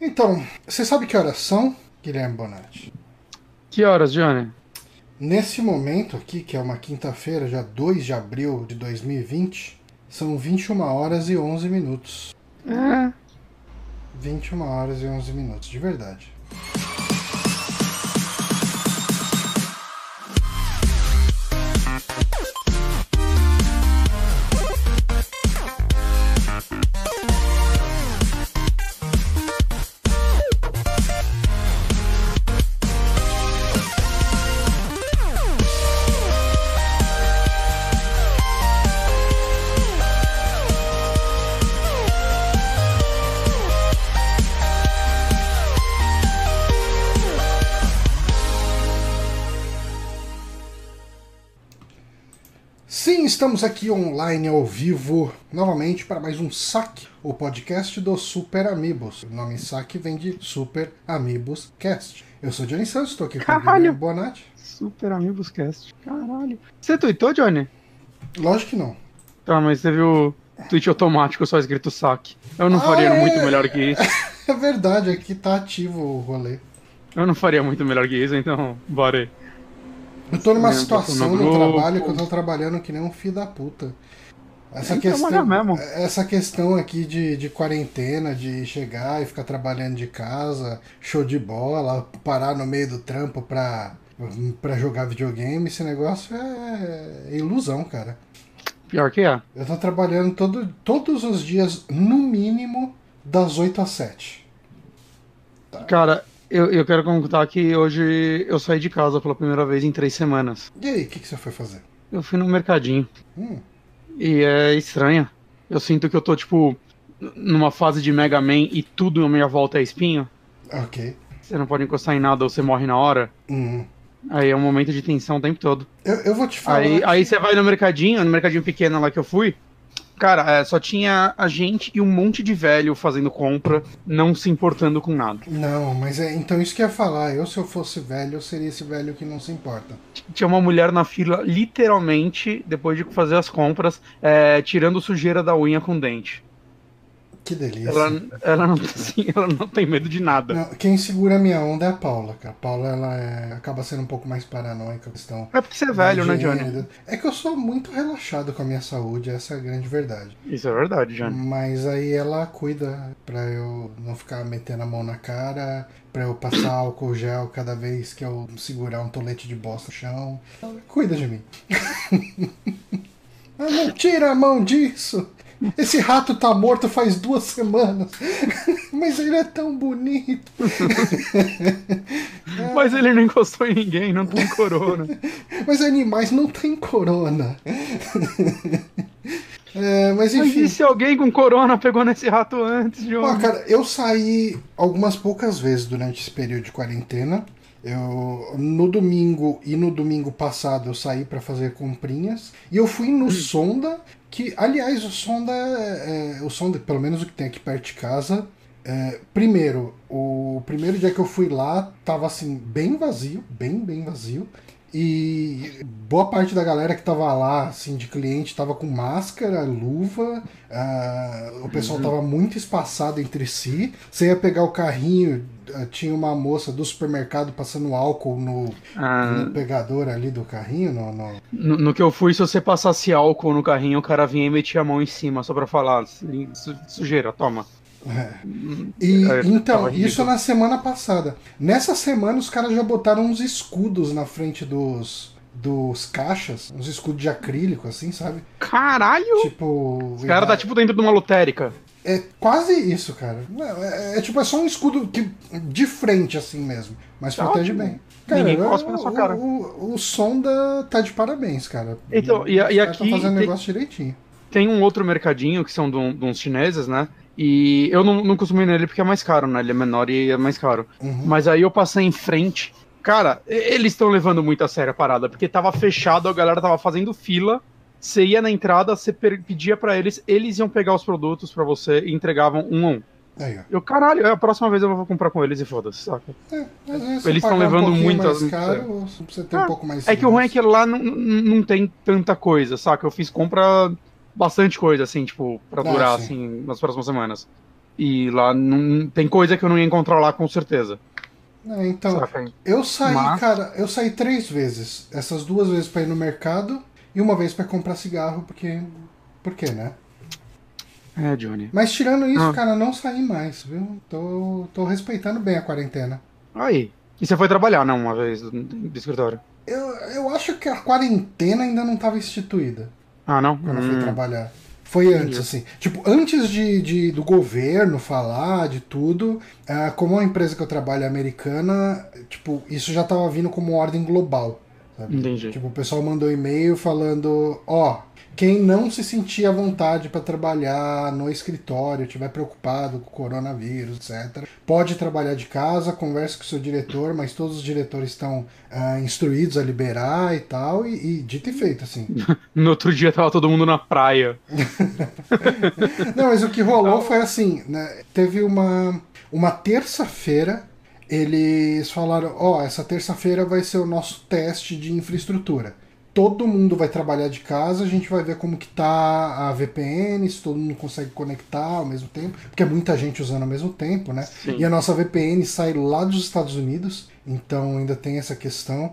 Então, você sabe que horas são, Guilherme Bonatti? Que horas, Johnny? Nesse momento aqui, que é uma quinta-feira, já 2 de abril de 2020, são 21 horas e 11 minutos. É. 21 horas e 11 minutos, de verdade. Estamos aqui online ao vivo novamente para mais um saque, o podcast do Super Amigos. O nome saque vem de Super Amigos Cast. Eu sou Johnny Santos, estou aqui com o Caralho! Guilherme Bonatti. Super Amigos Cast. Caralho. Você tweetou, Johnny? Lógico que não. Tá, mas teve o tweet automático só escrito saque. Eu não Ah, faria é? muito melhor que isso. É verdade, aqui tá ativo o rolê. Eu não faria muito melhor que isso, então bora aí. Eu tô numa É, situação no trabalho que eu tô trabalhando que nem um filho da puta. Essa Tem questão, mesmo. essa questão aqui de, de quarentena, de chegar e ficar trabalhando de casa, show de bola, parar no meio do trampo pra, pra jogar videogame, esse negócio é ilusão, cara. Pior que é. Eu tô trabalhando todo, todos os dias, no mínimo, das 8 às 7. Cara, eu, eu quero contar que hoje eu saí de casa pela primeira vez em três semanas. E aí, o que, que você foi fazer? Eu fui no mercadinho. Hum, E é estranho. Eu sinto que eu tô, tipo, numa fase de Mega Man e tudo à minha volta é espinho. ok. Você não pode encostar em nada ou você morre na hora. Hum. Aí é um momento de tensão o tempo todo. Eu, eu vou te falar. Aí, aí você vai no mercadinho, no mercadinho pequeno lá que eu fui. Cara, é, só tinha a gente e um monte de velho fazendo compra, não se importando com nada. Não, mas é então isso que eu ia falar. Eu, se eu fosse velho, eu seria esse velho que não se importa. Tinha uma mulher na fila, literalmente, depois de fazer as compras, é, tirando sujeira da unha com dente. Que delícia. Ela, ela, não, assim, ela não tem medo de nada. Não, quem segura a minha onda é a Paula, cara. A Paula, ela é- acaba sendo um pouco mais paranoica questão. É porque você é velho, né, Johnny? do- É que eu sou muito relaxado com a minha saúde, essa é a grande verdade. Isso é verdade, Johnny. Mas aí ela cuida pra eu não ficar metendo a mão na cara, pra eu passar álcool gel cada vez que eu segurar um tolete de bosta no chão. Ela cuida de mim. ah, não tira a mão disso! Esse rato tá morto faz duas semanas. Mas ele é tão bonito. Mas ele não encostou em ninguém, não tem corona. Mas animais não tem corona. É, mas Mas enfim. e se alguém com corona pegou nesse rato antes, Ó, Johnny? cara, eu saí algumas poucas vezes durante esse período de quarentena. Eu no domingo e no domingo passado eu saí pra fazer comprinhas e eu fui no Sonda, que aliás o Sonda é, é- o Sonda, pelo menos o que tem aqui perto de casa, é, primeiro, o primeiro dia que eu fui lá tava assim bem vazio, bem bem vazio. E boa parte da galera que tava lá, assim, de cliente, tava com máscara, luva, ah, o pessoal tava muito espaçado entre si. Você ia pegar o carrinho, ah, tinha uma moça do supermercado passando álcool no, Ah, no pegador ali do carrinho, no, no- no, no que eu fui, se você passasse álcool no carrinho, o cara vinha e metia a mão em cima, só pra falar. "Su- Sujeira, toma. E, É, então, isso na semana passada. Nessa semana os caras já botaram uns escudos na frente dos, dos caixas, uns escudos de acrílico, assim, sabe? Caralho! Tipo. Os caras tá tipo dentro de uma lotérica. É quase isso, cara. Não, é, é tipo, é só um escudo que, de frente, assim mesmo. Mas Tá protege ótimo. bem. Ninguém eu- cospe na sua o, cara. O, o Sonda tá de parabéns, cara. Então, e- Os e aqui fazendo o tem- negócio direitinho. Tem um outro mercadinho que são de, um- de uns chineses, né? E eu não, não costumo ir nele porque é mais caro, né? Ele é menor e é mais caro. Uhum. Mas aí eu passei em frente. Cara, eles estão levando muito a sério a parada, porque tava fechado, a galera tava fazendo fila. Você ia na entrada, você pedia pra eles, eles iam pegar os produtos pra você e entregavam um a um. Aí, ó. Eu, caralho, é a próxima vez eu vou comprar com eles e foda-se, saca? É, você Eles tão pagar levando um pouquinho muito mais as- caro, você precisa ter Ah, um pouco mais É que o ruim é que lá não não tem tanta coisa, saca? Eu fiz compra bastante coisa, assim, tipo, pra Ah, durar, sim. assim, nas próximas semanas. E lá não, tem coisa que eu não ia encontrar lá com certeza. É, então, Saca? eu saí, Mas- cara, eu saí três vezes. Essas duas vezes pra ir no mercado e uma vez pra comprar cigarro, porque. Por quê, né? É, Johnny. Mas tirando isso, Ah. cara, não saí mais, viu? Tô, tô respeitando bem a quarentena. Aí. E você foi trabalhar, não, uma vez do escritório? Eu, eu acho que a quarentena ainda não estava instituída Ah, não? quando eu Hum. fui trabalhar. Foi antes, assim. Tipo, antes de, de- do governo falar de tudo, ah, como a empresa que eu trabalho é americana, tipo, isso já tava vindo como ordem global. Sabe? Entendi. Tipo, o pessoal mandou e-mail falando, ó, quem não se sentir à vontade para trabalhar no escritório, tiver preocupado com o coronavírus, etc., pode trabalhar de casa, converse com o seu diretor, mas todos os diretores estão ah, instruídos a liberar e tal, e, e dito e feito, assim. No outro dia tava todo mundo na praia. Não, mas o que rolou foi assim, né? Teve uma, uma terça-feira, eles falaram, ó, essa terça-feira vai ser o nosso teste de infraestrutura. Todo mundo vai trabalhar de casa, a gente vai ver como que tá a VPN, se todo mundo consegue conectar ao mesmo tempo, porque é muita gente usando ao mesmo tempo, né? Sim. E a nossa VPN sai lá dos Estados Unidos, então ainda tem essa questão.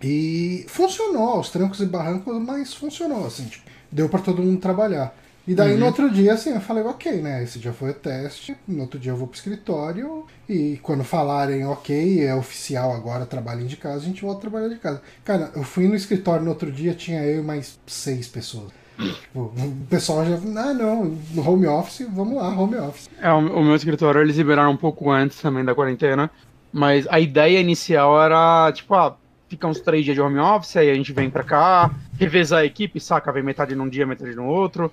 E funcionou, aos trancos e barrancos, mas funcionou, assim, tipo, deu pra todo mundo trabalhar. E daí Uhum. no outro dia, assim, eu falei, ok, né? Esse dia foi o teste, no outro dia eu vou pro escritório, e quando falarem, ok, é oficial agora, trabalhem de casa, a gente volta a trabalhar de casa. Cara, eu fui no escritório no outro dia, tinha eu e mais seis pessoas. Tipo, o pessoal já, ah, não, no home office, vamos lá, home office. É, o, o meu escritório eles liberaram um pouco antes também da quarentena, mas a ideia inicial era, tipo, ah, fica uns três dias de home office, aí a gente vem pra cá, revezar a equipe, saca? Vem metade num dia, metade no outro.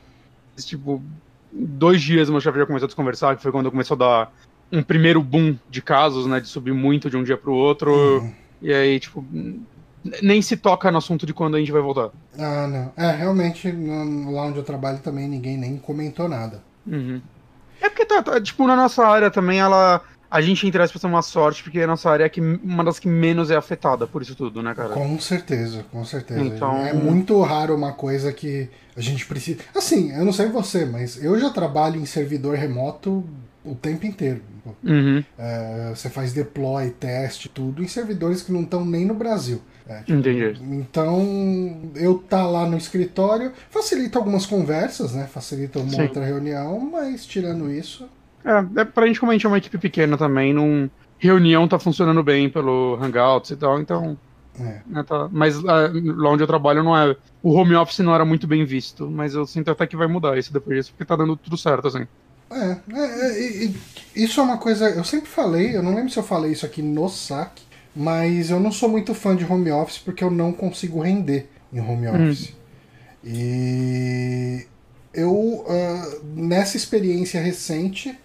Tipo, dois dias meu chefe já começou a desconversar, que foi quando começou a dar um primeiro boom de casos, né, de subir muito de um dia pro outro, Uhum. e aí, tipo, nem se toca no assunto de quando a gente vai voltar. Ah, não. É, realmente, no- lá onde eu trabalho também ninguém nem comentou nada. Uhum. É porque, tá, tá, tipo, na nossa área também, ela. A gente interessa pra ser uma sorte, porque a nossa área é que, uma das que menos é afetada por isso tudo, né, cara? Com certeza, com certeza. Então- É muito raro uma coisa que a gente precisa. Assim, eu não sei você, mas eu já trabalho em servidor remoto o tempo inteiro. Uhum, É, você faz deploy, teste, tudo em servidores que não estão nem no Brasil. É, tipo, entendi. Então, eu tá lá no escritório facilita algumas conversas, né? Facilita uma Sim. outra reunião, mas tirando isso. É, é, pra gente, como a gente é uma equipe pequena também, não. Reunião tá funcionando bem pelo Hangouts e tal, então. É. né, tá- Mas ah, lá onde eu trabalho não é. O home office não era muito bem visto, mas eu sinto até que vai mudar isso depois disso, porque tá dando tudo certo, assim. É, é, é, isso é uma coisa. Eu sempre falei, eu não lembro se eu falei isso aqui no saque, mas eu não sou muito fã de home office porque eu não consigo render em home Hum. office. E eu, ah, nessa experiência recente,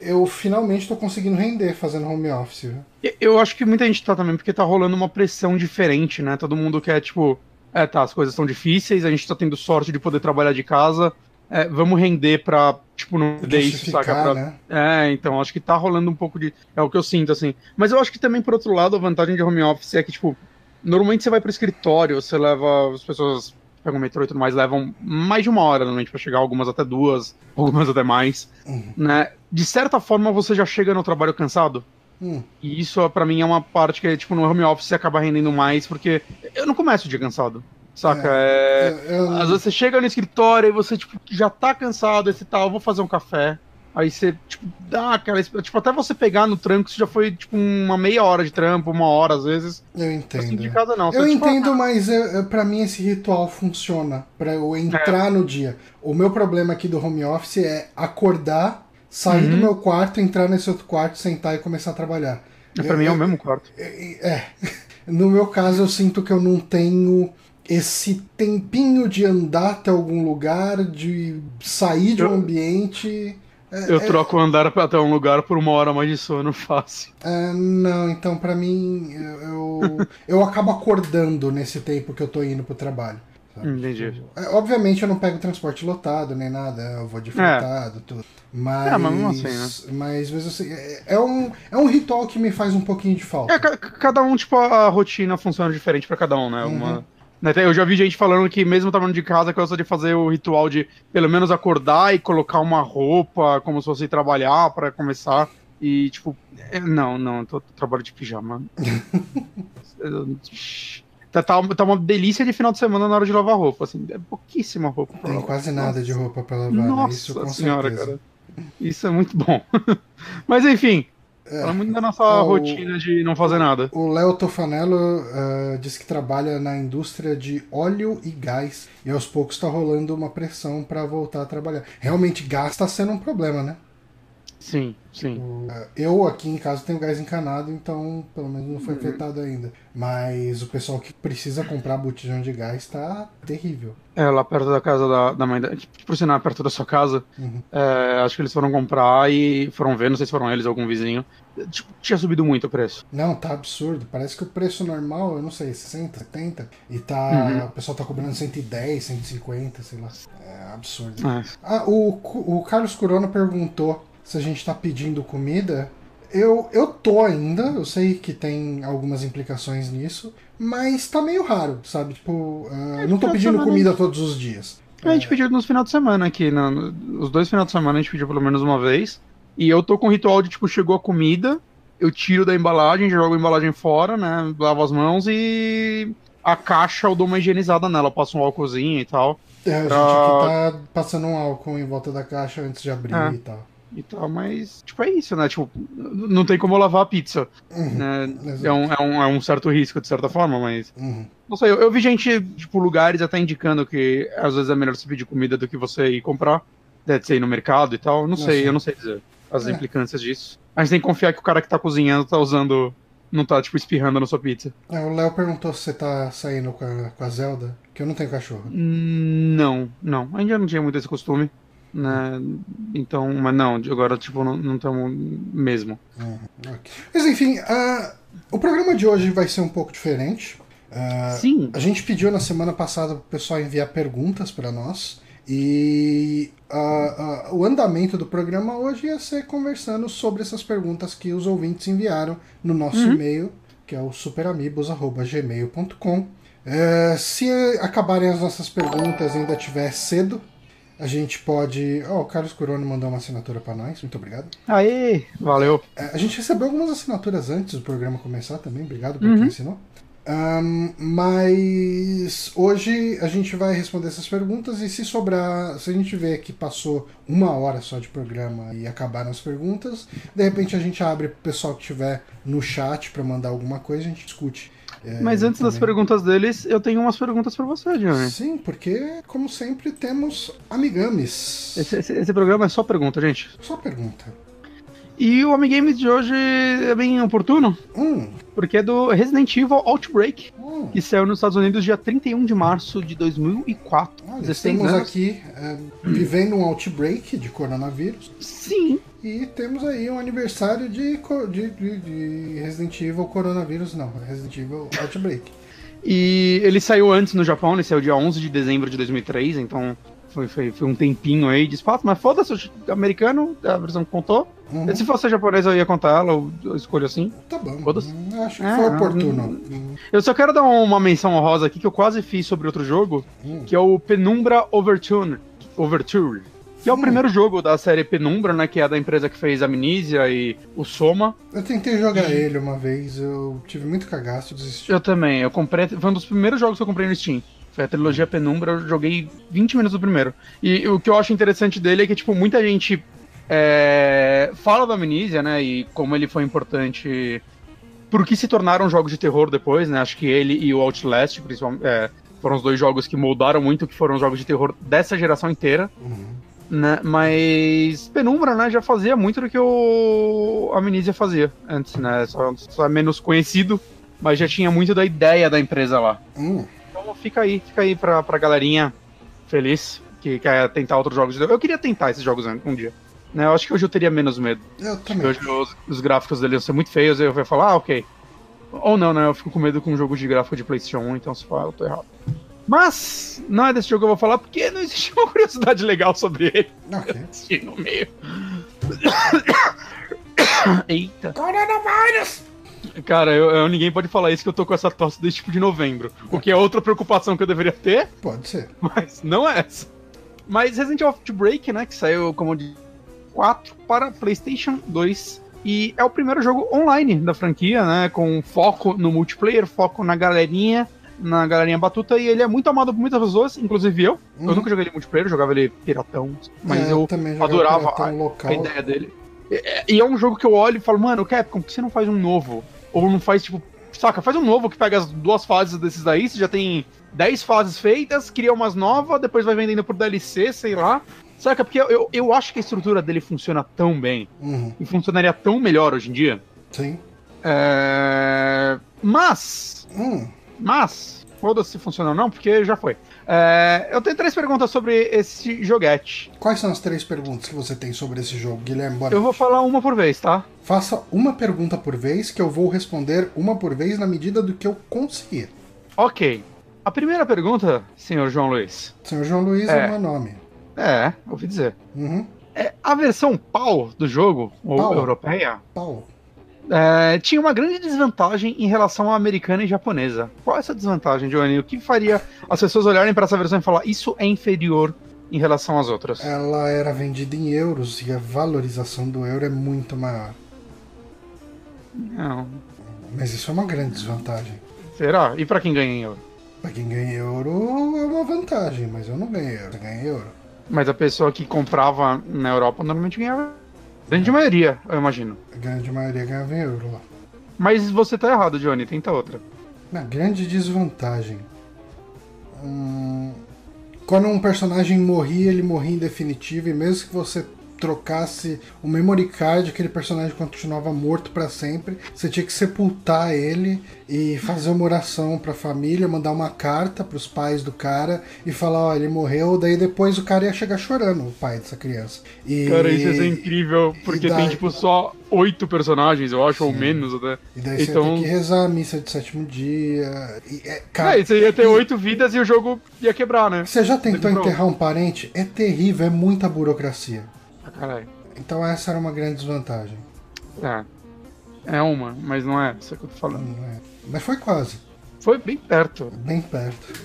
eu finalmente estou conseguindo render fazendo home office. viu? Eu acho que muita gente tá também, porque tá rolando uma pressão diferente, né? Todo mundo quer, tipo, é, tá, as coisas estão difíceis, a gente tá tendo sorte de poder trabalhar de casa, é, vamos render pra, tipo, não perder isso, saca? Pra- né? É, então, acho que tá rolando um pouco de. É o que eu sinto, assim. Mas eu acho que também, por outro lado, a vantagem de home office é que, tipo, normalmente você vai pro escritório, você leva. As pessoas pegam o metrô e tudo mais, levam mais de uma hora normalmente pra chegar, algumas até duas, algumas até mais. Uhum. Né? De certa forma, você já chega no trabalho cansado. Hum, E isso, pra mim, é uma parte que, tipo, no home office você acaba rendendo mais, porque eu não começo o dia cansado. Saca? É. eu- eu- Às vezes você chega no escritório e você, tipo, já tá cansado, esse tal, eu vou fazer um café. Aí você, tipo, dá aquela. Tipo, até você pegar no tranco, isso já foi, tipo, uma meia hora de trampo, uma hora às vezes. eu Assim, entendo. de casa não. Eu tipo, entendo, mas eu, eu- pra mim esse ritual funciona pra eu entrar É. no dia. O meu problema aqui do home office é acordar, sair do Uhum. meu quarto, entrar nesse outro quarto, sentar e começar a trabalhar. ah, pra mim é eu- o mesmo quarto. É. No meu caso, eu sinto que eu não tenho esse tempinho de andar até algum lugar, de sair de um Eu- ambiente. É, Eu é- troco o andar até um lugar por uma hora mais de sono fácil. é, não, então pra mim, eu, eu, eu acabo acordando nesse tempo que eu tô indo pro trabalho. sabe? Entendi. É, obviamente eu não pego transporte lotado nem nada, eu vou de fretado, tudo. Mas, É, mas assim, mas mesmo assim, é, é um, é um ritual que me faz um pouquinho de falta. É, ca- cada um, tipo, a rotina funciona diferente pra cada um, né? Uma, Né, Eu já vi gente falando que, mesmo trabalhando de casa, gosta de fazer o ritual de pelo menos acordar e colocar uma roupa, como se fosse trabalhar para começar. E, tipo, é, não, não, tô, trabalho de pijama. tá, tá, tá uma delícia de final de semana na hora de lavar roupa, assim, é pouquíssima roupa. pra Tem lavar. quase nada Nossa. de roupa pra lavar, né? Nossa Isso senhora, certeza. cara. Isso é muito bom. Mas enfim, É. fala muito da nossa O- rotina de não fazer nada. O Léo Tofanello ah, diz que trabalha na indústria de óleo e gás e aos poucos está rolando uma pressão para voltar a trabalhar. Realmente, gás está sendo um problema, né? Sim, sim. Ah, eu aqui em casa tenho gás encanado, então pelo menos não foi afetado ainda. Mas o pessoal que precisa comprar botijão de gás está terrível. É, lá perto da casa da, da mãe da. Por sinal, perto da sua casa. Uhum. é, acho que eles foram comprar e foram ver, não sei se foram eles ou algum vizinho. Tipo, tinha subido muito o preço. Não, tá absurdo. Parece que o preço normal, eu não sei, 60, 70, e tá. Uhum. O pessoal tá cobrando 110, 150, sei lá. É absurdo. É. Ah, o, o Carlos Corona perguntou se a gente tá pedindo comida. Eu, eu tô ainda, eu sei que tem algumas implicações nisso, mas tá meio raro, sabe? Tipo, ah, não tô final pedindo comida todos os dias. A gente pediu nos finais de semana aqui. no- os dois finais de semana a gente pediu pelo menos uma vez. E eu tô com o ritual de, tipo, chegou a comida, eu tiro da embalagem, jogo a embalagem fora, né? Lavo as mãos e a caixa eu dou uma higienizada nela, passo um álcoolzinho e tal. É, a gente tá passando um álcool em volta da caixa antes de abrir É. e tal. E tal, mas, tipo, é isso, né? Tipo, não tem como eu lavar a pizza. Uhum, Né? É, um, é, um, é um certo risco, de certa forma, mas. uhum. Não sei, eu, eu vi gente, tipo, lugares até indicando que às vezes é melhor você pedir comida do que você ir comprar. Deve ser ir no mercado e tal. Não sei, Nossa. eu não sei dizer as É. implicâncias disso. A gente tem que confiar que o cara que tá cozinhando tá usando. Não tá, tipo, espirrando na sua pizza. É, o Léo perguntou se você tá saindo com a, com a Zelda, que eu não tenho cachorro. Hum, Não, não. Ainda não tinha muito esse costume. Né? Então, mas não, agora, tipo, não estamos mesmo. Uhum, ok. Mas enfim, ah, o programa de hoje vai ser um pouco diferente. Ah, Sim. a gente pediu na semana passada pro pessoal enviar perguntas para nós. E ah, ah, o andamento do programa hoje ia ser conversando sobre essas perguntas que os ouvintes enviaram no nosso Uhum. e-mail, que é o superamigos.gmail.com. Eh, se acabarem as nossas perguntas e ainda tiver cedo, a gente pode. Ó, o Carlos Corona mandou uma assinatura para nós, muito obrigado. Aê, valeu. É, A gente recebeu algumas assinaturas antes do programa começar também, obrigado por Uhum. quem assinou. Mas hoje a gente vai responder essas perguntas e se sobrar, se a gente ver que passou uma hora só de programa e acabaram as perguntas, de repente a gente abre pro pessoal que estiver no chat para mandar alguma coisa, a gente discute. É, Mas antes das também. perguntas deles, eu tenho umas perguntas pra você, Johnny. Sim, porque como sempre temos amigames. Esse, esse- esse programa é só pergunta, gente. Só pergunta. E o Amigames de hoje é bem oportuno, Hum, porque é do Resident Evil Outbreak, hum. que saiu nos Estados Unidos dia 31 de março de 2004. Olha, 16 estamos anos. aqui é, vivendo um outbreak de coronavírus Sim. e temos aí um aniversário de, de, de- de Resident Evil coronavírus, não, Resident Evil Outbreak. E ele saiu antes no Japão, ele saiu dia 11 de dezembro de 2003, então foi, foi, foi um tempinho aí de espaço, mas foda-se, o americano, a versão que contou. Uhum, Se fosse japonês eu ia contar ela, eu, eu escolho assim. tá bom, acho que É, foi não, oportuno. não- Hum, Eu só quero dar uma menção honrosa aqui que eu quase fiz sobre outro jogo, hum. que é o Penumbra Overture. Overture. Que é o Hum. primeiro jogo da série Penumbra, né? Que é da empresa que fez Amnesia e o Soma. Eu tentei jogar ele uma vez, eu tive muito cagaço, desisti. Eu também, eu comprei. Foi um dos primeiros jogos que eu comprei no Steam. Foi a trilogia Penumbra, eu joguei 20 minutos do primeiro. E o que eu acho interessante dele é que, tipo, muita gente é, fala da Amnesia, né? E como ele foi importante. Por que se tornaram jogos de terror depois, né? Acho que ele e o Outlast, principalmente. é, foram os dois jogos que moldaram muito, que foram os jogos de terror dessa geração inteira. Uhum. né? Mas Penumbra, né, já fazia muito do que o Amnesia fazia antes, né? Só, só é menos conhecido, mas já tinha muito da ideia da empresa lá. Hum, Então fica aí, fica aí pra, pra galerinha feliz que quer tentar outros jogos. de- Eu queria tentar esses jogos um dia. Né? Eu acho que hoje eu teria menos medo. eu também. hoje os, os gráficos dele iam ser muito feios, eu ia falar, ah, ok. Ou não, né? Eu fico com medo com jogos de gráfico de PlayStation 1, então se for, eu tô errado. Mas não é desse jogo que eu vou falar, porque não existe uma curiosidade legal sobre ele Ok. assim no meio. Eita. Coronavírus! Cara, eu, eu- ninguém pode falar isso que eu tô com essa tosse desde tipo de novembro. O que é outra preocupação que eu deveria ter, Pode ser. mas não é essa. Mas Resident Evil Outbreak, né, que saiu como de 4 para PlayStation 2 e é o primeiro jogo online da franquia, né, com foco no multiplayer, foco na galerinha, na galerinha batuta e ele é muito amado por muitas pessoas, inclusive eu. Eu Uhum. nunca joguei ele multiplayer, eu jogava ele piratão, mas É, eu também jogava adorava a, a ideia dele. E, e é um jogo que eu olho e falo, mano, Capcom, por que você não faz um novo? Ou não faz, tipo, saca, faz um novo que pega as duas fases desses daí, você já tem 10 fases feitas, cria umas novas, depois vai vendendo por DLC, sei lá. Saca, porque eu, eu, acho que a estrutura dele funciona tão bem, Uhum, e funcionaria tão melhor hoje em dia. sim. É... Mas, Hum, mas, foda-se se funciona ou não, porque já foi. É, eu tenho três perguntas sobre esse joguete. quais são as três perguntas que você tem sobre esse jogo, Guilherme? Bora. Eu vou falar uma por vez, tá? Faça uma pergunta por vez que eu vou responder uma por vez na medida do que eu conseguir. Ok. A primeira pergunta, senhor João Luiz. Senhor João Luiz é, É. o meu nome. É, ouvi dizer. Uhum. É, a versão PAL do jogo, ou PAL? europeia, Paulo. É, tinha uma grande desvantagem em relação à americana e japonesa. Qual é essa desvantagem, Johnny? O que faria as pessoas olharem para essa versão e falar isso é inferior em relação às outras? Ela era vendida em euros e a valorização do euro é muito maior. Não. Mas isso é uma grande desvantagem. Será? E pra quem ganha em euro? Pra quem ganha euro é uma vantagem, mas eu não ganho euro, eu ganho euro. Mas a pessoa que comprava na Europa normalmente ganhava. Grande maioria, eu imagino. A grande maioria ganhava em euro lá. Mas você tá errado, Johnny, tenta outra. Uma grande desvantagem. Hum, quando um personagem morria, ele morria em definitivo, e mesmo que você trocasse o memory card, aquele personagem continuava morto pra sempre. Você tinha que sepultar ele e fazer uma oração pra família, mandar uma carta pros pais do cara e falar, ó, ele morreu, daí depois o cara ia chegar chorando, o pai dessa criança. E, Cara, isso ser incrível, porque daí- tem, tipo, só oito personagens, eu acho, ou Sim. menos até. e daí você então- ia ter que rezar a missa de sétimo dia. E, é, cara, É, você ia ter oito vidas e o jogo ia quebrar, né? Você já tentou enterrar um parente? É terrível, é muita burocracia. Caralho. Então essa era uma grande desvantagem. É. É uma, mas não é essa que eu tô falando. É? Mas foi quase, Foi bem perto. bem perto.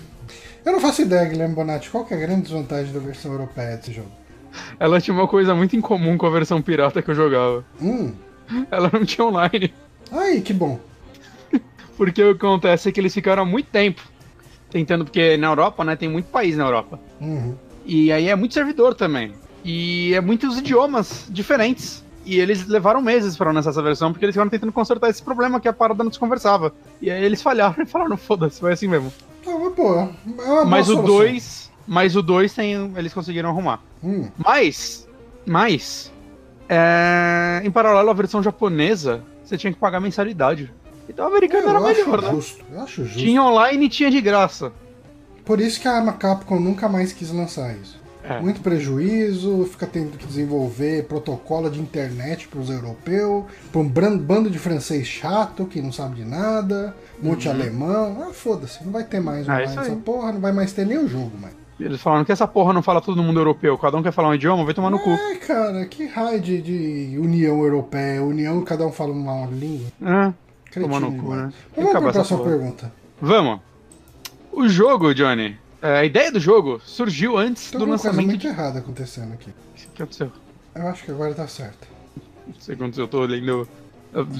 Eu não faço ideia, Guilherme Bonatti, qual que é a grande desvantagem da versão europeia desse jogo? Ela tinha uma coisa muito em comum com a versão pirata que eu jogava. Hum, Ela não tinha online. aí, que bom. Porque o que acontece é que eles ficaram há muito tempo tentando, porque na Europa, né, tem muito país na Europa. Uhum. E aí é muito servidor também. E é muitos idiomas diferentes. E eles levaram meses pra lançar essa versão, porque eles ficaram tentando consertar esse problema que a parada não se conversava. E aí eles falharam e falaram, foda-se, foi assim mesmo. Tá, mas pô, é uma boa Mas o solução. 2. Mas o 2 tem. Eles conseguiram arrumar. Hum, Mas. Mas. é, em paralelo à versão japonesa, você tinha que pagar mensalidade. Então a americana era eu acho melhor, né? justo, eu acho justo. Tinha online e tinha de graça. Por isso que a Capcom nunca mais quis lançar isso. É. Muito prejuízo, fica tendo que desenvolver protocolo de internet para os europeus, para um bando de francês chato que não sabe de nada, um monte de alemão. Ah, foda-se, não vai ter mais Uhum. É online aí. essa porra, não vai mais ter nem o jogo, mais. Eles falaram que essa porra não fala todo mundo europeu, cada um quer falar um idioma, vai tomar no cu. É, cara, que raio de, de União Europeia, União, cada um fala uma língua. É, Cretino tomar no cu, né? Vamos para Acabar a próxima pergunta. Vamos. O jogo, Johnny, é, a ideia do jogo surgiu antes Tem do alguma coisa lançamento muito de... errada acontecendo aqui. O que aconteceu? Eu acho que agora tá certo. Não sei o que aconteceu, eu tô lendo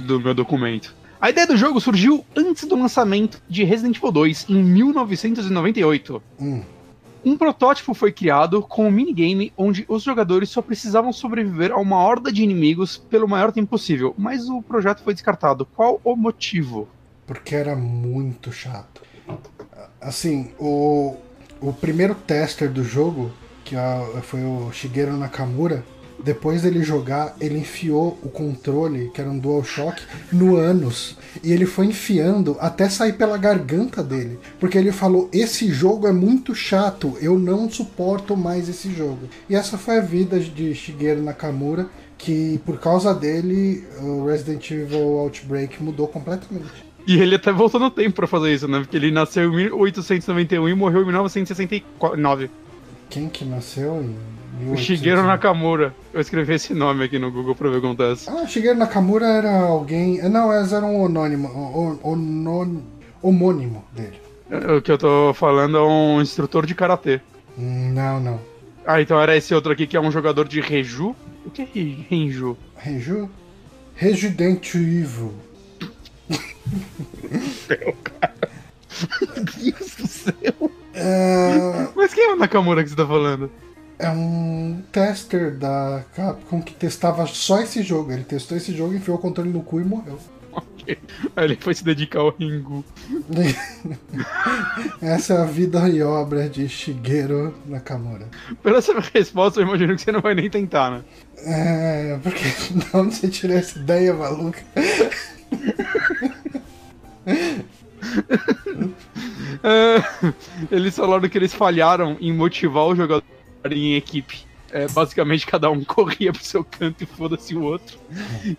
do meu documento. A ideia do jogo surgiu antes do lançamento de Resident Evil 2, em 1998. Hum, Um protótipo foi criado com um minigame onde os jogadores só precisavam sobreviver a uma horda de inimigos pelo maior tempo possível, mas o projeto foi descartado. Qual o motivo? porque era muito chato. Assim, o, o primeiro tester do jogo, que é- foi o Shigeru Nakamura, depois dele jogar, ele enfiou o controle, que era um DualShock, no ânus. E ele foi enfiando até sair pela garganta dele. Porque ele falou: Esse jogo é muito chato, eu não suporto mais esse jogo. E essa foi a vida de Shigeru Nakamura, que por causa dele, o Resident Evil Outbreak mudou completamente. E ele até voltou no tempo pra fazer isso, né? Porque ele nasceu em 1891 e morreu em 1969. Quem que nasceu em O Shigeru Nakamura. Eu escrevi esse nome aqui no Google pra ver o que acontece. Ah, Shigeru Nakamura era alguém. Não, eles eram um anônimo. O, o, homônimo dele. O que eu tô falando é um instrutor de karatê. Não, não. Ah, então era esse outro aqui que é um jogador de Reju? O que é Renju? Renju? Resident Evil. Meu cara. Meu Deus do céu. É... Mas quem é o Nakamura que você tá falando? É um tester da Capcom que testava só esse jogo. Ele testou esse jogo, enfiou o controle no cu e morreu. Ok. Aí ele foi se dedicar ao Ringu. essa é a vida e obra de Shigeru Nakamura. Pela sua resposta, eu imagino que você não vai nem tentar, né? É, porque de onde você tirou essa ideia maluca? é, eles falaram que eles falharam em motivar o jogador em equipe. É, basicamente, cada um corria pro seu canto e foda-se o outro.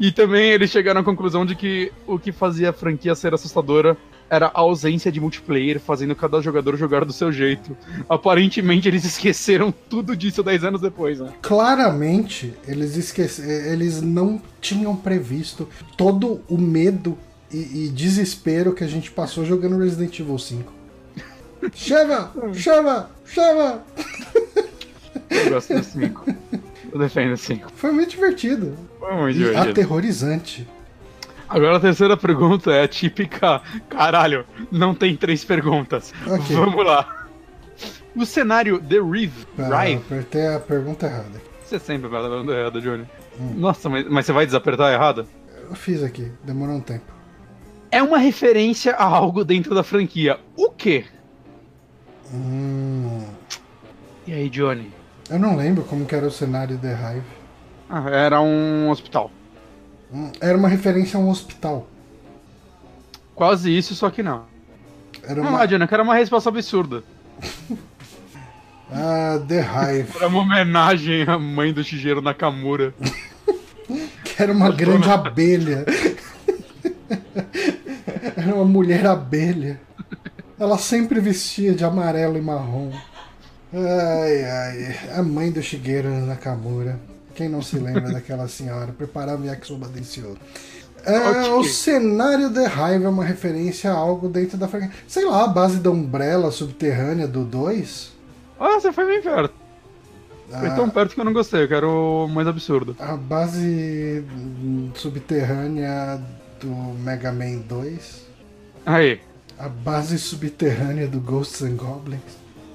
E também eles chegaram à conclusão de que o que fazia a franquia ser assustadora era a ausência de multiplayer, fazendo cada jogador jogar do seu jeito. Aparentemente, eles esqueceram tudo disso 10 anos depois, né? Claramente, eles esqueceram. Eles não tinham previsto todo o medo e, e desespero que a gente passou jogando Resident Evil 5. chama! Chama! Chama! Eu gosto do 5. Eu defendo o 5. Foi muito divertido. Foi muito divertido. Aterrorizante. Agora a terceira pergunta é a típica. Caralho, não tem três perguntas. Okay. Vamos lá. O cenário The Rive. Ah, Rive. Apertei a pergunta errada. Você sempre vai a pergunta errada, Johnny. Hum. Nossa, mas, mas você vai desapertar errada? Eu fiz aqui, demorou um tempo. É uma referência a algo dentro da franquia. O quê? Hum. E aí, Johnny? Eu não lembro como que era o cenário The Hive. Ah, era um hospital. Hum, era uma referência a um hospital. Quase isso, só que não. Era uma... Não, Adina, que era uma resposta absurda. ah, The Hive. Era uma homenagem à mãe do Shigeru Nakamura. que era uma grande abelha. Era uma mulher abelha. Ela sempre vestia de amarelo e marrom. Ai, ai. A mãe do Shigeru Nakamura. Quem não se lembra daquela senhora? Preparava yakisoba delicioso. É, o cenário The Hive é uma referência a algo dentro da franquia. Sei lá, a base da Umbrella subterrânea do 2. Ah, você foi bem perto. Ah, foi tão perto que eu não gostei, eu quero mais absurdo. A base subterrânea do Mega Man 2. Aí. A base subterrânea do Ghosts and Goblins.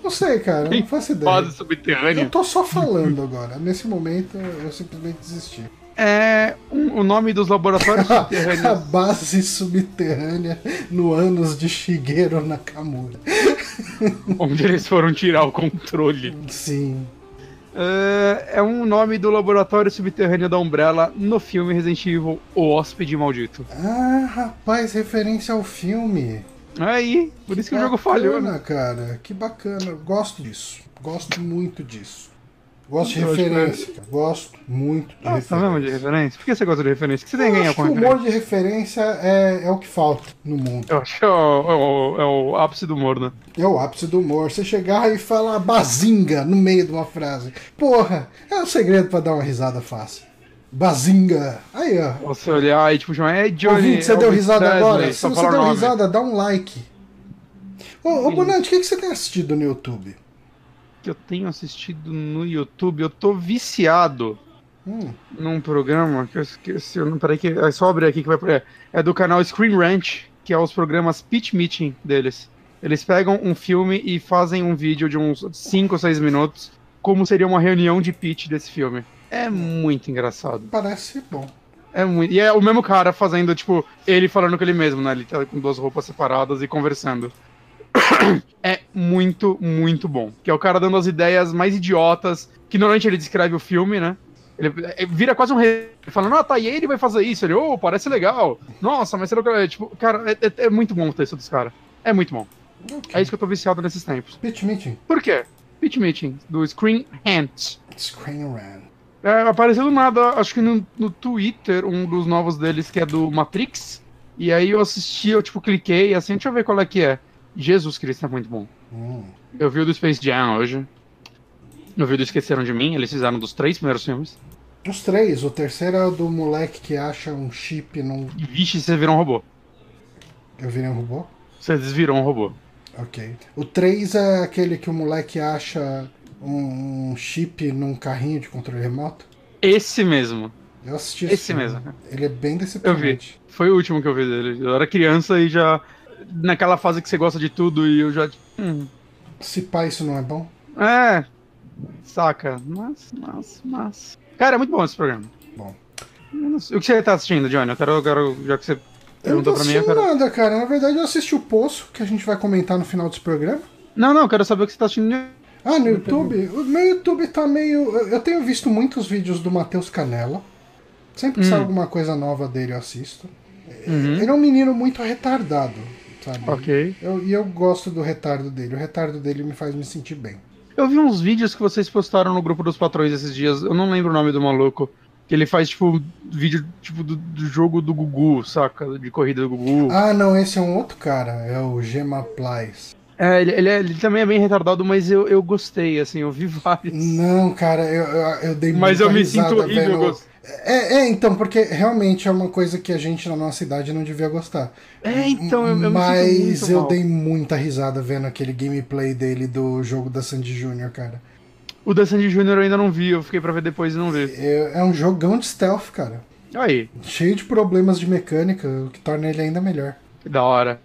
Não sei, cara, não faço ideia. Base subterrânea. Eu tô só falando agora. Nesse momento eu simplesmente desisti. É um, o nome dos laboratórios subterrâneos. A base subterrânea no anos de Shigeru Nakamura. Onde eles foram tirar o controle. Sim. É, é um nome do laboratório subterrâneo da Umbrella no filme Resident Evil O Hóspede Maldito. Ah, rapaz, referência ao filme. Aí, por isso que, que o jogo falhou, né? cara, que bacana. Gosto disso. Gosto muito disso. Gosto de referência, cara. Gosto muito de Nossa, referência. mesmo de referência? Por que você gosta de referência? O que você tem a ganhar com referência? O humor de referência é, é o que falta no mundo. Eu acho que é o, é, o, é o, ápice do humor, né? É o ápice do humor. Você chegar e falar bazinga no meio de uma frase. Porra, é um segredo para dar uma risada fácil. Bazinga. Aí, ó. Você olhar e tipo é Johnny. Ouvinte, você deu risada agora? Se você deu nome. risada, dá um like. Ô, ô Bonante, o que, que você tem assistido no YouTube? Que eu tenho assistido no YouTube? Eu tô viciado hum. num programa que eu esqueci. Não, peraí, que, é só abrir aqui que vai. É do canal Screen Ranch, que é os programas Pitch Meeting deles. Eles pegam um filme e fazem um vídeo de uns 5 ou 6 minutos, como seria uma reunião de pitch desse filme. É muito engraçado. Parece bom. É muito. E é o mesmo cara fazendo, tipo, ele falando com ele mesmo, né? Ele tá com duas roupas separadas e conversando. é muito, muito bom. Que é o cara dando as ideias mais idiotas, que normalmente ele descreve o filme, né? Ele, ele vira quase um rei, falando, ah, tá, e ele vai fazer isso. Ele, oh, parece legal. Nossa, mas será que. É, tipo, cara, é, é, é, muito bom o texto desse cara. É muito bom. Okay. É isso que eu tô viciado nesses tempos. Pitch Meeting. Por quê? Pitch Meeting, do Screen Hands. Screen Rant. É, apareceu do nada, acho que no, no Twitter, um dos novos deles, que é do Matrix. E aí eu assisti, eu tipo, cliquei assim, deixa eu ver qual é que é. Jesus Cristo é muito bom. Hum. Eu vi o do Space Jam hoje. No vídeo Esqueceram de Mim, eles fizeram dos três primeiros filmes. Os três. O terceiro é o do moleque que acha um chip num. Vixe, você virou um robô. Eu virei um robô? Você desvirou um robô. Ok. O 3 é aquele que o moleque acha um, um chip num carrinho de controle remoto? Esse mesmo. Eu assisti Esse filme. mesmo. Ele é bem Eu vi. decepcionante. Foi o último que eu vi dele. Eu era criança e já. Naquela fase que você gosta de tudo e eu já. Hum, Se pá, isso não é bom? é. Saca. Mas, mas, mas. Cara, é muito bom esse programa. Bom. O que você tá assistindo, Johnny? Eu quero, eu quero já que você Eu não tô perguntou pra mim, eu assistindo quero. nada, cara. Na verdade, eu assisti o Poço, que a gente vai comentar no final desse programa. Não, não, eu quero saber o que você tá assistindo. Ah, no YouTube? O meu YouTube tá meio. eu- Eu tenho visto muitos vídeos do Matheus Canella. Sempre que Hum. sai alguma coisa nova dele, eu assisto. Uhum. Ele é um menino muito retardado, sabe? Ok. Eu- e eu gosto do retardo dele. O retardo dele me faz me sentir bem. Eu vi uns vídeos que vocês postaram no grupo dos patrões esses dias. Eu não lembro o nome do maluco. Que ele faz, tipo, vídeo tipo do, do jogo do Gugu, saca? De corrida do Gugu. Ah, não, esse é um outro cara. É o Gema Plies. É, ele, ele, é- ele também é bem retardado, mas eu, eu gostei, assim, eu vi vários. Não, cara, eu, eu, eu dei Mas muita eu me risada sinto horrível. vendo- É, é, então, porque realmente é uma coisa que a gente na nossa idade não devia gostar. É, então, eu, eu Mas eu mal. dei muita risada vendo aquele gameplay dele do jogo da Sandy Jr., cara. O da Sandy Jr. eu ainda não vi, eu fiquei pra ver depois e não vi. É, é um jogão de stealth, cara. Aí, Cheio de problemas de mecânica, o que torna ele ainda melhor. que da hora.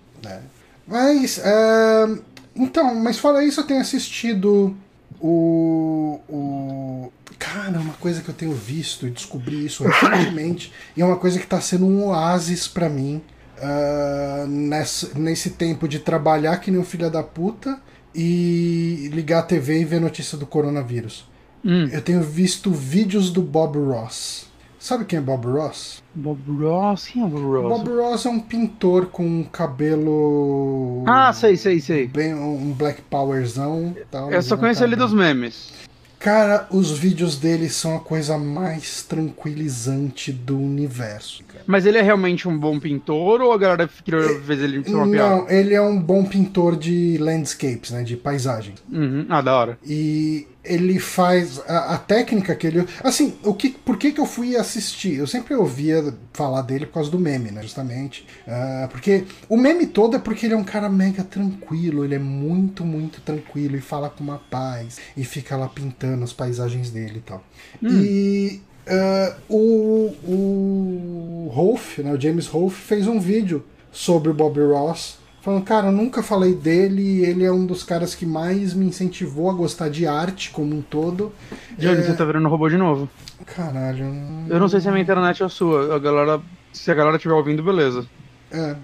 Mas, é, então, mas fora isso, eu tenho assistido o, o. Cara, uma coisa que eu tenho visto e descobri isso recentemente, e é uma coisa que tá sendo um oásis pra mim ah, nesse, nesse tempo de trabalhar que nem um filho da puta e ligar a TV e ver notícia do coronavírus. Hum, Eu tenho visto vídeos do Bob Ross. Sabe quem é Bob Ross? Bob Ross? Quem é Bob Ross? Bob Ross é um pintor com um cabelo. Ah, sei, sei, sei. Bem, um Black Powerzão tal. Eu só conheço ele dos memes. Cara, os vídeos dele são a coisa mais tranquilizante do universo. cara. Mas ele é realmente um bom pintor ou a galera queria ver ele ser uma piada? Não, ele é um bom pintor de landscapes, né? De paisagem. Uhum. Ah, da hora. E ele faz a, a técnica que ele. Assim, o que, por que, que eu fui assistir? Eu sempre ouvia falar dele por causa do meme, né? Justamente. Ah, porque o meme todo é porque ele é um cara mega tranquilo, ele é muito, muito tranquilo e fala com uma paz e fica lá pintando as paisagens dele e tal. E. ah, o, o Rolf, né, o James Rolf, fez um vídeo sobre o Bob Ross Falando, cara, eu nunca falei dele, ele é um dos caras que mais me incentivou a gostar de arte como um todo. Johnny, É, você tá virando robô de novo. Caralho. Eu não sei se a minha internet é a sua. A galera. Se a galera estiver ouvindo, beleza. É.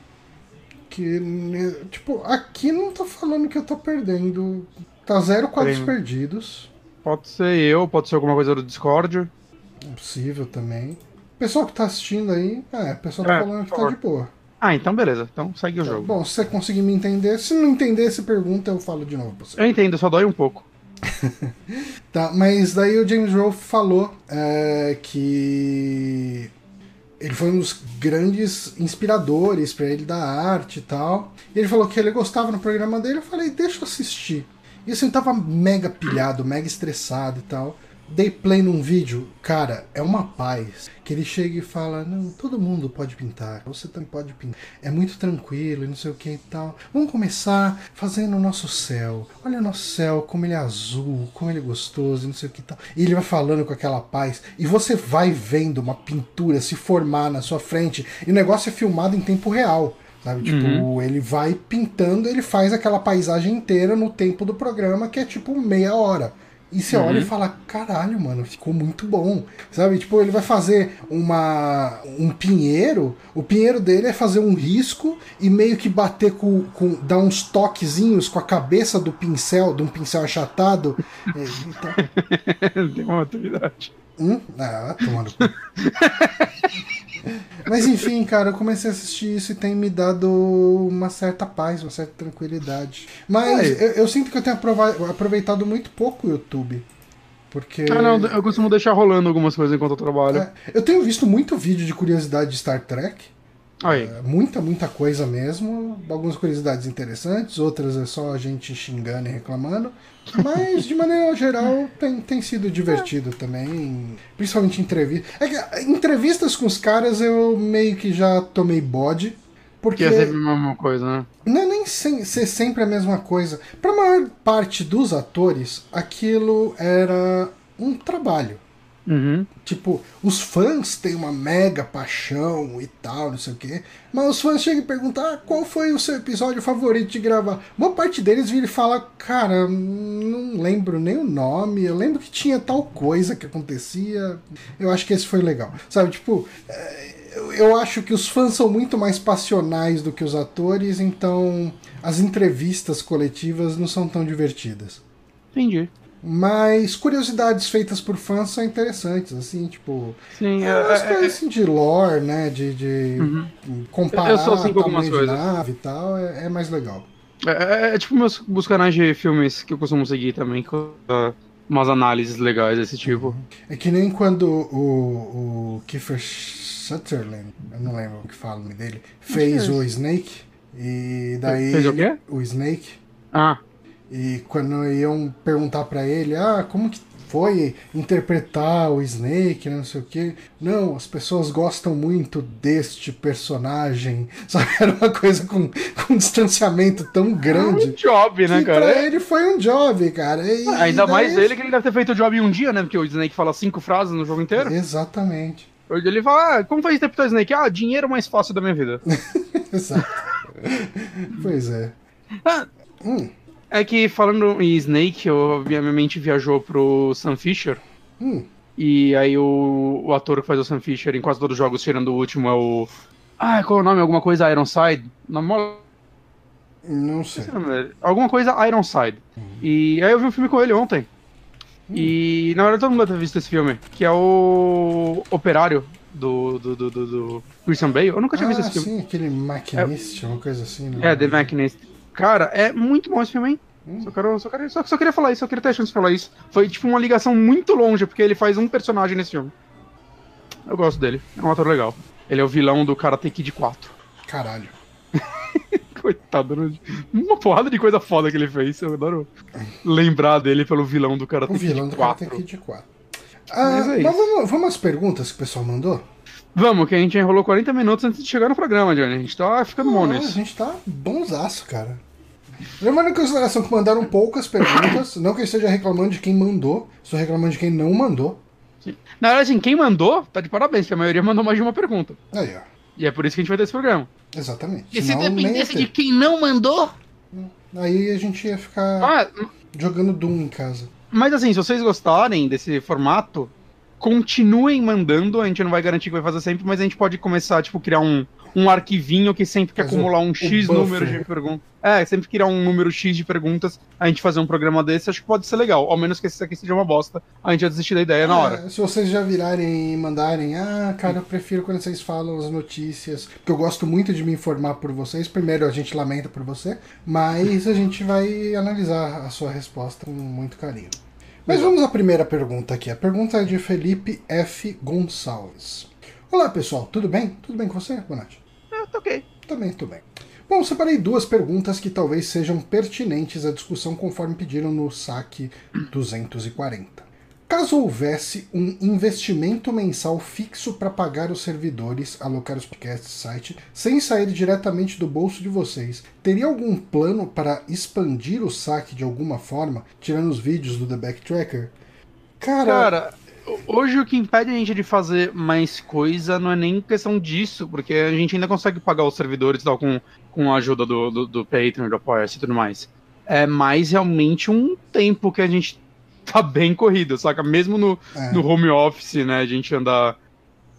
Que, tipo, aqui não tá falando que eu tô perdendo. Tá zero quadros perdidos. Pode ser eu, pode ser alguma coisa do Discord. Possível também. Pessoal que tá assistindo aí, é, o pessoal tá É, falando que tá de boa. Ah, então beleza. Então segue o jogo. Bom, se você conseguir me entender, se não entender, se pergunta, eu falo de novo pra você. Eu entendo, só dói um pouco. Tá, mas daí o James Rolfe falou é, que ele foi um dos grandes inspiradores pra ele da arte e tal. E ele falou que ele gostava no programa dele. Eu falei, deixa eu assistir. E assim, eu tava mega pilhado, mega estressado e tal. Dei play num vídeo, cara, é uma paz. Que ele chega e fala: Não, todo mundo pode pintar, você também pode pintar. É muito tranquilo e não sei o que e tal. Vamos começar fazendo o nosso céu. Olha o nosso céu, como ele é azul, como ele é gostoso e não sei o que e tal. E ele vai falando com aquela paz. E você vai vendo uma pintura se formar na sua frente. E o negócio é filmado em tempo real. Sabe? Tipo, ele vai pintando, ele faz aquela paisagem inteira no tempo do programa, que é tipo meia hora. E você olha e fala, caralho, mano, ficou muito bom. Sabe? Tipo, ele vai fazer uma um pinheiro, o pinheiro dele é fazer um risco e meio que bater com, com dar uns toquezinhos com a cabeça do pincel, de um pincel achatado. É, então, Tem uma atividade. Hum? Ah, tomando. Mas enfim, cara, eu comecei a assistir isso e tem me dado uma certa paz, uma certa tranquilidade. Mas eu, eu sinto que eu tenho aproveitado muito pouco o YouTube. Porque. Ah, não, eu costumo deixar rolando algumas coisas enquanto eu trabalho. É, eu tenho visto muito vídeo de curiosidade de Star Trek. Aí. É, muita, muita coisa mesmo. Algumas curiosidades interessantes, outras é só a gente xingando e reclamando. Mas, de maneira geral, tem, tem sido divertido também. Principalmente entrevistas. É que, entrevistas com os caras eu meio que já tomei bode. Porque Que é sempre a mesma coisa, né? não é nem sem- ser sempre a mesma coisa. Para a maior parte dos atores, aquilo era um trabalho. Uhum. Tipo, os fãs têm uma mega paixão e tal, não sei o quê. Mas os fãs chegam e perguntam: ah, qual foi o seu episódio favorito de gravar? Uma parte deles vira e fala: cara, não lembro nem o nome. Eu lembro que tinha tal coisa que acontecia. Eu acho que esse foi legal. Sabe, tipo. eu- Eu acho que os fãs são muito mais passionais do que os atores, então as entrevistas coletivas não são tão divertidas. Entendi. Mas curiosidades feitas por fãs são interessantes, assim, tipo. Sim, é, é- coisas assim de lore, né? De, de comparar Eu sou assim com algumas coisas. nave e tal, é, é mais legal. é- é- é tipo meus, meus canais de filmes que eu costumo seguir também, com uh, umas análises legais desse tipo. É que nem quando o, o Kiefer Sutherland, eu não lembro o que fala o nome dele, fez é o Snake. E daí. Fez o quê? O Snake. Ah, E quando iam perguntar pra ele, ah, como que foi interpretar o Snake, não sei o quê. Não, as pessoas gostam muito deste personagem. Sabe, era uma coisa com, com um distanciamento tão um grande. job, né, que cara? pra ele foi um job, cara. E- Ainda e daí- mais ele que ele deve ter feito o job em um dia, né? Porque o Snake fala cinco frases no jogo inteiro. Exatamente. Ele fala, ah, como foi interpretar o Snake? Ah, dinheiro mais fácil da minha vida. Exato. pois é. Ah, Hum, É que falando em Snake, eu, minha mente viajou pro Sam Fisher. hum. E aí o, o ator que faz o Sam Fisher em quase todos os jogos, tirando o último, é o. Ah, qual é o nome? Alguma coisa Ironside? Na mola. Não sei. Alguma coisa Ironside. E aí eu vi um filme com ele ontem. E na verdade todo mundo deve ter visto esse filme, que é o Operário do, do, do, do, do Christian Bale. Eu nunca tinha visto Ah, esse filme. sim, aquele maquinista, uma coisa assim. né? É, The Machinist. Cara, é muito bom esse filme, hein? Hum. Só, quero, só, quero, só, só queria falar isso, só queria ter a chance de falar isso. Foi tipo uma ligação muito longe, porque ele faz um personagem nesse filme. Eu gosto dele, é um ator legal. Ele é o vilão do Karate Kid 4. Caralho. Coitado, né? uma porrada de coisa foda que ele fez. Eu adoro lembrar dele pelo vilão do Karate O Kid vilão do 4. Karate Kid 4. Ah, é vamos, vamos às perguntas que o pessoal mandou? Vamos, que a gente enrolou 40 minutos antes de chegar no programa, Johnny. A gente tá ficando bom Ah, a nisso. gente tá bonzaço, cara. Levando em consideração que mandaram poucas perguntas, não que eu esteja reclamando de quem mandou, estou reclamando de quem não mandou. Na verdade, assim, quem mandou, tá de parabéns, que a maioria mandou mais de uma pergunta. Aí, ó. E é por isso que a gente vai ter esse programa. Exatamente. E se Senão, dependesse de quem não mandou, Aí a gente ia ficar Ah, jogando Doom em casa. Mas assim, se vocês gostarem desse formato, continuem mandando. A gente não vai garantir que vai fazer sempre, mas a gente pode começar, tipo, criar um, um arquivinho que sempre que acumular um X buffer. número de perguntas. É, sempre criar um número X de perguntas, a gente fazer um programa desse, acho que pode ser legal. Ao menos que esse aqui seja uma bosta, a gente vai desistir da ideia na hora. É, se vocês já virarem e mandarem, ah, cara, eu prefiro quando vocês falam as notícias, porque eu gosto muito de me informar por vocês. Primeiro, a gente lamenta por você, mas a gente vai analisar a sua resposta com muito carinho. Mas vamos à primeira pergunta aqui. A pergunta é de Felipe F. Gonçalves. Olá, pessoal, tudo bem? Tudo bem com você, Bonatti? É, tá ok. Também, tudo bem. Bom, separei duas perguntas que talvez sejam pertinentes à discussão conforme pediram no saque 240. Caso houvesse um investimento mensal fixo para pagar os servidores, alocar os podcasts site, sem sair diretamente do bolso de vocês, teria algum plano para expandir o saque de alguma forma, tirando os vídeos do The Backtracker? Cara, Cara, hoje o que impede a gente de fazer mais coisa não é nem questão disso, porque a gente ainda consegue pagar os servidores tal, com, com a ajuda do, do, do Patreon, do apoia e tudo mais. É mais realmente um tempo que a gente tá bem corrido, saca? Mesmo no, é, no home office, né? A gente anda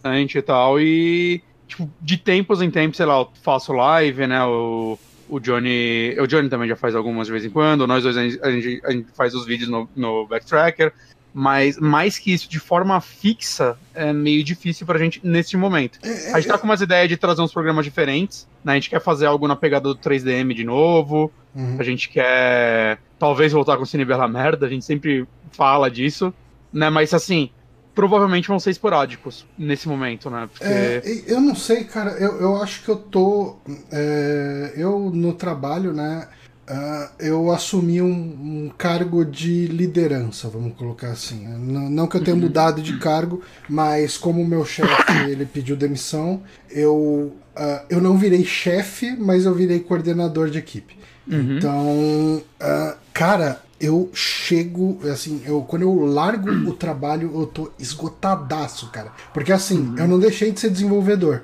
antes e tal, e tipo, de tempos em tempos, sei lá, eu faço live, né? O, o Johnny. O Johnny também já faz algumas de vez em quando, nós dois a gente, a gente- a gente faz os vídeos no, no Backtracker. Mas mais que isso, de forma fixa, é meio difícil pra gente neste momento. A gente tá com umas ideias de trazer uns programas diferentes, né? A gente quer fazer algo na pegada do 3DM de novo, uhum. a gente quer talvez voltar com o Cine Bela Merda, a gente sempre fala disso, né? Mas assim, provavelmente vão ser esporádicos nesse momento, né? Porque... É, eu não sei, cara. Eu, eu acho que eu tô. É, eu no trabalho, né? Uh, eu assumi um, um, cargo de liderança, vamos colocar assim. Não, não que eu tenha uhum. mudado de cargo, mas como o meu chefe ele pediu demissão, eu, uh, eu não virei chefe, mas eu virei coordenador de equipe. Uhum. Então, uh, cara, eu chego, assim, eu quando eu largo o trabalho, eu tô esgotadaço, cara. Porque assim, uhum. eu não deixei de ser desenvolvedor.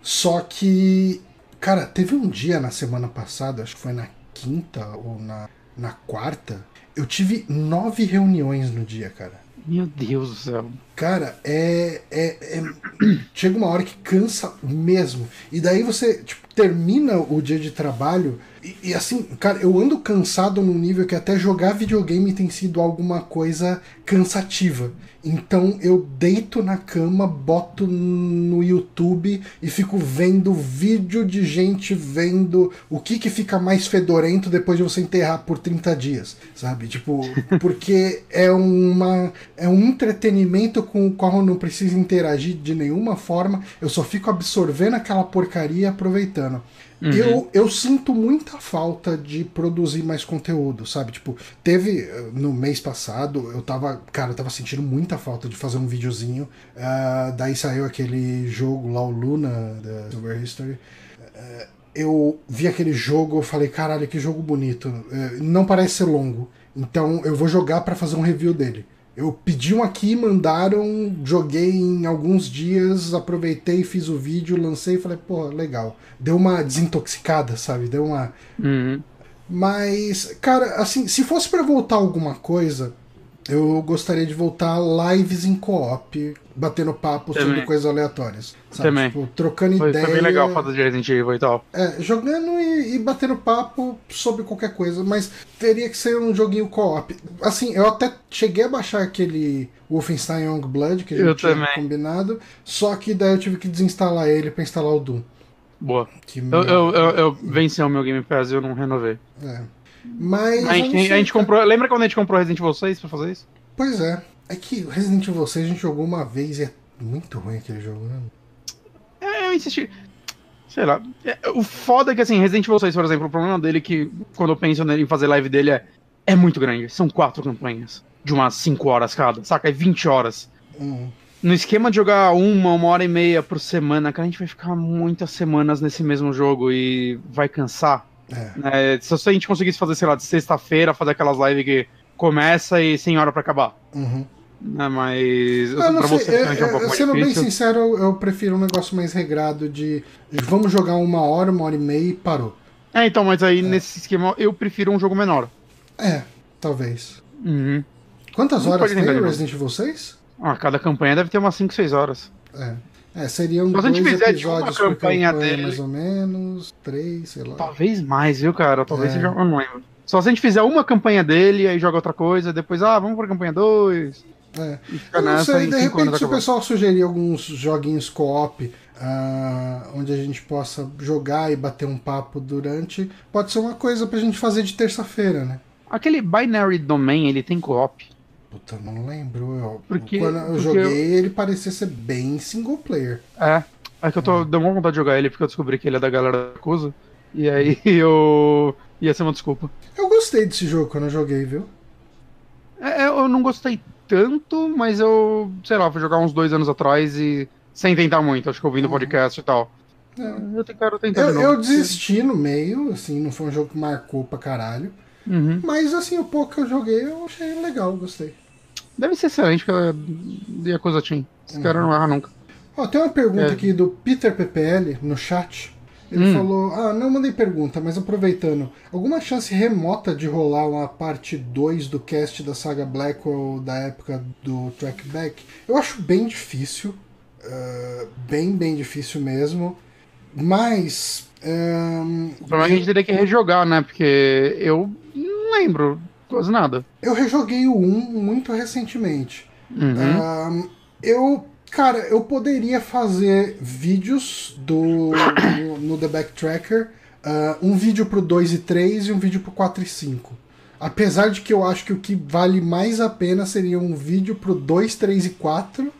Só que, cara, teve um dia na semana passada, acho que foi na quinta ou na, na quarta, eu tive nove reuniões no dia, cara. Meu Deus do céu. Cara, é, é, é, Chega uma hora que cansa mesmo. E daí você tipo, termina o dia de trabalho e, e, assim, cara, eu ando cansado num nível que até jogar videogame tem sido alguma coisa cansativa. Então eu deito na cama, boto no YouTube e fico vendo vídeo de gente vendo o que que fica mais fedorento depois de você enterrar por 30 dias, sabe? Tipo, porque é uma é um entretenimento com o qual eu não preciso interagir de nenhuma forma, eu só fico absorvendo aquela porcaria e aproveitando. Uhum. Eu, eu sinto muita falta de produzir mais conteúdo, sabe? Tipo, teve no mês passado, eu tava, cara, eu tava sentindo muita falta de fazer um videozinho. Uh, daí saiu aquele jogo lá, o Luna, da Silver History. Uh, eu vi aquele jogo, eu falei, caralho, que jogo bonito. Uh, não parece ser longo. Então eu vou jogar para fazer um review dele. Eu pedi um aqui, mandaram, joguei em alguns dias, aproveitei, fiz o vídeo, lancei e falei, pô, legal. Deu uma desintoxicada, sabe? Deu uma. Uhum. Mas, cara, assim, se fosse para voltar alguma coisa, eu gostaria de voltar lives em co-op, batendo papo Também. sobre coisas aleatórias. Sabe? Também. Tipo, trocando foi, ideia. Foi bem legal fazer de Resident Evil e tal. É, jogando e, e, batendo papo sobre qualquer coisa, mas teria que ser um joguinho co-op. Assim, eu até cheguei a baixar aquele Wolfenstein Youngblood que a gente eu tinha também. combinado, só que daí eu tive que desinstalar ele para instalar o Doom. Boa. Que eu, eu, eu, eu venci o meu Game Pass e eu não renovei. É. Mas. A gente, a gente comprou. Lembra quando a gente comprou Resident Evil 6 pra fazer isso? Pois é. É que Resident Evil 6 a gente jogou uma vez e é muito ruim aquele jogo, né? É, eu insisti. Sei lá. É, o foda é que, assim, Resident Evil 6, por exemplo, o problema dele é que, quando eu penso nele em fazer live dele, é, é muito grande. São quatro campanhas. De umas 5 horas cada, saca? É 20 horas. Uhum. No esquema de jogar uma, uma hora e meia por semana, cara, a gente vai ficar muitas semanas nesse mesmo jogo e vai cansar. É. É, se a gente conseguisse fazer, sei lá, de sexta-feira, fazer aquelas lives que começa e sem hora para acabar. Uhum. É, mas eu pra você é, é um Sendo bem sincero, eu prefiro um negócio mais regrado de vamos jogar uma hora, uma hora e meia e parou. É, então, mas aí é. nesse esquema eu prefiro um jogo menor. É, talvez. Uhum. Quantas Não horas tem o Resident Evil 6? Ah, cada campanha deve ter umas 5, 6 horas. É. É, seriam Se dois a gente fizer episódios uma campanha, campanha dele, mais ou menos, três, sei lá. Talvez mais, viu, cara? Talvez é. seja, eu não lembro. Só se a gente fizer uma campanha dele, aí joga outra coisa, depois, ah, vamos pra campanha 2. É. Eu não sei, de repente, se o pessoal sugerir alguns joguinhos co-op uh, onde a gente possa jogar e bater um papo durante, pode ser uma coisa pra gente fazer de terça-feira, né? Aquele Binary Domain, ele tem co-op? Puta, não lembro. Eu, porque, quando eu porque joguei, eu... ele parecia ser bem single player. É. É que eu tô. Hum. Deu uma vontade de jogar ele porque eu descobri que ele é da galera da Acusa. E aí eu. ia ser uma desculpa. Eu gostei desse jogo quando eu joguei, viu? É, eu não gostei tanto, mas eu, sei lá, fui jogar uns dois anos atrás e. sem tentar muito, acho que ouvindo uhum. podcast e tal. É. Eu quero tentar eu, de novo. Eu desisti no meio, assim, não foi um jogo que marcou pra caralho. Uhum. Mas assim, o pouco que eu joguei eu achei legal, gostei. Deve ser excelente, é coisa Team. Esse uhum. cara não erra nunca. Ó, tem uma pergunta é. aqui do Peter PPL no chat. Ele hum. falou: Ah, não mandei pergunta, mas aproveitando, alguma chance remota de rolar uma parte 2 do cast da saga Blackwell da época do trackback? Eu acho bem difícil. Uh, bem, bem difícil mesmo. Mas. Um, problema é que a gente teria que rejogar, né? Porque eu não lembro quase nada. Eu rejoguei o 1 muito recentemente. Uhum. eu, cara, eu poderia fazer vídeos do, no, no The Backtracker. Uh, um vídeo pro 2 e 3 e um vídeo pro 4 e 5. Apesar de que eu acho que o que vale mais a pena seria um vídeo pro 2, 3 e 4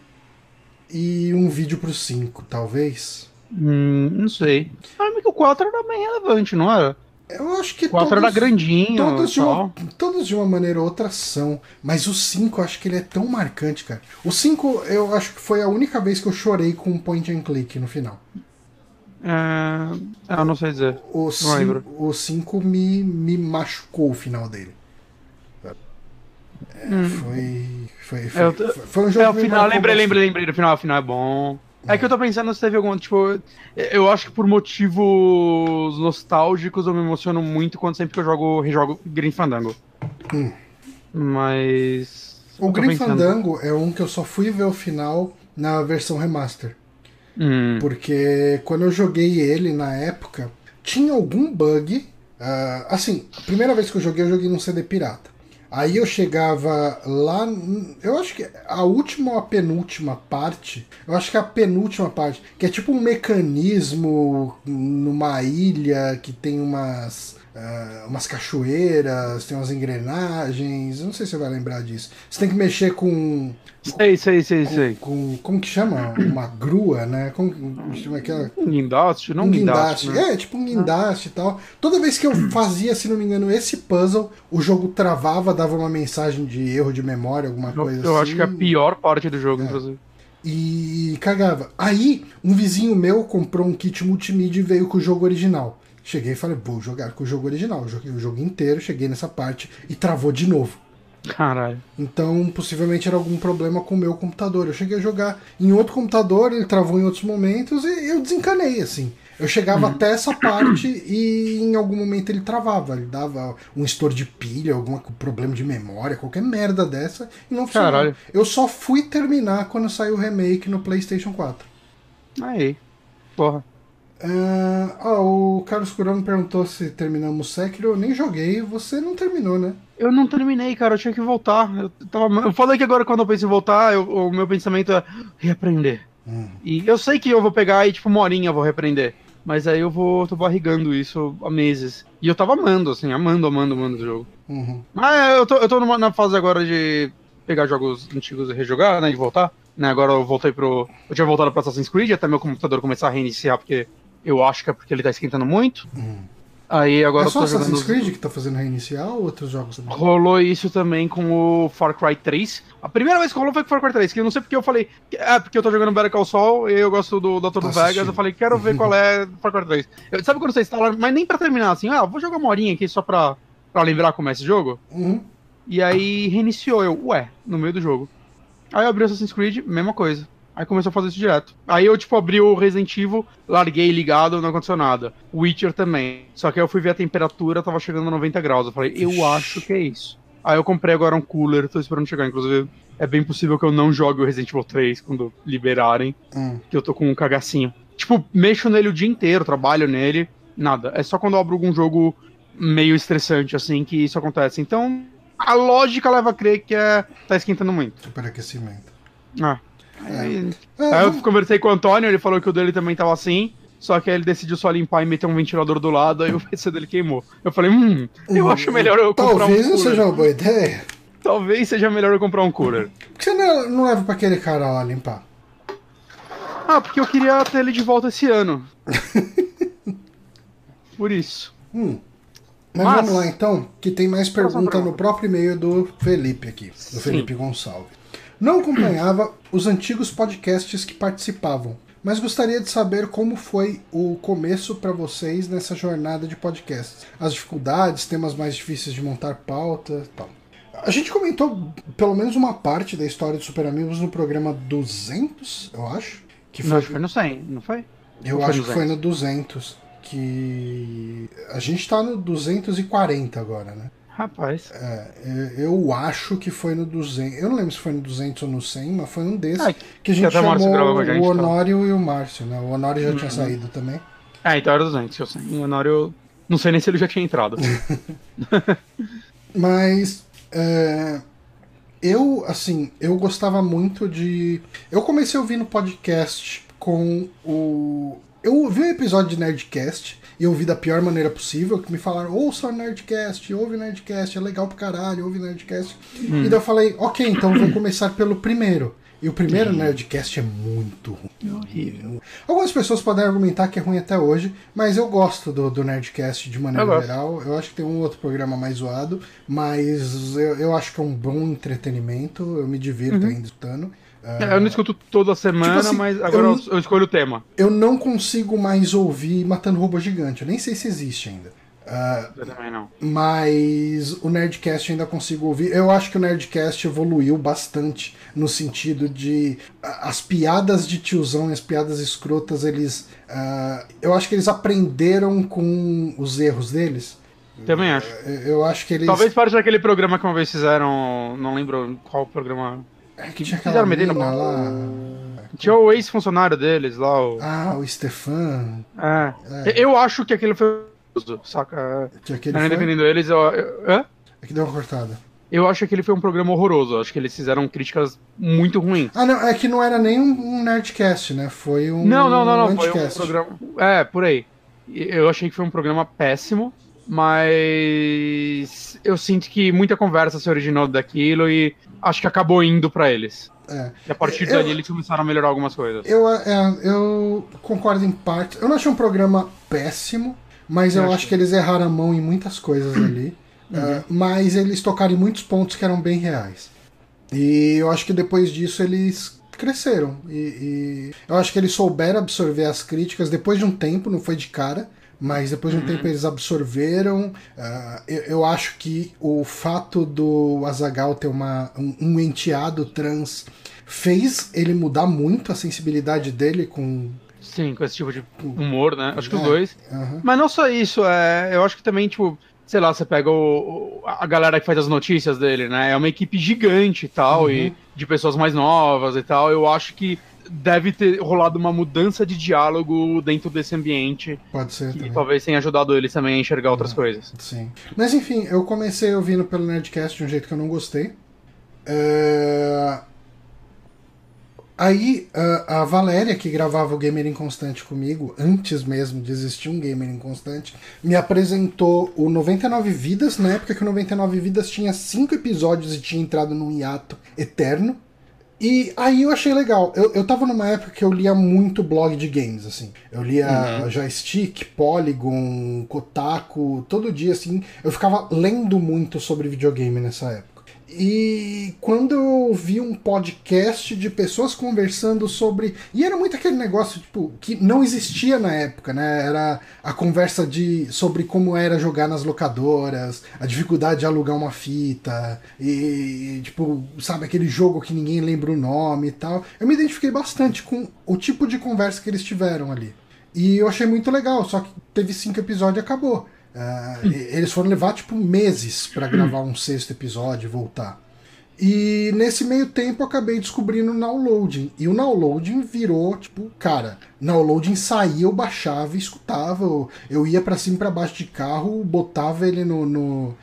e um vídeo pro 5, talvez. Hum, não sei. Ah, que o 4 era bem relevante, não era? Eu acho que O 4 era grandinho. Todos de, uma, todos de uma maneira ou outra são. Mas o 5 eu acho que ele é tão marcante, cara. O 5 eu acho que foi a única vez que eu chorei com um point and click no final. É... Eu não sei dizer. O Não 5 lembro. o cinco me, me machucou o final dele. É, foi, foi, foi, Hum. Eu- foi, foi um jogo É, o final, lembrei, lembrei, lembrei. O final, o final é bom. É que eu tô pensando se teve algum, tipo, eu acho que por motivos nostálgicos eu me emociono muito quando sempre que eu jogo, rejogo Green Fandango. Hum. Mas. O pensando. Fandango é um que eu só fui ver o final na versão remaster. Hum. Porque quando eu joguei ele na época, tinha algum bug. ah, assim, a primeira vez que eu joguei, eu joguei num CD pirata. Aí eu chegava lá. Eu acho que a última ou a penúltima parte. Eu acho que é a penúltima parte. Que é tipo um mecanismo numa ilha que tem umas. Ah, umas cachoeiras, tem umas engrenagens. Eu não sei se você vai lembrar disso. Você tem que mexer com. Sei, sei, sei, com, sei. com- como que chama? Uma grua, né? Como como chama aquela. Um guindaste? Não um guindaste. guindaste. né? É, tipo um guindaste e tal. Toda vez que eu fazia, se não me engano, esse puzzle, o jogo travava, dava uma mensagem de erro de memória, alguma Eu, coisa eu assim. acho que é a pior parte do jogo, É. inclusive. E cagava. Aí, um vizinho meu comprou um kit multimídia e veio com o jogo original. Cheguei e falei, vou jogar com o jogo original. Joguei o jogo inteiro, cheguei nessa parte e travou de novo. Caralho. Então, possivelmente era algum problema com o meu computador. Eu cheguei a jogar em outro computador, ele travou em outros momentos e eu desencanei, assim. Eu chegava Uhum. até essa parte e em algum momento ele travava. Ele dava um estouro de pilha, algum problema de memória, qualquer merda dessa, e não funcionava. Caralho. Eu só fui terminar quando saiu o remake no PlayStation 4. Aí. Porra. Ah, ó, o Carlos Curano perguntou se terminamos Sekiro. Eu nem joguei, você não terminou, né? Eu não terminei, cara, eu tinha que voltar. Eu, tava... eu falei que agora quando eu penso em voltar, eu- o meu pensamento é reaprender. Hum. E eu sei que eu vou pegar e, tipo, uma horinha eu vou reaprender. Mas aí eu vou, tô barrigando isso há meses. E eu tava amando, assim, amando, amando, amando o jogo. Uhum. Mas eu tô, eu tô numa, na fase agora de pegar jogos antigos e rejogar, né, de voltar. Né, agora eu voltei pro... Eu tinha voltado pro Assassin's Creed até meu computador começar a reiniciar, porque eu acho que é porque ele tá esquentando muito. Uhum. Aí agora é eu só tô jogando... Assassin's Creed que tá fazendo reiniciar ou outros jogos também? Rolou isso também com o Far Cry 3. A primeira vez que rolou foi com o Far Cry 3, que eu não sei porque eu falei. É, porque eu tô jogando Better Call Saul e eu gosto do Dr. Tá Vegas. assistindo. Eu falei, quero ver qual é Far Cry 3. Eu- sabe quando você instala, mas nem pra terminar assim, ah, vou jogar uma horinha aqui só pra, pra lembrar como é esse jogo? Uhum. E aí reiniciou eu, ué, no meio do jogo. Aí eu abri o Assassin's Creed, mesma coisa. Aí começou a fazer isso direto. Aí eu, tipo, abri o Resident Evil, larguei ligado, não aconteceu nada. Witcher também. Só que aí eu fui ver a temperatura, tava chegando a 90 graus. Eu falei, eu acho que é isso. Aí eu comprei agora um cooler, tô esperando chegar. Inclusive, é bem possível que eu não jogue o Resident Evil 3 quando liberarem, Hum. que eu tô com um cagacinho. Tipo, mexo nele o dia inteiro, trabalho nele, nada. É só quando eu abro algum jogo meio estressante, assim, que isso acontece. Então, a lógica leva a crer que é, tá esquentando muito. Superaquecimento. Ah. Aí, É, aí eu conversei com o Antônio, ele falou que o dele também tava assim. Só que aí ele decidiu só limpar e meter um ventilador do lado, aí o PC dele queimou. Eu falei, hum, eu Hum, acho melhor eu comprar Talvez um não cooler. seja uma boa ideia. Talvez seja melhor eu comprar um cooler. Por que você não, não leva pra aquele cara lá limpar? Ah, porque eu queria ter ele de volta esse ano. Por isso. Hum. Mas, Mas- vamos lá então, que tem mais pergunta pergunta. no próprio e-mail do Felipe aqui, do Sim. Felipe Gonçalves. Não acompanhava os antigos podcasts que participavam, mas gostaria de saber como foi o começo para vocês nessa jornada de podcasts. As dificuldades, temas mais difíceis de montar pauta tal. A gente comentou pelo menos uma parte da história do Super Amigos no programa 200, eu acho. Que Não, foi, acho que foi no 100, não foi? eu foi acho no que foi no 200. Que. A gente tá no 240 agora, né? Rapaz. É, eu eu acho que foi no 200. Eu não lembro se foi no 200 ou no 100, mas foi um desses. Ah, que a gente o chamou a gente, o tá. Honório e o Márcio, né? O Honório já Uhum. tinha saído também. Ah, então era 200, eu sei. O Honório, não sei nem se ele já tinha entrado. Mas. é, eu, assim, eu gostava muito de. Eu comecei ouvindo podcast com o. eu ouvi um episódio de Nerdcast e eu ouvi da pior maneira possível, que me falaram, ouça o Nerdcast, ouve o Nerdcast, é legal pra caralho, ouve o Nerdcast. Hum. E daí eu falei, ok, então eu vou começar pelo primeiro. E o primeiro Nerdcast é muito ruim. horrível. Algumas pessoas podem argumentar que é ruim até hoje, mas eu gosto do, do Nerdcast de Eu maneira gosto. geral. Eu acho que tem um outro programa mais zoado, mas eu, eu acho que é um bom entretenimento. Eu me divirto ainda escutando. É, eu não escuto toda semana, Tipo assim, mas agora eu- eu... escolho o tema. Eu não consigo mais ouvir Matando Robô Gigante. Eu nem sei se existe ainda. Ah, Eu também não. mas o Nerdcast ainda consigo ouvir. Eu acho que o Nerdcast evoluiu bastante no sentido de a- as piadas de tiozão e as piadas escrotas, eles. ah, eu acho que eles aprenderam com os erros deles. Também acho. Eu eu acho que eles. Talvez parte daquele programa que uma vez fizeram, não lembro qual programa. É que que tinha fizeram aquela Bom. lá. Tinha o ex-funcionário deles lá, o... Ah, o Stefan. É. É. Eu acho que aquele foi. Saca? Que aquele Não foi. defendendo eles, eu, hã? É que deu uma cortada. eu acho que ele foi um programa horroroso. Eu Acho que eles fizeram críticas muito ruins. Ah, não, é que não era nem um, um Nerdcast, né? Foi um. Não, não, não, não. Foi um programa. É, por aí. Eu achei que foi um programa péssimo, mas eu sinto que muita conversa se originou daquilo e acho que acabou indo pra eles. É. E a partir Eu- dali eles começaram a melhorar algumas coisas. Eu, é, eu concordo em parte. Eu não achei um programa péssimo, mas eu Eu acho acho. que eles erraram a mão em muitas coisas ali. É, mas eles tocaram em muitos pontos que eram bem reais. E eu acho que depois disso eles cresceram. E, e eu acho que eles souberam absorver as críticas depois de um tempo, não foi de cara. Mas depois de um tempo eles absorveram. Ah, eu, eu acho que o fato do Azagal ter uma, um, um enteado trans fez ele mudar muito a sensibilidade dele com. Sim, com esse tipo de humor, né? Acho que os É. dois. Aham. Mas não só isso, é, eu acho que também, tipo, sei lá, você pega o, o- a galera que faz as notícias dele, né? É uma equipe gigante e tal, Uhum. e de pessoas mais novas e tal. Eu acho que deve ter rolado uma mudança de diálogo dentro desse ambiente Pode ser também. talvez tenha ajudado eles também a enxergar outras coisas. Sim. Mas enfim, eu comecei ouvindo pelo Nerdcast de um jeito que eu não gostei. É, Aí a, a Valéria, que gravava o Gamer Inconstante comigo, antes mesmo de existir um Gamer Inconstante, me apresentou o 99 Vidas, na época que o 99 Vidas tinha cinco episódios e tinha entrado num hiato eterno. E aí eu achei legal. Eu, eu tava numa época que eu lia muito blog de games, assim. Eu lia Joystick, Polygon, Kotaku, todo dia, assim. Eu ficava lendo muito sobre videogame nessa época. E quando eu vi um podcast de pessoas conversando sobre. E era muito aquele negócio, tipo, que não existia na época, né? Era a conversa de sobre como era jogar nas locadoras, a dificuldade de alugar uma fita, e, tipo, sabe, aquele jogo que ninguém lembra o nome e tal. Eu me identifiquei bastante com o tipo de conversa que eles tiveram ali. E eu achei muito legal, só que teve cinco episódios e acabou. E- Eles foram levar, tipo, meses pra gravar um sexto episódio e voltar. E nesse meio tempo eu acabei descobrindo o Nowloading. E o Nowloading virou, tipo, cara, Nowloading saía, eu baixava e escutava. Eu, eu ia pra cima e pra baixo de carro, botava ele no. no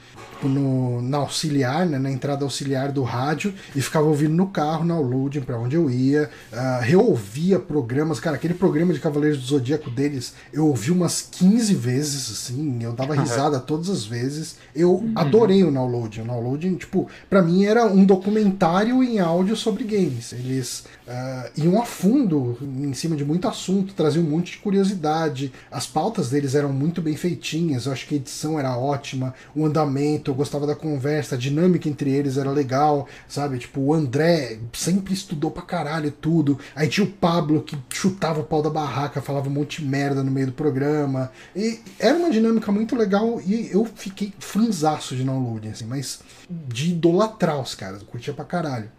no, na auxiliar, né, na entrada auxiliar do rádio e ficava ouvindo no carro, Nowloading, pra onde eu ia, ah, reouvia programas, cara, aquele programa de Cavaleiros do Zodíaco deles, eu ouvi umas 15 vezes, assim, eu dava risada todas as vezes, eu adorei o Nowloading, o Nowloading, tipo, pra mim era um documentário em áudio sobre games, eles ah, iam a fundo em cima de muito assunto, traziam um monte de curiosidade, as pautas deles eram muito bem feitinhas, eu acho que a edição era ótima, o andamento, eu gostava da conversa, a dinâmica entre eles era legal, sabe? Tipo, o André sempre estudou pra caralho tudo, aí tinha o Pablo que chutava o pau da barraca, falava um monte de merda no meio do programa, e era uma dinâmica muito legal e eu fiquei fanzaço de downloading, assim, mas de idolatrar os caras, eu curtia pra caralho.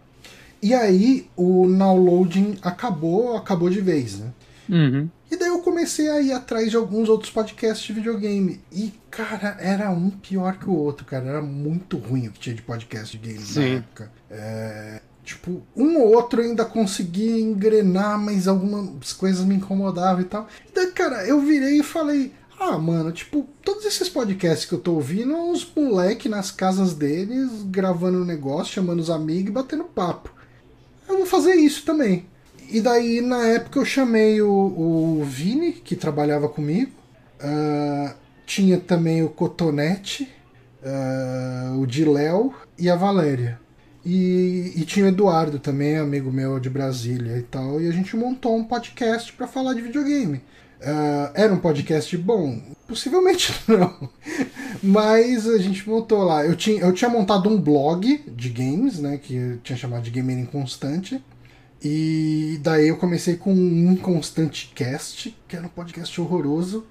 E aí o downloading acabou, acabou de vez, né? Uhum. Comecei a ir atrás de alguns outros podcasts de videogame. E, cara, era um pior que o outro, cara. Era muito ruim o que tinha de podcast de game na Sim. época. É, tipo, um ou outro ainda conseguia engrenar, mas algumas coisas me incomodavam e tal. E daí, cara, eu virei e falei. Ah, mano, tipo, todos esses podcasts que eu tô ouvindo, é uns moleque nas casas deles, gravando um negócio, chamando os amigos e batendo papo. Eu vou fazer isso também. E daí, na época, eu chamei o, o Vini, que trabalhava comigo. Uh, tinha também o Cotonete, uh, o Diléu e a Valéria. E, e, tinha o Eduardo também, amigo meu de Brasília e tal. E a gente montou um podcast para falar de videogame. Uh, era um podcast bom? Possivelmente não. Mas a gente montou lá. Eu tinha, eu tinha montado um blog de games, né? Que eu tinha chamado de Gamer Inconstante. E daí eu comecei com um Inconstante Cast, que era um podcast horroroso.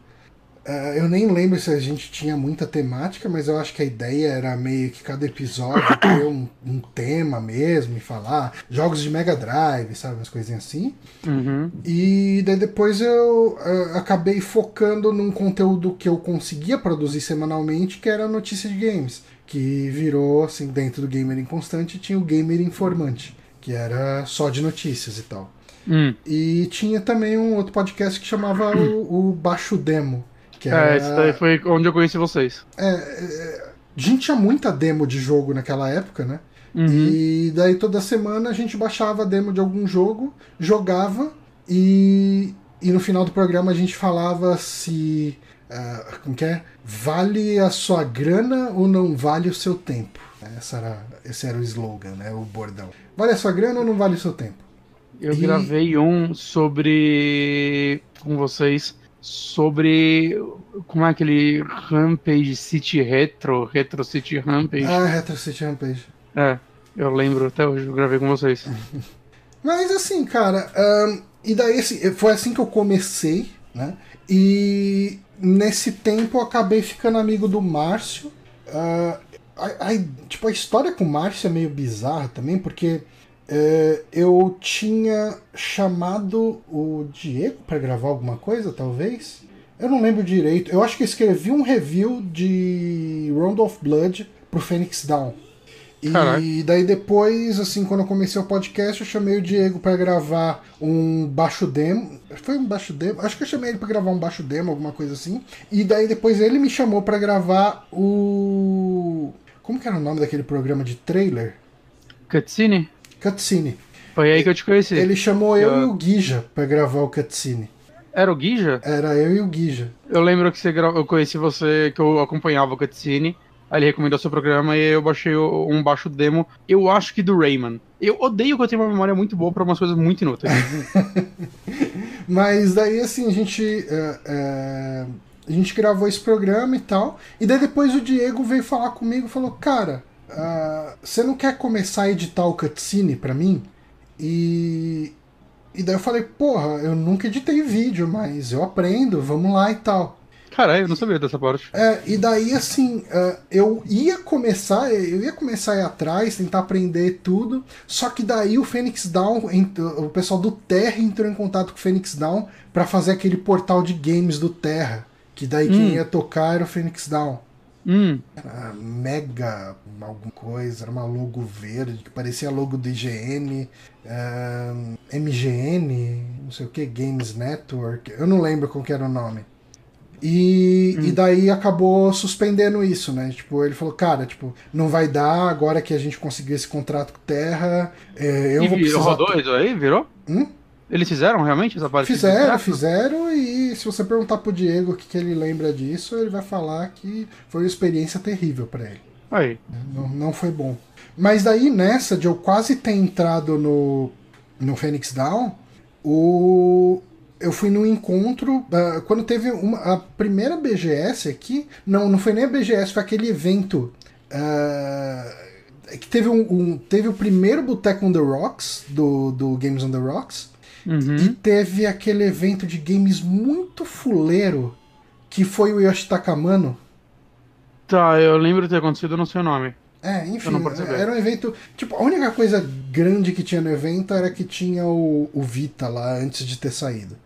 Uh, eu nem lembro se a gente tinha muita temática, mas eu acho que a ideia era meio que cada episódio ter um, um tema mesmo e falar jogos de Mega Drive, sabe? Umas coisinhas assim. Uhum. E daí depois eu uh, acabei focando num conteúdo que eu conseguia produzir semanalmente, que era notícia de games. Que virou, assim, dentro do Gamer Inconstante, tinha o Gamer Informante, que era só de notícias e tal. Hum. E tinha também um outro podcast que chamava o, o Baixo Demo que era... É, esse daí foi onde eu conheci vocês. É, é, a gente tinha muita demo de jogo naquela época, né? Uhum. E daí toda semana a gente baixava a demo de algum jogo, jogava e, e no final do programa a gente falava se. Uh, como que é? Vale a sua grana ou não vale o seu tempo? Essa era, esse era o slogan, né? O bordão. Vale a sua grana ou não vale o seu tempo? Eu e... gravei um sobre. com vocês sobre como é aquele Rampage City Retro, Retro City Rampage. Ah, Retro City Rampage. É, eu lembro até hoje, eu gravei com vocês. Mas assim, cara, um, e daí assim, foi assim que eu comecei, né? E nesse tempo eu acabei ficando amigo do Márcio. Uh, a, a, tipo, a história com o Márcio é meio bizarra também, porque é, eu tinha chamado o Diego para gravar alguma coisa, talvez. Eu não lembro direito. Eu acho que eu escrevi um review de Round of Blood pro Phoenix Down. E daí depois, assim, quando eu comecei o podcast, eu chamei o Diego para gravar um baixo demo. Foi um baixo demo? Acho que eu chamei ele para gravar um baixo demo, alguma coisa assim. E daí depois ele me chamou para gravar o. Como que era o nome daquele programa de trailer? Cutscene? Cutscene. Foi aí que eu te conheci. Ele chamou eu, eu... e o Guija pra gravar o Cutscene. Era o Guija? Era eu e o Guija. Eu lembro que você gra... eu conheci você, que eu acompanhava o Cutscene. Aí ele recomendou seu programa e eu baixei um baixo demo, eu acho que do Rayman. Eu odeio que eu tenho uma memória muito boa para umas coisas muito inúteis. Mas daí assim, a gente. É, é, a gente gravou esse programa e tal. E daí depois o Diego veio falar comigo e falou, cara, uh, você não quer começar a editar o cutscene pra mim? E, e daí eu falei, porra, eu nunca editei vídeo, mas eu aprendo, vamos lá e tal. Caralho, eu não sabia dessa parte. É, e daí assim, uh, eu ia começar, eu ia começar a ir atrás, tentar aprender tudo, só que daí o Phoenix Down, o pessoal do Terra entrou em contato com o Phoenix Down para fazer aquele portal de games do Terra, que daí hum. quem ia tocar era o Phoenix Down. Hum. Era mega alguma coisa, era uma logo verde que parecia logo do IGN, uh, MGN, não sei o que, Games Network, eu não lembro qual era o nome. E, hum. e daí acabou suspendendo isso, né? Tipo, ele falou, cara, tipo, não vai dar agora que a gente conseguiu esse contrato com Terra. É, eu e vou virou precisar... rodou isso aí? Virou? Hum? Eles fizeram realmente essa parte? Fizeram, fizeram, e se você perguntar pro Diego o que, que ele lembra disso, ele vai falar que foi uma experiência terrível para ele. Aí. Não, não foi bom. Mas daí nessa de eu quase ter entrado no, no Phoenix Down, o, eu fui num encontro. Uh, quando teve uma, a primeira BGS aqui, não, não foi nem a BGS, foi aquele evento. Uh, que teve, um, um, teve o primeiro Boteco on the Rocks, do, do Games on the Rocks. Uhum. E teve aquele evento de games muito fuleiro que foi o Yoshitaka Mano. Tá, eu lembro de ter acontecido, não sei o nome. É, enfim, era um evento. Tipo, a única coisa grande que tinha no evento era que tinha o, o Vita lá antes de ter saído.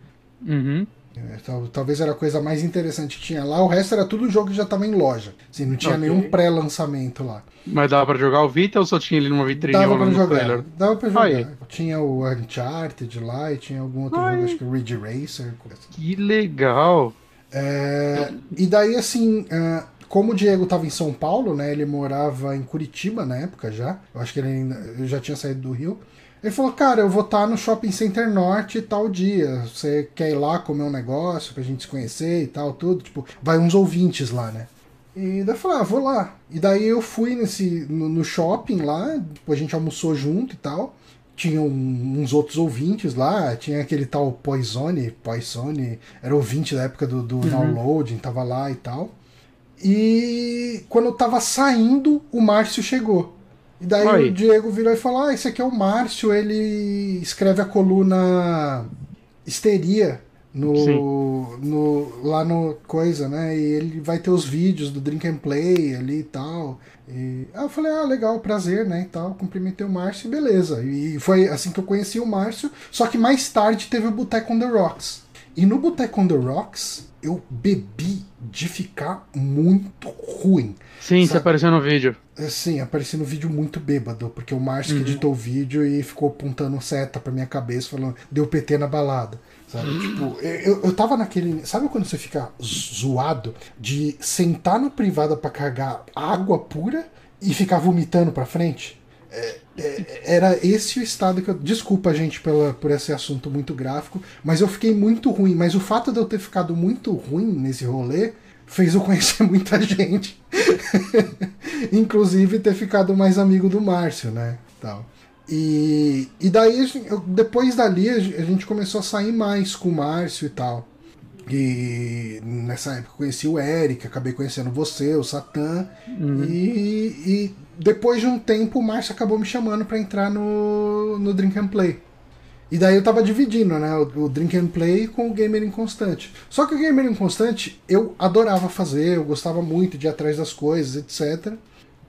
Uhum. É, talvez era a coisa mais interessante que tinha lá. O resto era tudo jogo que já estava em loja. Assim, não tinha okay. nenhum pré-lançamento lá. Mas dava pra jogar o Vita ou só tinha ele numa vitrine? Dava pra jogar. Trailer? Dava pra jogar. Aí. Tinha o Uncharted lá e tinha algum outro Ai. jogo, acho que o Ridge Racer. Assim. Que legal! É, e daí, assim, uh, como o Diego estava em São Paulo, né? Ele morava em Curitiba na época já. Eu acho que ele ainda, já tinha saído do Rio. Ele falou, cara, eu vou estar no Shopping Center Norte tal dia. Você quer ir lá comer um negócio pra gente se conhecer e tal, tudo? Tipo, vai uns ouvintes lá, né? E daí eu falei, ah, vou lá. E daí eu fui nesse, no, no shopping lá, depois a gente almoçou junto e tal. Tinha um, uns outros ouvintes lá, tinha aquele tal Poisone, Poisone, era ouvinte da época do, do uhum. downloading, tava lá e tal. E quando eu tava saindo, o Márcio chegou. E daí Oi. o Diego virou e falou: Ah, esse aqui é o Márcio, ele escreve a coluna Histeria no, no, lá no coisa, né? E ele vai ter os vídeos do Drink and Play ali e tal. E aí eu falei, ah, legal, prazer, né? E tal. Cumprimentei o Márcio e beleza. E foi assim que eu conheci o Márcio. Só que mais tarde teve o Boteco on the Rocks. E no Boteco on the Rocks, eu bebi de ficar muito ruim. Sim, sabe? você apareceu no vídeo. É, sim, apareci no vídeo muito bêbado, porque o Márcio uhum. editou o vídeo e ficou apontando seta pra minha cabeça, falando, deu PT na balada. Sabe? Uhum. Tipo, eu, eu tava naquele. Sabe quando você fica zoado de sentar na privada para carregar água pura e ficar vomitando pra frente? É, é, era esse o estado que eu. Desculpa, gente, pela, por esse assunto muito gráfico, mas eu fiquei muito ruim. Mas o fato de eu ter ficado muito ruim nesse rolê fez eu conhecer muita gente. Inclusive ter ficado mais amigo do Márcio, né? Tal. E, e daí, depois dali, a gente começou a sair mais com o Márcio e tal. E nessa época conheci o Eric, acabei conhecendo você, o Satã. Uhum. E, e, depois de um tempo o Márcio acabou me chamando para entrar no, no Drink and Play. E daí eu tava dividindo, né? O, o Drink and Play com o Gamer Inconstante. Só que o Gamer Inconstante eu adorava fazer, eu gostava muito de ir atrás das coisas, etc.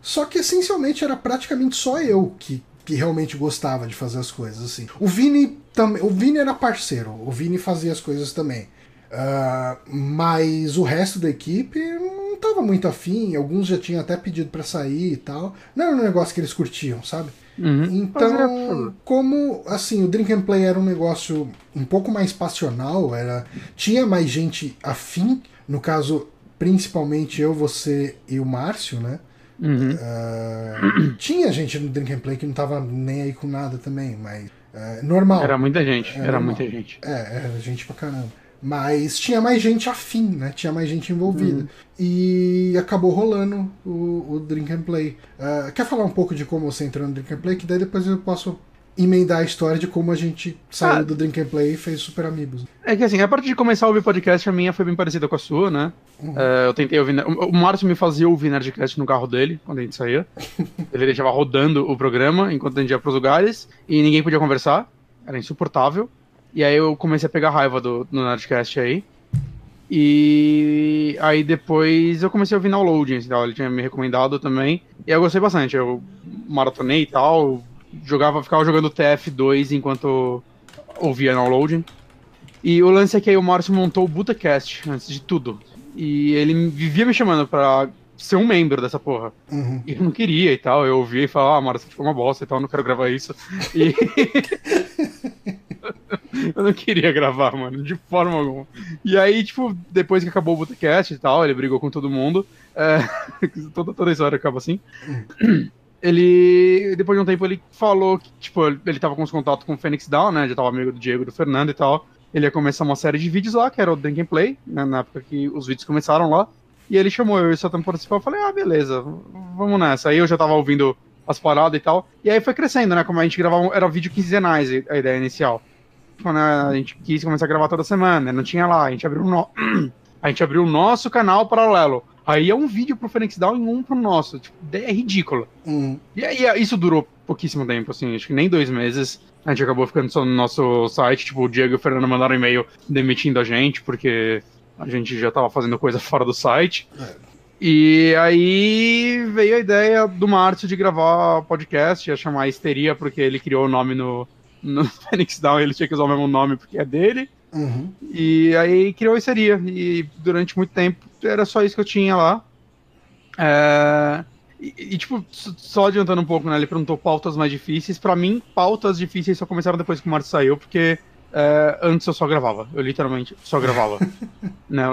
Só que essencialmente era praticamente só eu que que realmente gostava de fazer as coisas assim. O Vini também, o Vini era parceiro, o Vini fazia as coisas também. Uh, mas o resto da equipe não estava muito afim, alguns já tinham até pedido para sair e tal. Não era um negócio que eles curtiam, sabe? Uhum. Então, é, como assim, o Drink and Play era um negócio um pouco mais passional, era tinha mais gente afim, no caso, principalmente eu, você e o Márcio, né? Uhum. Uh, tinha gente no Drink and Play que não tava nem aí com nada também, mas uh, normal. Era muita gente, era, era muita gente. É, era gente pra caramba. Mas tinha mais gente afim, né? Tinha mais gente envolvida. Uhum. E acabou rolando o, o Drink and Play. Uh, quer falar um pouco de como você entrou no Drink and Play? Que daí depois eu posso emendar a história de como a gente saiu ah, do Drink and Play e fez Super Amigos. É que assim, a parte de começar a ouvir podcast, a minha foi bem parecida com a sua, né? Uhum. É, eu tentei ouvir. O Márcio me fazia ouvir Nerdcast no carro dele, quando a gente saía. Ele deixava rodando o programa enquanto a gente ia pros lugares e ninguém podia conversar. Era insuportável. E aí eu comecei a pegar raiva do, do Nerdcast aí. E aí depois eu comecei a ouvir downloading, assim, ele tinha me recomendado também. E eu gostei bastante. Eu maratonei e tal, jogava, ficava jogando TF2 enquanto ouvia downloading. E o lance é que aí o Márcio montou o Butacast antes de tudo. E ele vivia me chamando pra ser um membro dessa porra. Uhum. E eu não queria e tal. Eu ouvia e falava, ah, Márcio, ficou uma bosta e tal, não quero gravar isso. E. eu não queria gravar, mano, de forma alguma. E aí, tipo, depois que acabou o Butacast e tal, ele brigou com todo mundo. É... toda, toda história acaba assim. Ele, depois de um tempo, ele falou que, tipo, ele tava com os contatos com o Phoenix Down, né? Já tava amigo do Diego, do Fernando e tal. Ele ia começar uma série de vídeos lá, que era o Drink and Play, né, na época que os vídeos começaram lá. E ele chamou eu e o Satan participar. Eu falei, ah, beleza, vamos nessa. Aí eu já tava ouvindo as paradas e tal. E aí foi crescendo, né? Como a gente gravava, era vídeo quinzenais a ideia inicial. Quando a gente quis começar a gravar toda semana, não tinha lá. A gente abriu no... a gente abriu o nosso canal paralelo. Aí é um vídeo pro Phoenix Down e um pro nosso. Tipo, é ridícula. Uhum. E aí é, isso durou pouquíssimo tempo, assim, acho que nem dois meses. A gente acabou ficando só no nosso site, tipo, o Diego e o Fernando mandaram um e-mail demitindo a gente, porque a gente já tava fazendo coisa fora do site. É. E aí veio a ideia do Márcio de gravar podcast, ia chamar Histeria, porque ele criou o nome no, no Phoenix Down, ele tinha que usar o mesmo nome porque é dele. Uhum. E aí criou Histeria. E durante muito tempo era só isso que eu tinha lá. É... E, e, tipo, só adiantando um pouco, né? Ele perguntou pautas mais difíceis. Para mim, pautas difíceis só começaram depois que o Marcos saiu, porque é, antes eu só gravava. Eu literalmente só gravava. né?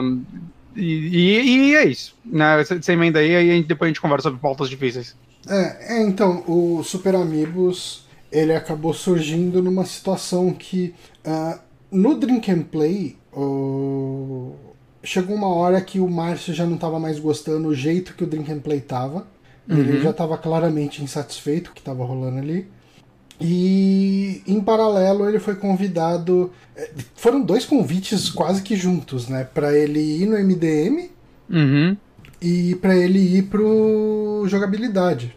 E, e, e, é isso. Né? Você emenda aí, aí depois a gente conversa sobre pautas difíceis. É, é, então, o Super Amigos ele acabou surgindo numa situação que uh, no Drink and Play uh, chegou uma hora que o Márcio já não estava mais gostando o jeito que o Drink and Play tava. Uhum. Ele já estava claramente insatisfeito com o que estava rolando ali. E em paralelo ele foi convidado. Eh, foram dois convites quase que juntos, né? Para ele ir no MDM uhum. e para ele ir pro jogabilidade.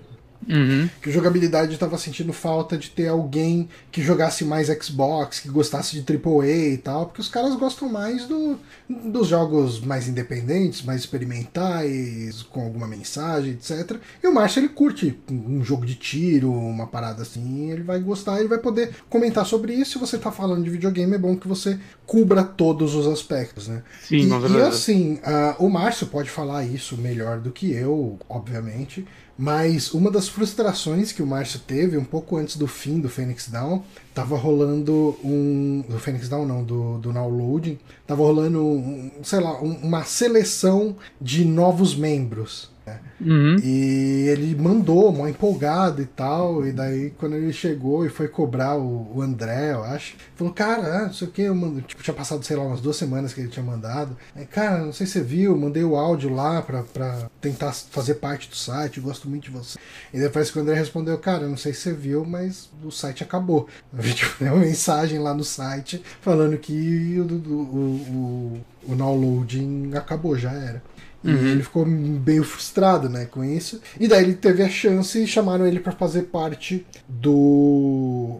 Uhum. Que jogabilidade estava sentindo falta de ter alguém que jogasse mais Xbox, que gostasse de AAA e tal, porque os caras gostam mais do, dos jogos mais independentes, mais experimentais, com alguma mensagem, etc. E o Márcio ele curte um jogo de tiro, uma parada assim, ele vai gostar, ele vai poder comentar sobre isso. Se você tá falando de videogame, é bom que você cubra todos os aspectos, né? Sim, e, e assim, uh, o Márcio pode falar isso melhor do que eu, obviamente. Mas uma das frustrações que o Márcio teve um pouco antes do fim do Phoenix Down, tava rolando um. Do Phoenix Down não, do, do Now Loading, tava rolando, um, sei lá, um, uma seleção de novos membros. Né? Uhum. E ele mandou, mó empolgado e tal. E daí, quando ele chegou e foi cobrar o, o André, eu acho, falou: Cara, ah, não sei o que, eu mando, tipo, tinha passado, sei lá, umas duas semanas que ele tinha mandado. Aí, cara, não sei se você viu, mandei o áudio lá pra, pra tentar fazer parte do site, gosto muito de você. E depois que o André respondeu: Cara, não sei se você viu, mas o site acabou. Tipo, uma mensagem lá no site falando que o, o, o, o downloading acabou, já era. E uhum. ele ficou meio frustrado, né, com isso. E daí ele teve a chance e chamaram ele para fazer parte do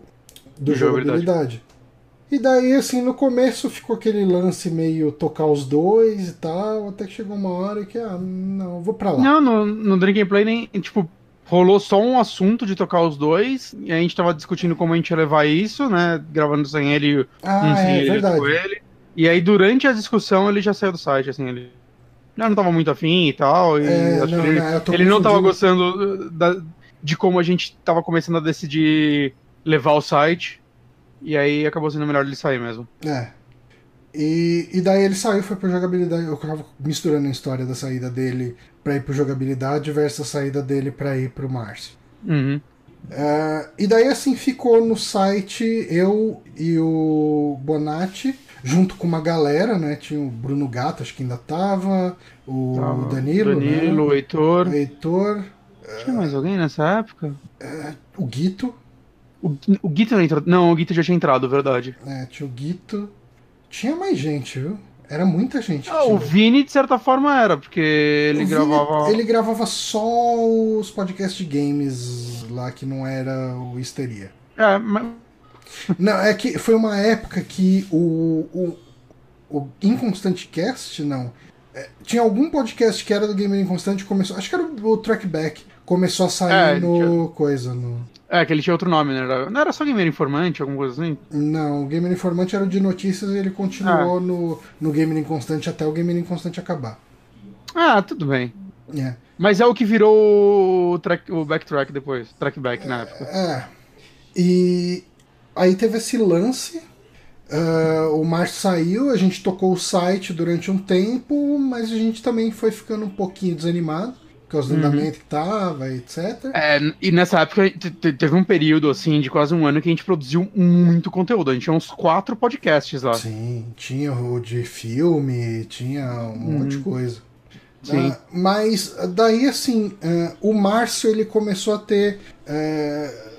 do jogabilidade. E daí, assim, no começo ficou aquele lance meio tocar os dois e tal, até que chegou uma hora que, ah, não, vou pra lá. Não, no, no Drink Play nem, tipo, rolou só um assunto de tocar os dois, e a gente tava discutindo como a gente ia levar isso, né, gravando sem ele, ah, um sem é, ele, verdade. com ele. E aí, durante a discussão, ele já saiu do site, assim, ele já não tava muito afim e tal. E é, não, ele, não, ele não tava gostando da, de como a gente tava começando a decidir levar o site. E aí acabou sendo melhor ele sair mesmo. É. E, e daí ele saiu, foi pro jogabilidade. Eu tava misturando a história da saída dele pra ir pro jogabilidade versus a saída dele pra ir pro Márcio. Uhum. Uh, e daí assim ficou no site eu e o Bonatti junto com uma galera, né? Tinha o Bruno Gato, acho que ainda tava, o tava Danilo, Danilo, né? o Heitor. O Heitor. Tinha mais alguém nessa época? É, o Guito. O, o Guito não entrou. Não, o Guito já tinha entrado, verdade. É, tinha o Guito. Tinha mais gente, viu? Era muita gente. Ah, o Vini, de certa forma, era, porque ele o gravava. Vini, ele gravava só os podcasts de games lá, que não era o Histeria. É, mas não, é que foi uma época que o, o, o Inconstante Cast, não. É, tinha algum podcast que era do Gamer Inconstante, começou. Acho que era o Trackback. Começou a sair é, no. Tinha... coisa. No... É, que ele tinha outro nome, né? Não era só Gamer Informante, alguma coisa assim? Não, o Gamer Informante era o de notícias e ele continuou ah. no, no Gamer Inconstante até o Gamer Inconstante acabar. Ah, tudo bem. É. Mas é o que virou o, track, o Backtrack depois, Trackback na época. É. E, Aí teve esse lance. Uh, o Márcio saiu, a gente tocou o site durante um tempo, mas a gente também foi ficando um pouquinho desanimado causa do uhum. andamento que tava, etc. É, e nessa época teve um período assim de quase um ano que a gente produziu muito conteúdo. A gente tinha uns quatro podcasts lá. Sim, tinha o de filme, tinha um uhum. monte de coisa. Sim. Uh, mas daí assim, uh, o Márcio ele começou a ter uh,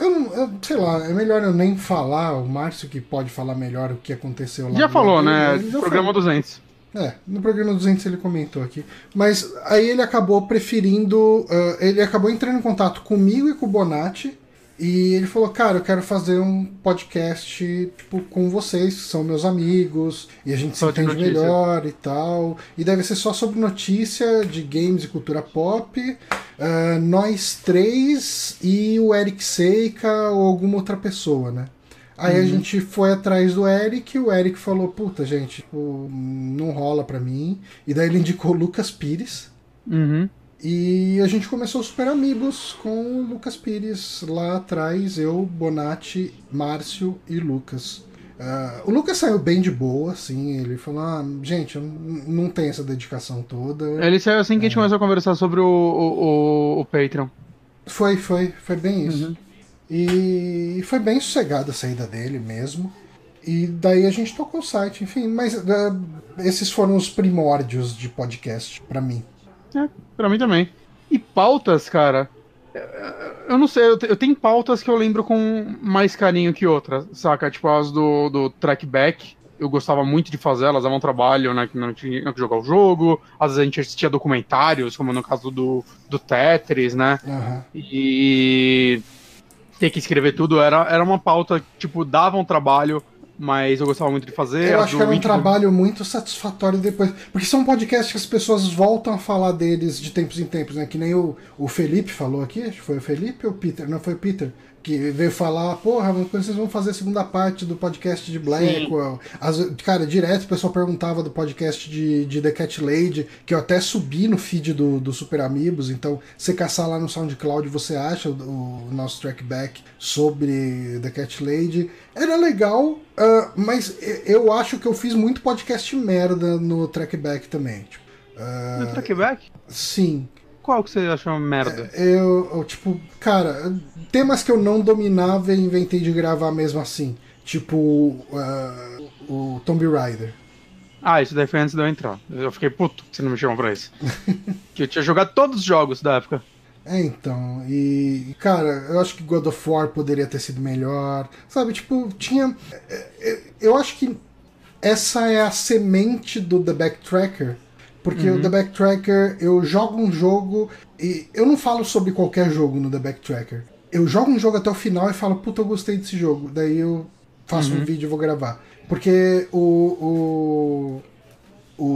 eu, não, eu, sei lá, é melhor eu nem falar, o Márcio que pode falar melhor o que aconteceu lá. Já falou, né? programa falou. 200. É, no programa 200 ele comentou aqui. Mas aí ele acabou preferindo. Uh, ele acabou entrando em contato comigo e com o Bonatti e ele falou, cara, eu quero fazer um podcast tipo, com vocês, que são meus amigos, e a gente só se entende melhor e tal. E deve ser só sobre notícia de games e cultura pop. Uh, nós três e o Eric Seika ou alguma outra pessoa, né? Aí uhum. a gente foi atrás do Eric, o Eric falou, puta, gente, tipo, não rola pra mim. E daí ele indicou o Lucas Pires. Uhum. E a gente começou Super Amigos com o Lucas Pires lá atrás, eu, Bonatti, Márcio e Lucas. Uh, o Lucas saiu bem de boa, assim, ele falou, ah, gente, eu não tenho essa dedicação toda. Ele saiu assim que é. a gente é. começou a conversar sobre o, o, o, o Patreon. Foi, foi, foi bem isso. Uhum. E foi bem sossegada a saída dele mesmo. E daí a gente tocou o site, enfim, mas uh, esses foram os primórdios de podcast para mim. É, pra mim também. E pautas, cara. Eu não sei, eu tenho pautas que eu lembro com mais carinho que outras, saca? Tipo as do, do trackback. Eu gostava muito de fazer, elas davam trabalho, né? Que não tinha que jogar o jogo. Às vezes a gente assistia documentários, como no caso do, do Tetris, né? Uhum. E ter que escrever tudo era, era uma pauta, tipo, dava um trabalho, mas eu gostava muito de fazer. Eu acho que era um trabalho muito satisfatório depois. Porque são podcasts que as pessoas voltam a falar deles de tempos em tempos, né? Que nem o, o Felipe falou aqui, acho que foi o Felipe ou o Peter? Não, foi o Peter que veio falar, porra, quando vocês vão fazer a segunda parte do podcast de Blackwell? As, cara, direto o pessoal perguntava do podcast de, de The Cat Lady, que eu até subi no feed do, do Super Amigos, então você caçar lá no SoundCloud você acha o, o nosso trackback sobre The Cat Lady. Era legal, uh, mas eu acho que eu fiz muito podcast merda no trackback também. Tipo, uh, no trackback? Sim. Qual que você achou merda? É, eu, eu, tipo, cara, temas que eu não dominava e inventei de gravar mesmo assim. Tipo, uh, o Tomb Raider. Ah, isso daí foi antes de eu entrar. Eu fiquei puto que você não me chamou pra isso. que eu tinha jogado todos os jogos da época. É, então. E, cara, eu acho que God of War poderia ter sido melhor. Sabe, tipo, tinha. É, é, eu acho que essa é a semente do The Backtracker porque uhum. o The Backtracker, eu jogo um jogo e eu não falo sobre qualquer jogo no The Backtracker. Eu jogo um jogo até o final e falo, puta, eu gostei desse jogo. Daí eu faço uhum. um vídeo e vou gravar. Porque o, o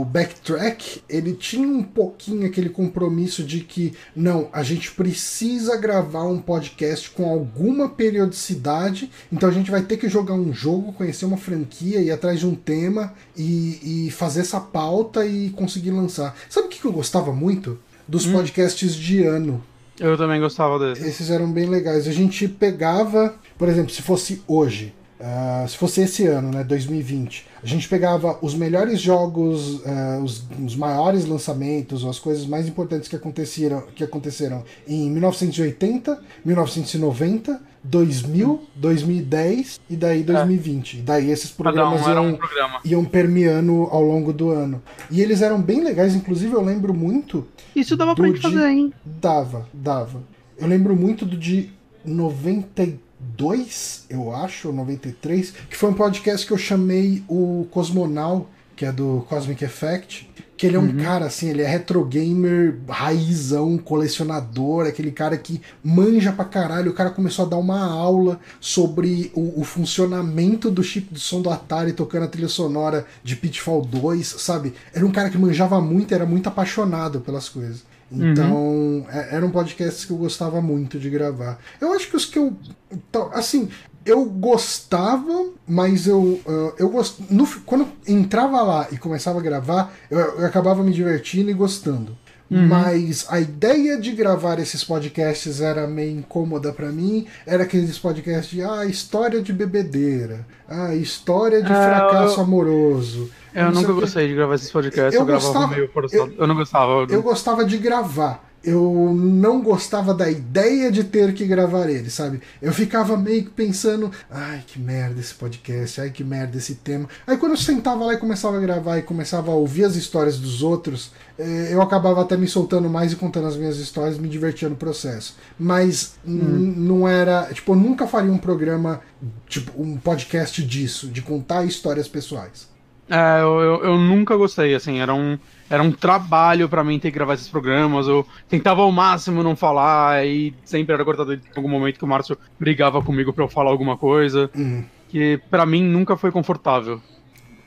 Backtrack, ele tinha um pouquinho aquele compromisso de que, não, a gente precisa gravar um podcast com alguma periodicidade, então a gente vai ter que jogar um jogo, conhecer uma franquia, ir atrás de um tema e, e fazer essa pauta e conseguir lançar. Sabe o que eu gostava muito? Dos hum. podcasts de ano. Eu também gostava desses. Esses eram bem legais. A gente pegava, por exemplo, se fosse hoje, Uh, se fosse esse ano, né, 2020, a gente pegava os melhores jogos, uh, os, os, maiores lançamentos, as coisas mais importantes que aconteceram, que aconteceram em 1980, 1990, 2000, 2010 e daí 2020. É. Daí esses programas um iam, um programa. iam permeando ao longo do ano. E eles eram bem legais, inclusive eu lembro muito. Isso dava pra gente de... fazer, hein? Dava, dava. Eu lembro muito do de 93 2, eu acho, 93, que foi um podcast que eu chamei o Cosmonal, que é do Cosmic Effect, que ele é um uhum. cara assim, ele é retro gamer, raizão, colecionador, aquele cara que manja pra caralho. O cara começou a dar uma aula sobre o, o funcionamento do chip de som do Atari tocando a trilha sonora de Pitfall 2, sabe? Era um cara que manjava muito, era muito apaixonado pelas coisas. Então, uhum. É, era um podcast que eu gostava muito de gravar. Eu acho que os que eu. Então, assim, eu gostava, mas eu. Uh, eu gost... No, quando entrava lá e começava a gravar, eu, eu acabava me divertindo e gostando. Uhum. Mas a ideia de gravar esses podcasts era meio incômoda para mim. Era aqueles podcasts de ah, história de bebedeira, ah, história de é, fracasso eu... amoroso. Eu nunca gostei de gravar esses podcasts, eu, eu gravava gostava, meio forçado. Eu, eu não gostava. Eu, eu gostava de gravar eu não gostava da ideia de ter que gravar ele, sabe? Eu ficava meio que pensando, ai que merda esse podcast, ai que merda esse tema. Aí quando eu sentava lá e começava a gravar e começava a ouvir as histórias dos outros, eh, eu acabava até me soltando mais e contando as minhas histórias, me divertia no processo. Mas hum. não era. Tipo, eu nunca faria um programa, tipo, um podcast disso, de contar histórias pessoais. É, eu, eu, eu nunca gostei, assim, era um era um trabalho para mim ter que gravar esses programas. Eu tentava ao máximo não falar e sempre era cortado em algum momento que o Márcio brigava comigo para eu falar alguma coisa. Uhum. Que para mim nunca foi confortável.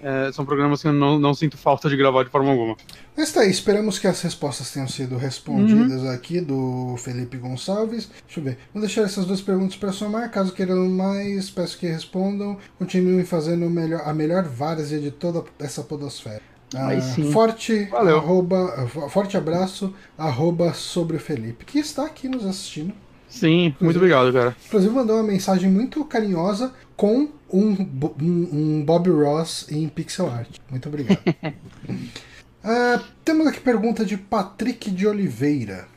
É, são programas que eu não, não, sinto falta de gravar de forma alguma. Mas tá aí, esperamos que as respostas tenham sido respondidas uhum. aqui do Felipe Gonçalves. Deixa eu ver. Vou deixar essas duas perguntas para somar. Caso queiram mais, peço que respondam. Continuem fazendo melhor, a melhor várzea de toda essa podosfera. Aí ah, sim. Forte, Valeu. Arroba, forte abraço, arroba sobre o Felipe, que está aqui nos assistindo. Sim, inclusive, muito obrigado, cara. Inclusive mandou uma mensagem muito carinhosa com um, um, um Bob Ross em pixel art. Muito obrigado. uh, temos aqui pergunta de Patrick de Oliveira.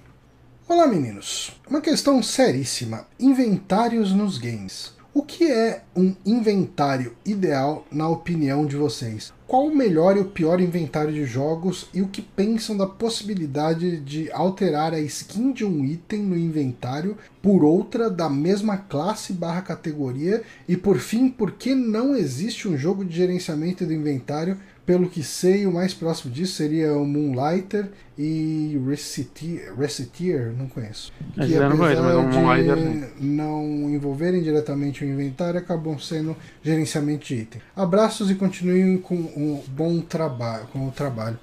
Olá, meninos. Uma questão seríssima: inventários nos games. O que é um inventário ideal na opinião de vocês? Qual o melhor e o pior inventário de jogos e o que pensam da possibilidade de alterar a skin de um item no inventário por outra da mesma classe barra categoria? E por fim, por que não existe um jogo de gerenciamento do inventário pelo que sei, o mais próximo disso seria o Moonlighter e Reciteer, Reciteer não conheço. Que apesar não conheço, mas o Moonlighter de não envolverem diretamente o inventário, acabam sendo gerenciamento de item. Abraços e continuem com um bom trabalho, com o trabalho.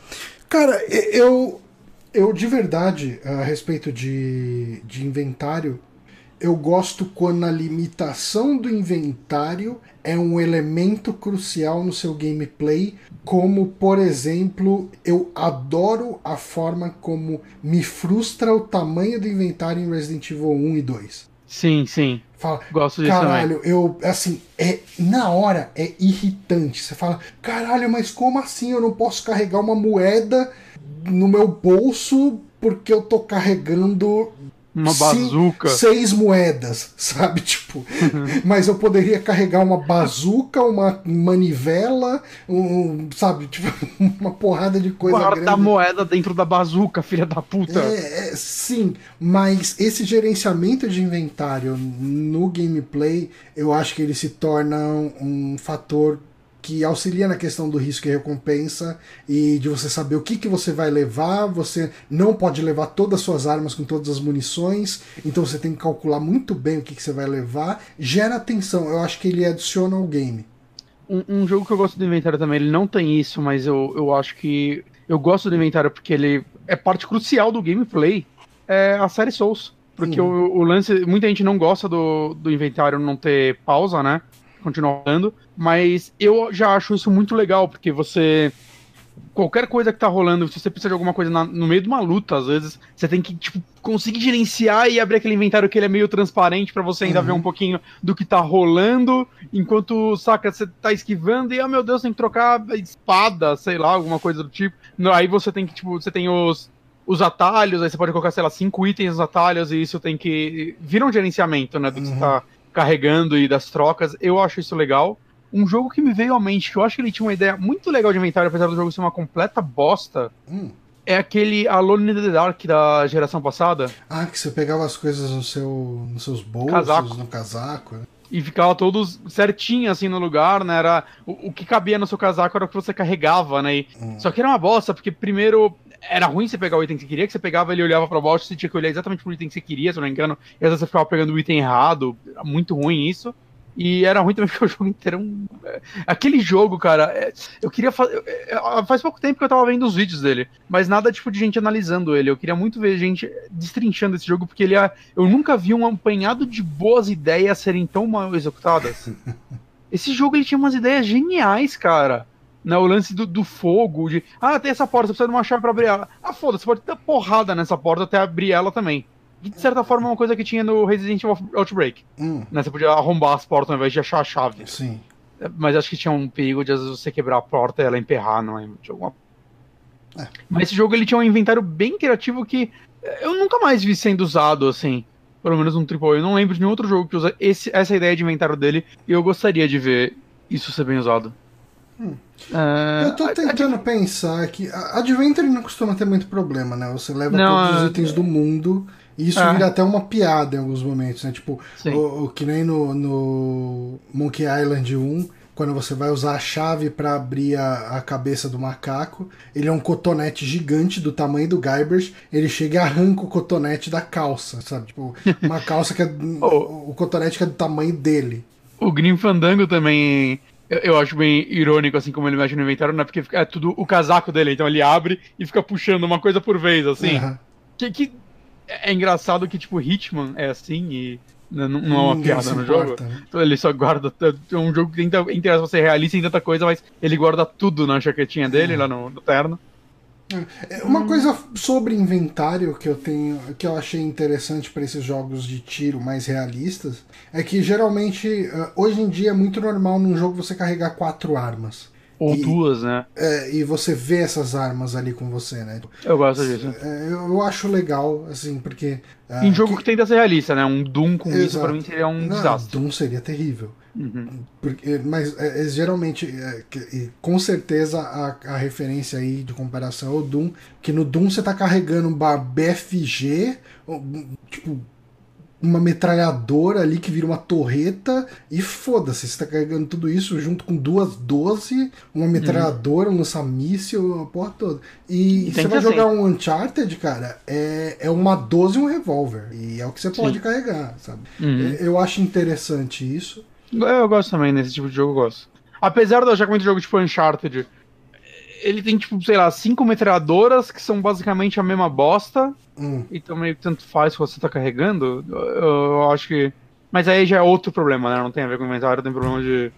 Cara, eu eu de verdade a respeito de, de inventário eu gosto quando a limitação do inventário é um elemento crucial no seu gameplay, como por exemplo, eu adoro a forma como me frustra o tamanho do inventário em Resident Evil 1 e 2. Sim, sim. Fala, Gosto disso caralho, também. eu assim, é na hora é irritante. Você fala, caralho, mas como assim eu não posso carregar uma moeda no meu bolso porque eu tô carregando Uma bazuca. seis moedas, sabe? Tipo, mas eu poderia carregar uma bazuca, uma manivela, um, sabe? Tipo, uma porrada de coisa Guarda a grande. moeda dentro da bazuca, filha da puta. É, é, sim, mas esse gerenciamento de inventário no gameplay, eu acho que ele se torna um, um fator que auxilia na questão do risco e recompensa e de você saber o que, que você vai levar. Você não pode levar todas as suas armas com todas as munições, então você tem que calcular muito bem o que, que você vai levar. Gera tensão, eu acho que ele adiciona ao game. Um, um jogo que eu gosto do inventário também, ele não tem isso, mas eu, eu acho que. Eu gosto do inventário porque ele é parte crucial do gameplay. É a série Souls. Porque o, o lance. Muita gente não gosta do, do inventário não ter pausa, né? Continuar rolando. Mas eu já acho isso muito legal, porque você. Qualquer coisa que tá rolando, se você precisa de alguma coisa na- no meio de uma luta, às vezes, você tem que, tipo, conseguir gerenciar e abrir aquele inventário que ele é meio transparente pra você ainda Uhum. ver um pouquinho do que tá rolando, enquanto, saca, você tá esquivando e, ah, meu Deus, tem que trocar espada, sei lá, alguma coisa do tipo. Aí você tem que, tipo, você tem os, os atalhos, aí você pode colocar, sei lá, cinco itens nos atalhos e isso tem que. Vira um gerenciamento, né, do que você Uhum. tá carregando e das trocas. Eu acho isso legal. Um jogo que me veio à mente, que eu acho que ele tinha uma ideia muito legal de inventário, apesar do jogo ser uma completa bosta, Hum. é aquele Alone in the Dark da geração passada. Ah, que você pegava as coisas no seu, nos seus bolsos, Casaco. no casaco. né? E ficava todos certinho assim no lugar, né? Era, o, o que cabia no seu casaco era o que você carregava, né? E- Hum. Só que era uma bosta, porque primeiro era ruim você pegar o item que você queria, que você pegava ele olhava pra baixo, você tinha que olhar exatamente pro item que você queria, se eu não me engano. E às vezes você ficava pegando o item errado. Era muito ruim isso. E era ruim também porque o jogo inteiro. é um- é- Aquele jogo, cara, é- eu queria fazer. Faz pouco tempo que eu tava vendo os vídeos dele, mas nada tipo de gente analisando ele. Eu queria muito ver gente destrinchando esse jogo, porque ele é. Eu nunca vi um apanhado de boas ideias serem tão mal executadas. Esse jogo ele tinha umas ideias geniais, cara. Né, o lance do, do fogo, de. Ah, tem essa porta, você precisa de uma chave pra abrir ela. Ah, foda-se, pode ter porrada nessa porta até abrir ela também. Que de certa forma é uma coisa que tinha no Resident Evil Outbreak. Hum, Né? Você podia arrombar as portas ao invés de achar a chave. sim. Mas acho que tinha um perigo de às vezes você quebrar a porta e ela emperrar, não é? De alguma... É. Mas esse jogo ele tinha um inventário bem criativo que eh, eu nunca mais vi sendo usado assim. Pelo menos um AAA. Eu não lembro de nenhum outro jogo que usa esse- essa ideia de inventário dele. E eu gostaria de ver isso ser bem usado. Hum. É, Eu tô tentando pensar que a Adventure não costuma ter muito problema, né? Você leva Não, todos os é- itens do mundo e isso É. vira até uma piada em alguns momentos, né? Tipo, o, o que nem no, no Monkey Island 1, quando você vai usar a chave pra abrir a, a cabeça do macaco, ele é um cotonete gigante do tamanho do Guybrush, ele chega e arranca o cotonete da calça, sabe? Tipo, uma calça que é. Oh. O cotonete que é do tamanho dele. O Grim Fandango também. Eu, eu acho bem irônico, assim, como ele mexe no inventário, né? Porque é tudo o casaco dele. Então ele abre e fica puxando uma coisa por vez, assim. Aham. Que, que é engraçado que, tipo, Hitman é assim e né, não, não é uma Ninguém piada no jogo. né? Então ele só guarda. É um jogo que tenta, aspas, ser realista em tanta coisa, mas ele guarda tudo na jaquetinha dele, lá no, no terno. É, Uma coisa sobre inventário que eu tenho, que eu achei interessante para esses jogos de tiro mais realistas, é que geralmente eh, hoje em dia é muito normal num jogo você carregar quatro armas. Ou E- duas, né? É, e você vê essas armas ali com você, né? Eu gosto disso. É, eu, acho legal, assim, porque. ah, em jogo que... tenta ser realista, né? Um Doom com isso Exato. pra mim seria um não, desastre. Doom seria terrível. Uhum. Porque, mas é, geralmente, que- com certeza a, a referência aí de comparação é o Doom, que no Doom você tá carregando uma BFG, tipo, uma metralhadora ali que vira uma torreta e foda-se, você tá carregando tudo isso junto com duas 12, uma metralhadora, um lança-míssil, a porra toda. E E você vai jogar um Uncharted, cara, é, é uma 12 e um revólver. E é o que você pode carregar, sabe? Uhum. Eu acho interessante isso. Eu gosto também desse tipo de jogo, eu gosto. Apesar de eu achar que muito jogo tipo Uncharted, ele tem, tipo, sei lá, cinco metralhadoras que são basicamente a mesma bosta, Hum. então meio que tanto faz que você tá carregando. Eu, eu acho que. Mas aí já é outro problema, né? Não tem a ver com inventário, tem problema de.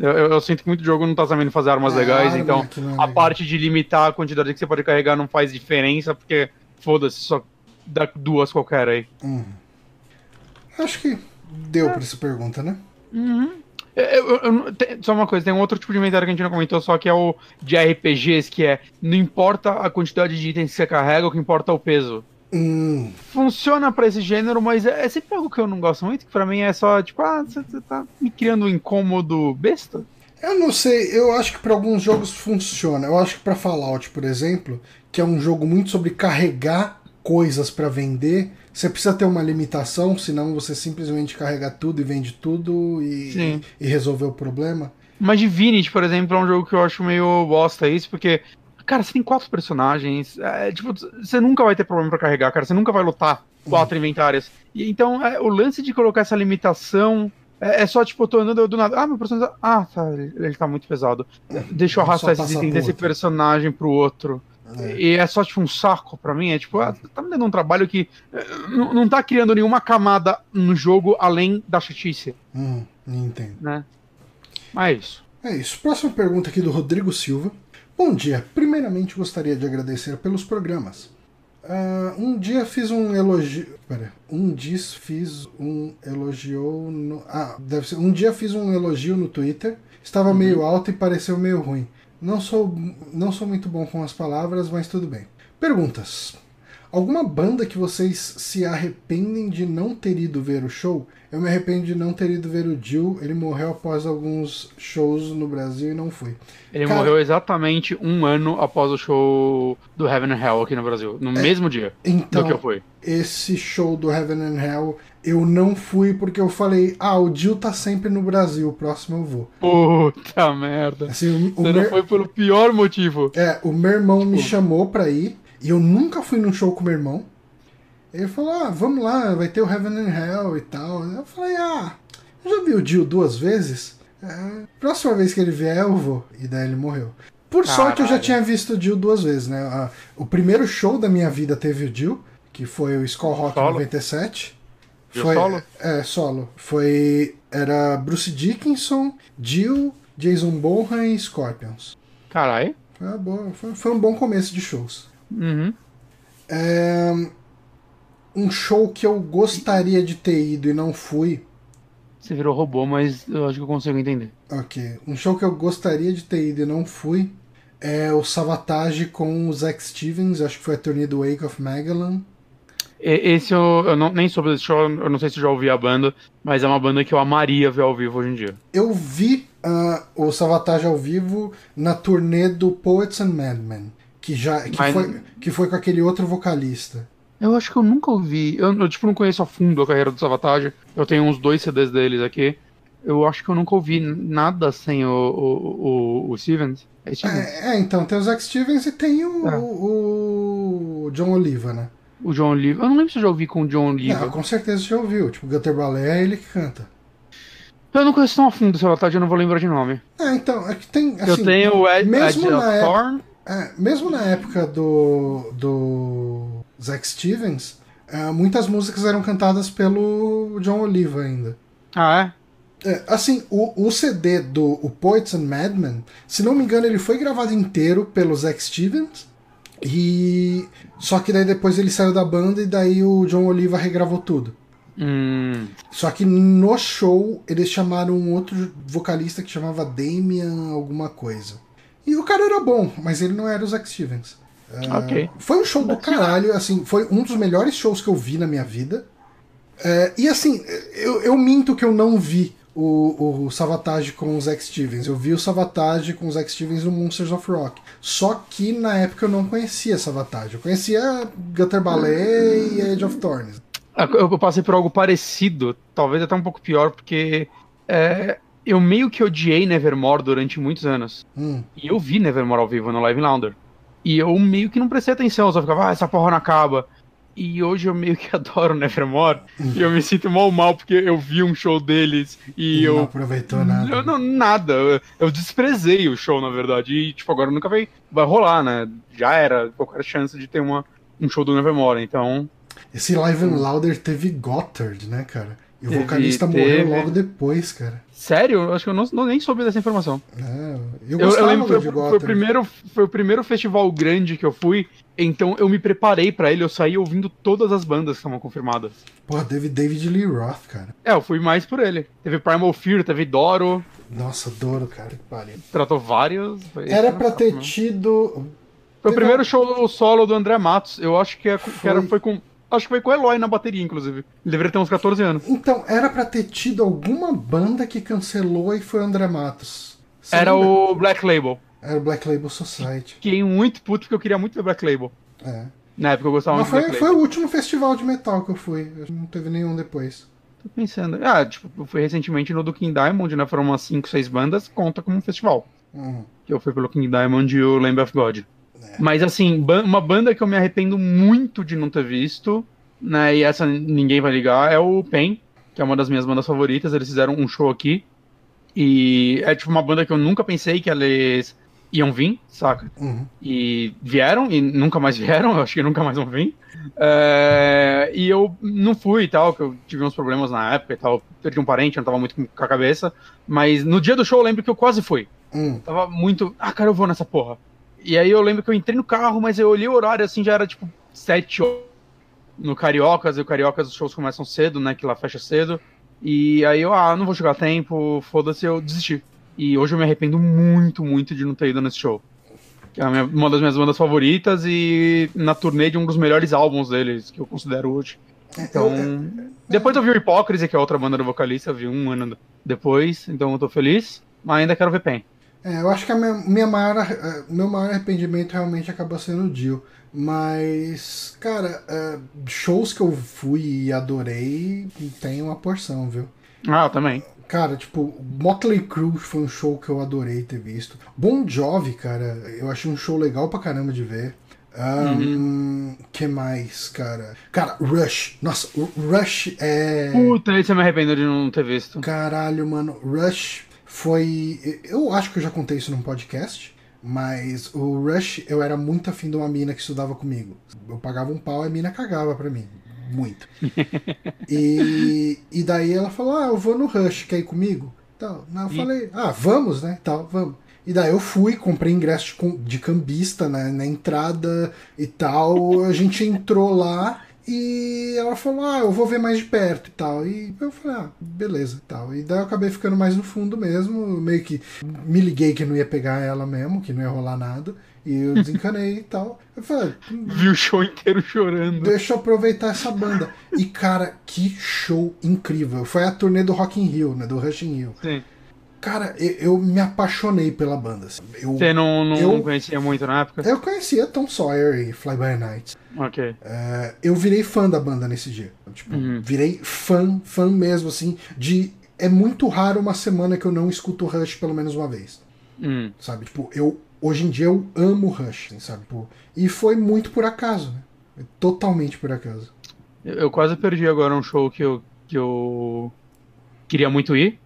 Eu, eu- eu sinto que muito jogo não tá sabendo fazer armas É, legais, arma então é a parte de limitar a quantidade que você pode carregar não faz diferença, porque foda-se, só dá duas qualquer aí. Hum. Acho que deu pra essa pergunta, né? Uhum. Eu- eu- eu tem- só uma coisa, tem um outro tipo de inventário que a gente não comentou, só que é o de RPGs, que é não importa a quantidade de itens que você carrega, o que importa é o peso. Hum. Funciona pra esse gênero, mas é, é sempre algo que eu não gosto muito, que pra mim é só, tipo, ah, você você tá me criando um incômodo besta? Eu não sei, eu acho que para alguns jogos funciona. Eu acho que para Fallout, por exemplo, que é um jogo muito sobre carregar coisas para vender, você precisa ter uma limitação, senão você simplesmente carrega tudo e vende tudo e, Sim. e resolver o problema. Mas Divinity, por exemplo, é um jogo que eu acho meio bosta isso, porque, cara, você tem quatro personagens, é, tipo, você nunca vai ter problema pra carregar, cara, você nunca vai lutar quatro inventários. E então, é, o lance de colocar essa limitação é, é só, tipo, eu tô andando do nada, ah, meu personagem, ah, tá, ele, ele tá muito pesado. Deixa eu arrastar esses itens pro desse personagem pro outro. É. E é só, tipo, um saco pra mim. É tipo, ah, tá me dando um trabalho que eh, não não tá criando nenhuma camada no jogo além da chatice, Hum, entendo. né? Mas é isso. É isso. Próxima pergunta aqui do Rodrigo Silva. Bom dia. Primeiramente gostaria de agradecer pelos programas. Ah, um dia fiz um elogio. Pera. Um dia fiz um elogio no. Ah, deve ser. Um dia fiz um elogio no Twitter. Estava meio alto e pareceu meio ruim. Não sou, não sou muito bom com as palavras, mas tudo bem. Perguntas. Alguma banda que vocês se arrependem de não ter ido ver o show? Eu me arrependo de não ter ido ver o Jill. Ele morreu após alguns shows no Brasil e não fui. Ele Cara- morreu exatamente um ano após o show do Heaven and Hell aqui no Brasil. No mesmo dia do que Então, eu fui. esse show do Heaven and Hell, eu não fui porque eu falei: ah, o Jill tá sempre no Brasil, o próximo eu vou. Puta merda. Assim, o, o Você não meu- foi pelo pior motivo. É, o meu irmão me chamou pra ir e eu nunca fui num show com meu irmão. Ele falou: ah, vamos lá, vai ter o Heaven and Hell e tal. Eu falei: ah, eu já vi o Jill duas vezes. É, próxima vez que ele vier, eu vou. E daí ele morreu. Por sorte, eu já Caralho. tinha visto o Jill duas vezes, né? O primeiro show da minha vida teve o Jill, que foi o Skull Rock Solo? 97. Foi, solo? É, solo. Foi. Era Bruce Dickinson, Jill, Jason Bourne e Scorpions. Caralho. Foi, uma boa- foi- foi um bom começo de shows. Uhum. É, um show que eu gostaria de ter ido e não fui. Você virou robô, mas eu acho que eu consigo entender. Ok. Um show que eu gostaria de ter ido e não fui é o Savatage com o Zack Stevens. Acho que foi a turnê do Wake of Magellan. Esse eu, eu não, nem soube desse show, eu não sei se já ouvi a banda, mas é uma banda que eu amaria ver ao vivo hoje em dia. Eu vi ah, o Savatage ao vivo na turnê do Poets and Madmen. Que, já, que, Mas- foi, que foi com aquele outro vocalista. Eu acho que eu nunca ouvi. Eu, eu, tipo, não conheço a fundo a carreira do Savatage. Eu tenho uns dois CDs deles aqui. Eu acho que eu nunca ouvi nada sem o, o, o, o Stevens. É Stevens? É, é, então, tem o Zack Stevens e tem o, Ah. o, o John Oliva, né? O John Oliva. Eu não lembro se eu já ouvi com o John Oliva. Não, com certeza você já ouviu. Tipo, Gutter Ballet é ele que canta. Eu não conheço tão a fundo o Savatage, eu não vou lembrar de nome. É, então, é que tem. Assim, eu tenho o Ed, mesmo Ed na Thorn. é, mesmo na época do, do Zack Stevens, é, muitas músicas eram cantadas pelo John Oliva ainda. Ah, é? É, assim, o, o CD do o Poets and Madmen, se não me engano, ele foi gravado inteiro pelo Zack Stevens. E só que daí depois ele saiu da banda e daí o John Oliva regravou tudo. Hum. Só que no show eles chamaram um outro vocalista que chamava Damian alguma coisa. E o cara era bom, mas ele não era o Zack Stevens. Uh, Ok. Foi um show do caralho, assim, foi um dos melhores shows que eu vi na minha vida. É, e assim, eu, eu minto que eu não vi o, o Savatage com o Zack Stevens. Eu vi o Savatage com o Zack Stevens no Monsters of Rock. Só que na época eu não conhecia Savatage. Eu conhecia Gutter Ballet e Age of Thorns. Ah, Eu passei por algo parecido, talvez até um pouco pior, porque é, eu meio que odiei Nevermore durante muitos anos. Hum. E eu vi Nevermore ao vivo no Live Lounder. E eu meio que não prestei atenção, só ficava, ah, essa porra não acaba. E hoje eu meio que adoro Nevermore. e eu me sinto mal mal porque eu vi um show deles e não eu. aproveitou nada. Eu não, nada. Eu, eu desprezei o show, na verdade. E, tipo, agora nunca vai, vai rolar, né? Já era qualquer chance de ter uma, um show do Nevermore. Então, Esse Live and Louder teve Gothard, né, cara? E o Teve- vocalista morreu teve. logo depois, cara. Sério, eu acho que eu não, não- nem soube dessa informação. É, eu Eu, eu lembro foi, foi o primeiro, foi o primeiro festival grande que eu fui, então eu me preparei pra ele, eu saí ouvindo todas as bandas que estavam confirmadas. Porra, teve David Lee Roth, cara. É, eu fui mais por ele. Teve Primal Fear, teve Doro, Nossa, Doro, cara, que pariu. tratou vários. foi- Era foi pra ter tido. Foi o primeiro show solo do André Matos. Eu acho que, é, com- que era, Foi. foi com. Acho que foi com o Eloy na bateria, inclusive. Ele deveria ter uns 14 anos. Então, era pra ter tido alguma banda que cancelou e foi o André Matos. Você Era lembra? o Black Label. Era o Black Label Society. Fiquei muito puto porque eu queria muito ver Black Label. É. Na época eu gostava Mas muito foi, Black foi Label. o último festival de metal que eu fui. Não teve nenhum depois. Tô pensando. Ah, tipo, eu fui recentemente no do King Diamond, né? Foram umas 5, 6 bandas, conta como um festival. Hum. Que eu fui pelo King Diamond e o Lamb of God. É. Mas assim, ban- uma banda que eu me arrependo muito de não ter visto, né? E essa ninguém vai ligar, é o Pain, que é uma das minhas bandas favoritas. Eles fizeram um show aqui. E é tipo uma banda que eu nunca pensei que eles iam vir, saca? Uhum. E vieram, e nunca mais vieram, eu acho que nunca mais vão vir. É, e eu não fui e tal, que eu tive uns problemas na época e tal. Perdi um parente, eu não tava muito com a cabeça. Mas no dia do show eu lembro que eu quase fui. Hum. Tava muito. Ah, cara, eu vou nessa porra. E aí eu lembro que eu entrei no carro, mas eu olhei o horário assim, já era tipo 7 horas no Cariocas, e o Cariocas os shows começam cedo, né? Que lá fecha cedo. E aí eu, ah, não vou jogar tempo, foda-se, eu desisti. E hoje eu me arrependo muito, muito de não ter ido nesse show. Que é a minha- uma das minhas bandas favoritas e na turnê de um dos melhores álbuns deles, que eu considero hoje. Então. Depois eu vi o Hipócrise, que é outra banda do vocalista, eu vi um ano depois, então eu tô feliz, mas ainda quero ver Pen. É, eu acho que a minha, minha maior, eh, meu maior arrependimento realmente acaba sendo o Dio. Mas, cara, eh, shows que eu fui e adorei tem uma porção, viu? Ah, eu também. Cara, tipo, Motley Crue foi um show que eu adorei ter visto. Bon Jovi, cara, eu achei um show legal pra caramba de ver. Ahn, que mais, cara? Cara, Rush. Nossa, o Rush é. Puta, esse eu me arrependo de não ter visto. Caralho, mano. Rush foi. Eu acho que eu já contei isso num podcast. Mas o Rush, eu era muito afim de uma mina que estudava comigo. Eu pagava um pau e a mina cagava pra mim. Muito. e, e daí ela falou: Ah, eu vou no Rush, quer ir comigo? Então, eu falei: Ah, vamos, né? Tal, vamos. E daí eu fui, comprei ingresso de, de cambista né, na entrada e tal. A gente entrou lá e ela falou: Ah, eu vou ver mais de perto e tal. E eu falei: Ah, beleza e tal. E daí eu acabei ficando mais no fundo mesmo. Meio que me liguei que não ia pegar ela mesmo, que não ia rolar nada. E eu desencanei e tal. Eu falei: Vi o show inteiro chorando. Deixa eu aproveitar essa banda. E cara, que show incrível. Foi a turnê do Rock in Rio, né? Do Rush in Rio. Sim. Cara, eu, eu me apaixonei pela banda. assim. Eu, Você não, não Eu- conhecia muito na época? eu conhecia Tom Sawyer e Fly By Night. Ok. É, eu virei fã da banda nesse dia. Tipo, Uhum. virei fã, fã mesmo, assim, de. É muito raro uma semana que eu não escuto Rush pelo menos uma vez. Hum. Sabe? Tipo, eu. Hoje em dia eu amo Rush, assim, sabe? Tipo, e foi muito por acaso, né? Totalmente por acaso. Eu, eu quase perdi agora um show que eu, que eu queria muito ir,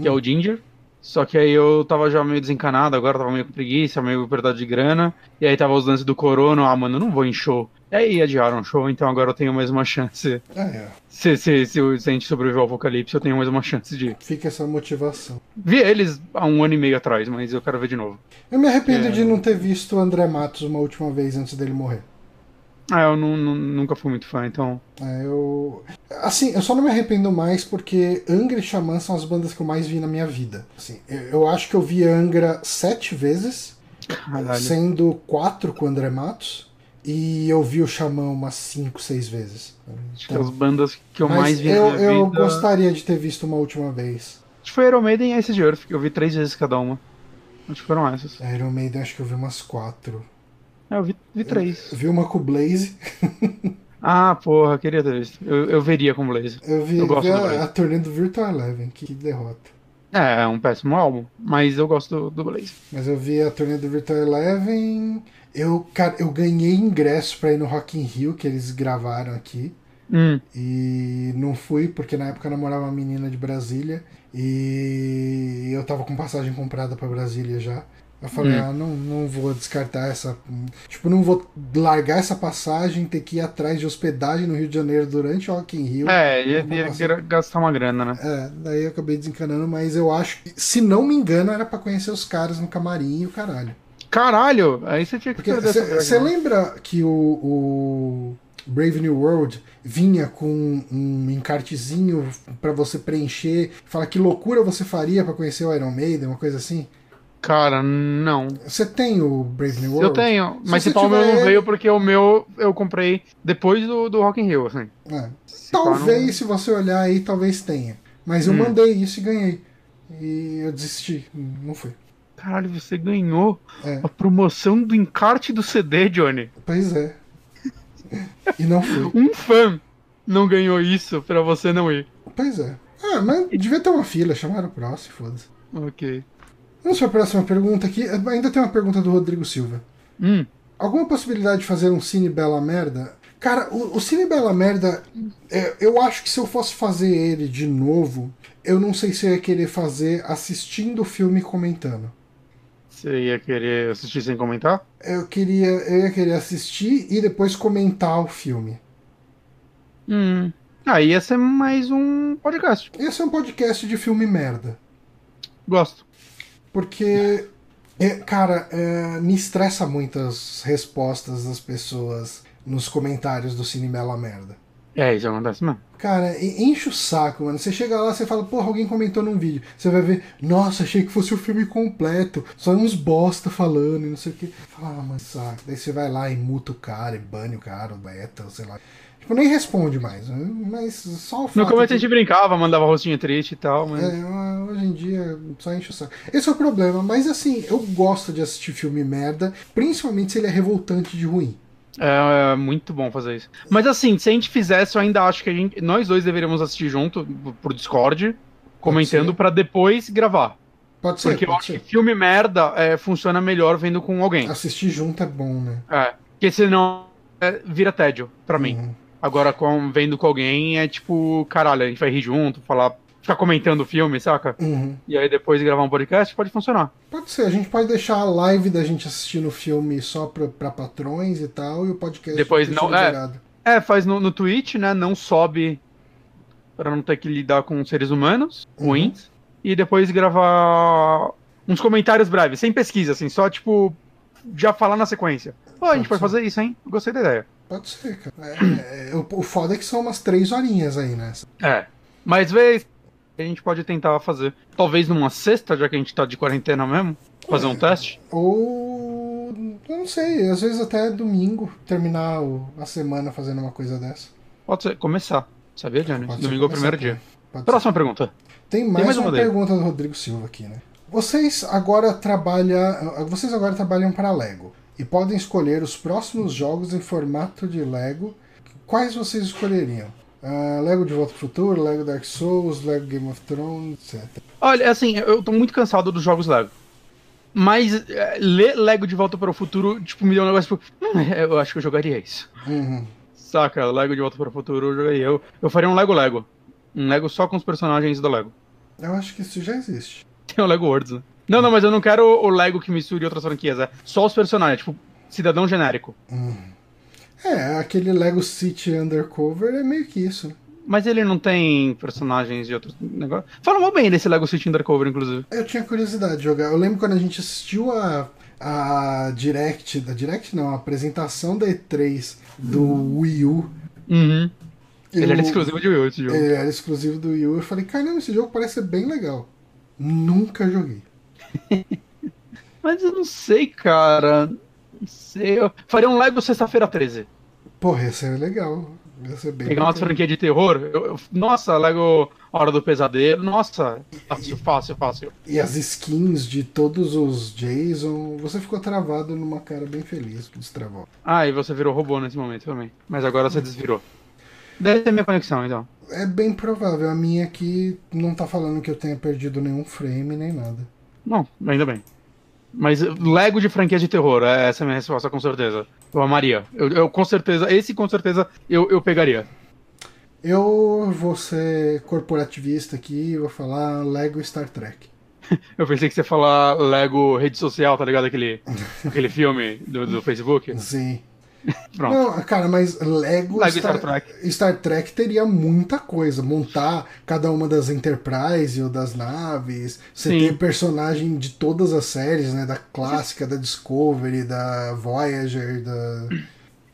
que é Hum. o Ginger. Só que aí eu tava já meio desencanado, agora tava meio com preguiça, meio perda de grana. E aí tava os lances do corona, ah, mano, eu não vou em show. E aí adiaram o show, então agora eu tenho mais uma chance. Ah, é. Se, se, se, se a gente sobreviveu ao apocalipse, eu tenho mais uma chance de. Fica essa motivação. Vi eles há um ano e meio atrás, mas eu quero ver de novo. Eu me arrependo É. de não ter visto o André Matos uma última vez antes dele morrer. Ah, eu não, não- nunca fui muito fã, então. É, eu. Assim, eu só não me arrependo mais porque Angra e Xamã são as bandas que eu mais vi na minha vida. Assim, eu, eu acho que eu vi Angra sete vezes Caralho. Sendo quatro com André Matos. E eu vi o Xamã umas cinco, seis vezes. Acho que as bandas que eu mais vi eu, na minha eu vida... gostaria de ter visto uma última vez. Acho que foi Iron Maiden e Ice de Earth, que eu vi três vezes cada uma. Acho que foram essas. Iron Maiden acho que eu vi umas quatro. É, eu vi, vi três. Eu vi uma com o Blaze. Ah, porra, queria ter visto. Eu, eu veria com Blaze. Eu vi, Eu gosto vi a, a turnê do Virtual Eleven, que derrota. É, é um péssimo álbum, mas eu gosto do, do Blaze. Mas eu vi a turnê do Virtual Eleven. Eu, cara, eu ganhei ingresso pra ir no Rock in Rio, que eles gravaram aqui. Hum, E não fui, porque na época eu namorava uma menina de Brasília. E eu tava com passagem comprada pra Brasília já. Eu falei, Hum. ah, não, não vou descartar essa. Tipo, não vou largar essa passagem, ter que ir atrás de hospedagem no Rio de Janeiro durante o Rock in Rio. é, ia, ia gra- gastar uma grana, né? É, daí eu acabei desencanando, mas eu acho que, se não me engano, era pra conhecer os caras no camarim e o caralho. Caralho! Aí você tinha que Porque você lembra que o, o Brave New World vinha com um encartezinho pra você preencher, fala que loucura você faria pra conhecer o Iron Maiden, uma coisa assim? Cara, não. Você tem o Brave New World? Eu tenho, mas Se esse pau meu não veio porque o meu eu comprei depois do, do Rock in Rio, assim. É. Se Talvez, não- se você olhar aí, talvez tenha. Mas eu Hum. mandei isso e ganhei. E eu desisti, não fui. Caralho, você ganhou É. a promoção do encarte do CD, Johnny. Pois é. E não fui. Um fã não ganhou isso pra você não ir. Pois é. Ah, mas devia ter uma fila, chamaram o próximo, foda-se. Ok. Vamos para a próxima pergunta aqui. Ainda tem uma pergunta do Rodrigo Silva. Hum, Alguma possibilidade de fazer um Cine Bela Merda? Cara, o, o Cine Bela Merda, é, eu acho que se eu fosse fazer ele de novo, eu não sei se eu ia querer fazer assistindo o filme e comentando. você ia querer assistir sem comentar? Eu queria, eu ia querer assistir e depois comentar o filme. Hum. Aí ia ser mais um podcast. Esse é um podcast de filme merda. Gosto. Porque, é, cara, é, me estressa muito as respostas das pessoas nos comentários do Cine Bela Merda. É, isso acontece mesmo. Cara, enche o saco, mano. Você chega lá, você fala, porra, alguém comentou num vídeo. Você vai ver, nossa, achei que fosse o filme completo. Só uns bosta falando e não sei o que. Fala, ah, mano, saco. Daí você vai lá e muta o cara, e bane o cara, o beta, sei lá. Tipo, nem responde mais. né? Mas só o fato. No começo de- a gente brincava, mandava rostinho triste e tal, mas. É, hoje em dia só enche o saco. Esse é o problema, mas assim, eu gosto de assistir filme merda, principalmente se ele é revoltante de ruim. É, é muito bom fazer isso. Mas assim, se a gente fizesse, eu ainda acho que a gente, nós dois deveríamos assistir junto por Discord, comentando pra depois gravar. Pode ser, Porque eu pode acho ser. que filme merda é, funciona melhor vendo com alguém. Assistir junto é bom, né? É. Porque senão é, vira tédio pra mim. Uhum. Agora, com, vendo com alguém, é tipo, caralho, a gente vai rir junto, falar, ficar comentando o filme, saca? Uhum. E aí depois gravar um podcast, pode funcionar. Pode ser, a gente pode deixar a live da gente assistindo o filme só pra, pra patrões e tal, e o podcast Depois não- é. É, faz no, no Twitch, né? Não sobe pra não ter que lidar com seres humanos Uhum. ruins. E depois gravar uns comentários breves, sem pesquisa, assim, só tipo, já falar na sequência. Pô, a gente Pode fazer isso, hein? Gostei da ideia. Pode ser, cara. É, é, o, foda é que são umas três horinhas aí, né? É. Mas vez a gente pode tentar fazer. Talvez numa sexta, já que a gente tá de quarentena mesmo. Fazer um É. teste. Ou. Eu não sei, às vezes até domingo, terminar a semana fazendo uma coisa dessa. Pode ser, começar. Sabia, Johnny? Ser Domingo é o primeiro dia. Pode ser. Próxima pergunta. Tem mais, mais uma, uma pergunta do Rodrigo Silva aqui, né? Vocês agora trabalham. Vocês agora trabalham para Lego e podem escolher os próximos jogos em formato de Lego. Quais vocês escolheriam? Ah, Lego de Volta ao Futuro, Lego Dark Souls, Lego Game of Thrones, etc. Olha, assim, eu tô muito cansado dos jogos Lego. Mas é, ler Lego de Volta para o Futuro, tipo, me deu um negócio tipo, hum, eu acho que eu jogaria isso. Uhum. Saca, Lego de Volta para o Futuro, eu jogaria. Eu, eu faria um Lego Lego. Um Lego só com os personagens do Lego. Eu acho que isso já existe. Tem o Lego Worlds, né? Não, não, mas eu não quero o Lego que misture outras franquias, é só os personagens, tipo, cidadão genérico. É, aquele Lego City Undercover é meio que isso. Mas ele não tem personagens de outros negócios. Fala mal bem desse Lego City Undercover, inclusive. Eu tinha curiosidade de jogar. Eu lembro quando a gente assistiu a, a Direct, da Direct não, a apresentação da E3 do Wii U. Uhum. Ele eu- era exclusivo de Wii U, esse jogo. Ele era exclusivo do Wii U. Eu falei, caramba, esse jogo parece ser bem legal. Nunca joguei. Mas eu não sei, cara. Não sei. Eu faria um Lego sexta-feira 13. Porra, ia ser legal. Ia ser bem Pegar uma bacana. franquia de terror. eu- eu- nossa, Lego Hora do Pesadelo. Nossa, fácil, fácil, fácil. E as skins de todos os Jason. Você ficou travado numa cara bem feliz. Destravou. Ah, e você virou robô nesse momento também. Mas agora você desvirou. Deve ter minha conexão, então. É bem provável. A minha aqui não tá falando que eu tenha perdido nenhum frame nem nada. Não, ainda bem. Mas Lego de franquia de terror, é- essa é a minha resposta, com certeza. Eu amaria. Eu, eu, com certeza, esse com certeza eu, eu pegaria. Eu vou ser corporativista aqui e vou falar Lego Star Trek. Eu pensei que você ia falar Lego rede social, tá ligado? Aquele, aquele filme do, do Facebook. Sim. Pronto. Não, cara, mas Lego, Lego Star Trek. Star Trek teria muita coisa. Montar cada uma das Enterprise ou das naves. Você Sim. ter personagem de todas as séries, né? Da clássica, da Discovery, da Voyager, da.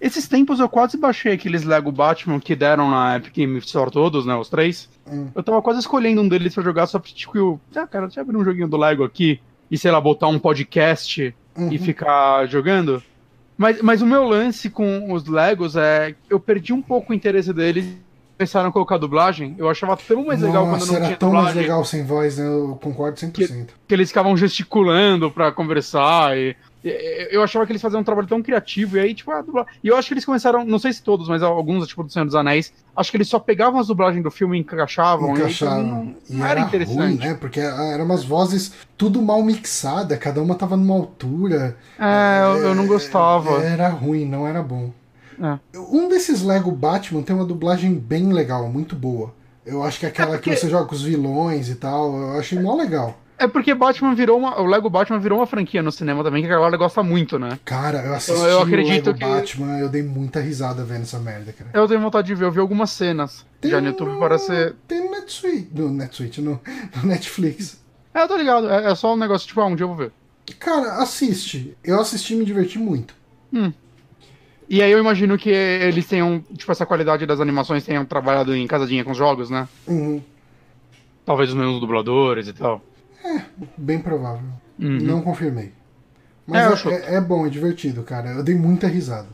Esses tempos eu quase baixei aqueles Lego Batman que deram na Epic Game Store todos, né? Os três. Hum. Eu tava quase escolhendo um deles pra jogar só pra, tipo, ah, cara, deixa eu abrir um joguinho do Lego aqui e, sei lá, botar um podcast Uhum. e ficar jogando. Mas, mas o meu lance com os Legos é. Eu perdi um pouco o interesse deles. Começaram a colocar dublagem. Eu achava tão mais legal quando Nossa, não era tinha tão mais dublagem. legal sem voz, né? Eu concordo 100%. Que eles ficavam gesticulando pra conversar. E- eu achava que eles faziam um trabalho tão criativo. E aí, tipo, a dubla... E eu acho que eles começaram, não sei se todos, mas alguns, tipo, do Senhor dos Anéis. Acho que eles só pegavam as dublagens do filme e encaixavam. E aí, pra mim, Encaixaram. não, E era, interessante. ruim, né? Porque eram umas vozes tudo mal mixada, cada uma tava numa altura. É, eu, eu não gostava. Era ruim, não era bom. É. Um desses Lego Batman tem uma dublagem bem legal, muito boa. Eu acho que é aquela É porque- que você joga com os vilões e tal. Eu achei mó legal. É porque Batman virou uma. O Lego Batman virou uma franquia no cinema também, que a galera gosta muito, né? Cara, eu assisti eu o acredito Lego que- Batman, eu dei muita risada vendo essa merda, cara. Eu tenho vontade de ver, eu vi algumas cenas. Já no YouTube parece. Tem no NetSuite, no NetSuite, no, no Netflix. É, eu tô ligado. É, é só um negócio, tipo, ah, um dia eu vou ver. Cara, assiste. Eu assisti e me diverti muito. E aí eu imagino que eles tenham, tipo, essa qualidade das animações tenham trabalhado em casadinha com os jogos, né? Uhum, Talvez os mesmos dubladores e tal. Bem provável. Uhum. Não confirmei. É, Mas é, chuto. é- é bom, é divertido, cara. Eu dei muita risada.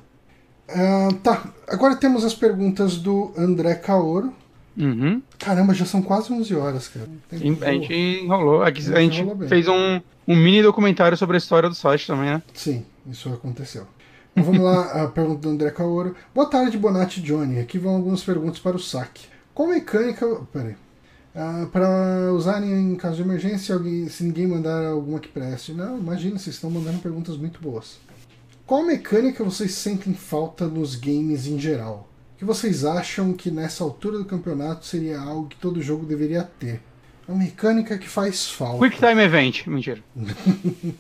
Ah, tá, agora temos as perguntas do André Caoro. Uhum. Caramba, já são quase 11 horas, cara. Sim, A gente enrolou. É a gente Enrolou bem. fez um, um mini documentário sobre a história do site também, né? Sim, isso aconteceu. Então vamos lá, a pergunta do André Caoro. Boa tarde, Bonatti Johnny. Aqui vão algumas perguntas para o saque. Qual mecânica. Peraí. Ah, para usarem em caso de emergência, alguém, se ninguém mandar alguma que preste. Não, imagina, vocês estão mandando perguntas muito boas. Qual mecânica vocês sentem falta nos games em geral? O que vocês acham que nessa altura do campeonato seria algo que todo jogo deveria ter? Uma mecânica que faz falta. Quick Time Event. Mentira.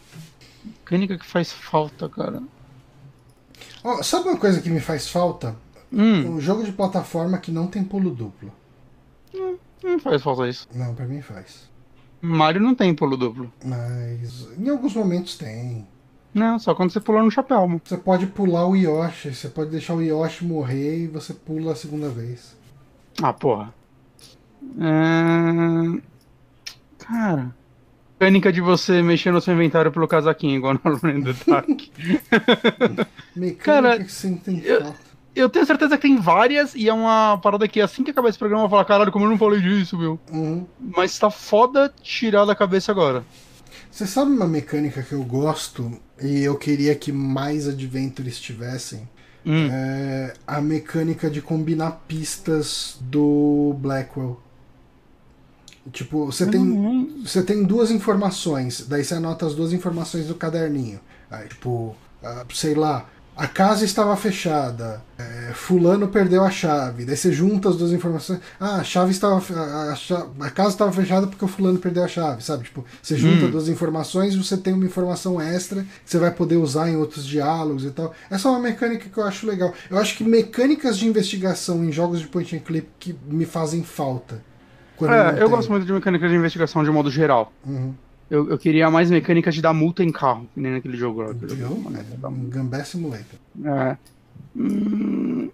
Mecânica que faz falta, cara. Ó, sabe uma coisa que me faz falta? Hum, Um jogo de plataforma que não tem pulo duplo. Não faz falta isso. Não, pra mim faz. Mario não tem pulo duplo. Mas em alguns momentos tem. Não, só quando você pulou no chapéu. mo. Você pode pular o Yoshi, você pode deixar o Yoshi morrer e você pula a segunda vez. Ah, porra. É... Cara. Mecânica de você mexer no seu inventário pelo casaquinho, igual no the Dark. Mecânica Cara, que você tem eu- falta. Eu tenho certeza que tem várias e é uma parada que assim que acabar esse programa eu vou falar, caralho, como eu não falei disso, meu. Uhum. Mas tá foda tirar da cabeça agora. Você sabe uma mecânica que eu gosto e eu queria que mais adventures tivessem? Hum. É a mecânica de combinar pistas do Blackwell. Tipo, você tem, Hum, você tem duas informações, daí você anota as duas informações do caderninho. Aí, tipo, ah, sei lá, a casa estava fechada, é, fulano perdeu a chave. Daí você junta as duas informações. Ah, a chave estava. A, a a casa estava fechada porque o fulano perdeu a chave, sabe? Tipo, você junta Hum. duas informações e você tem uma informação extra que você vai poder usar em outros diálogos e tal. Essa é uma mecânica que eu acho legal. Eu acho que mecânicas de investigação em jogos de point and click que me fazem falta. É, eu tem. gosto muito de mecânica de investigação de modo geral. Uhum. Eu, eu queria mais mecânicas de dar multa em carro, que nem naquele jogo lá. Viu? É um Gambé Simulator. É. Hum,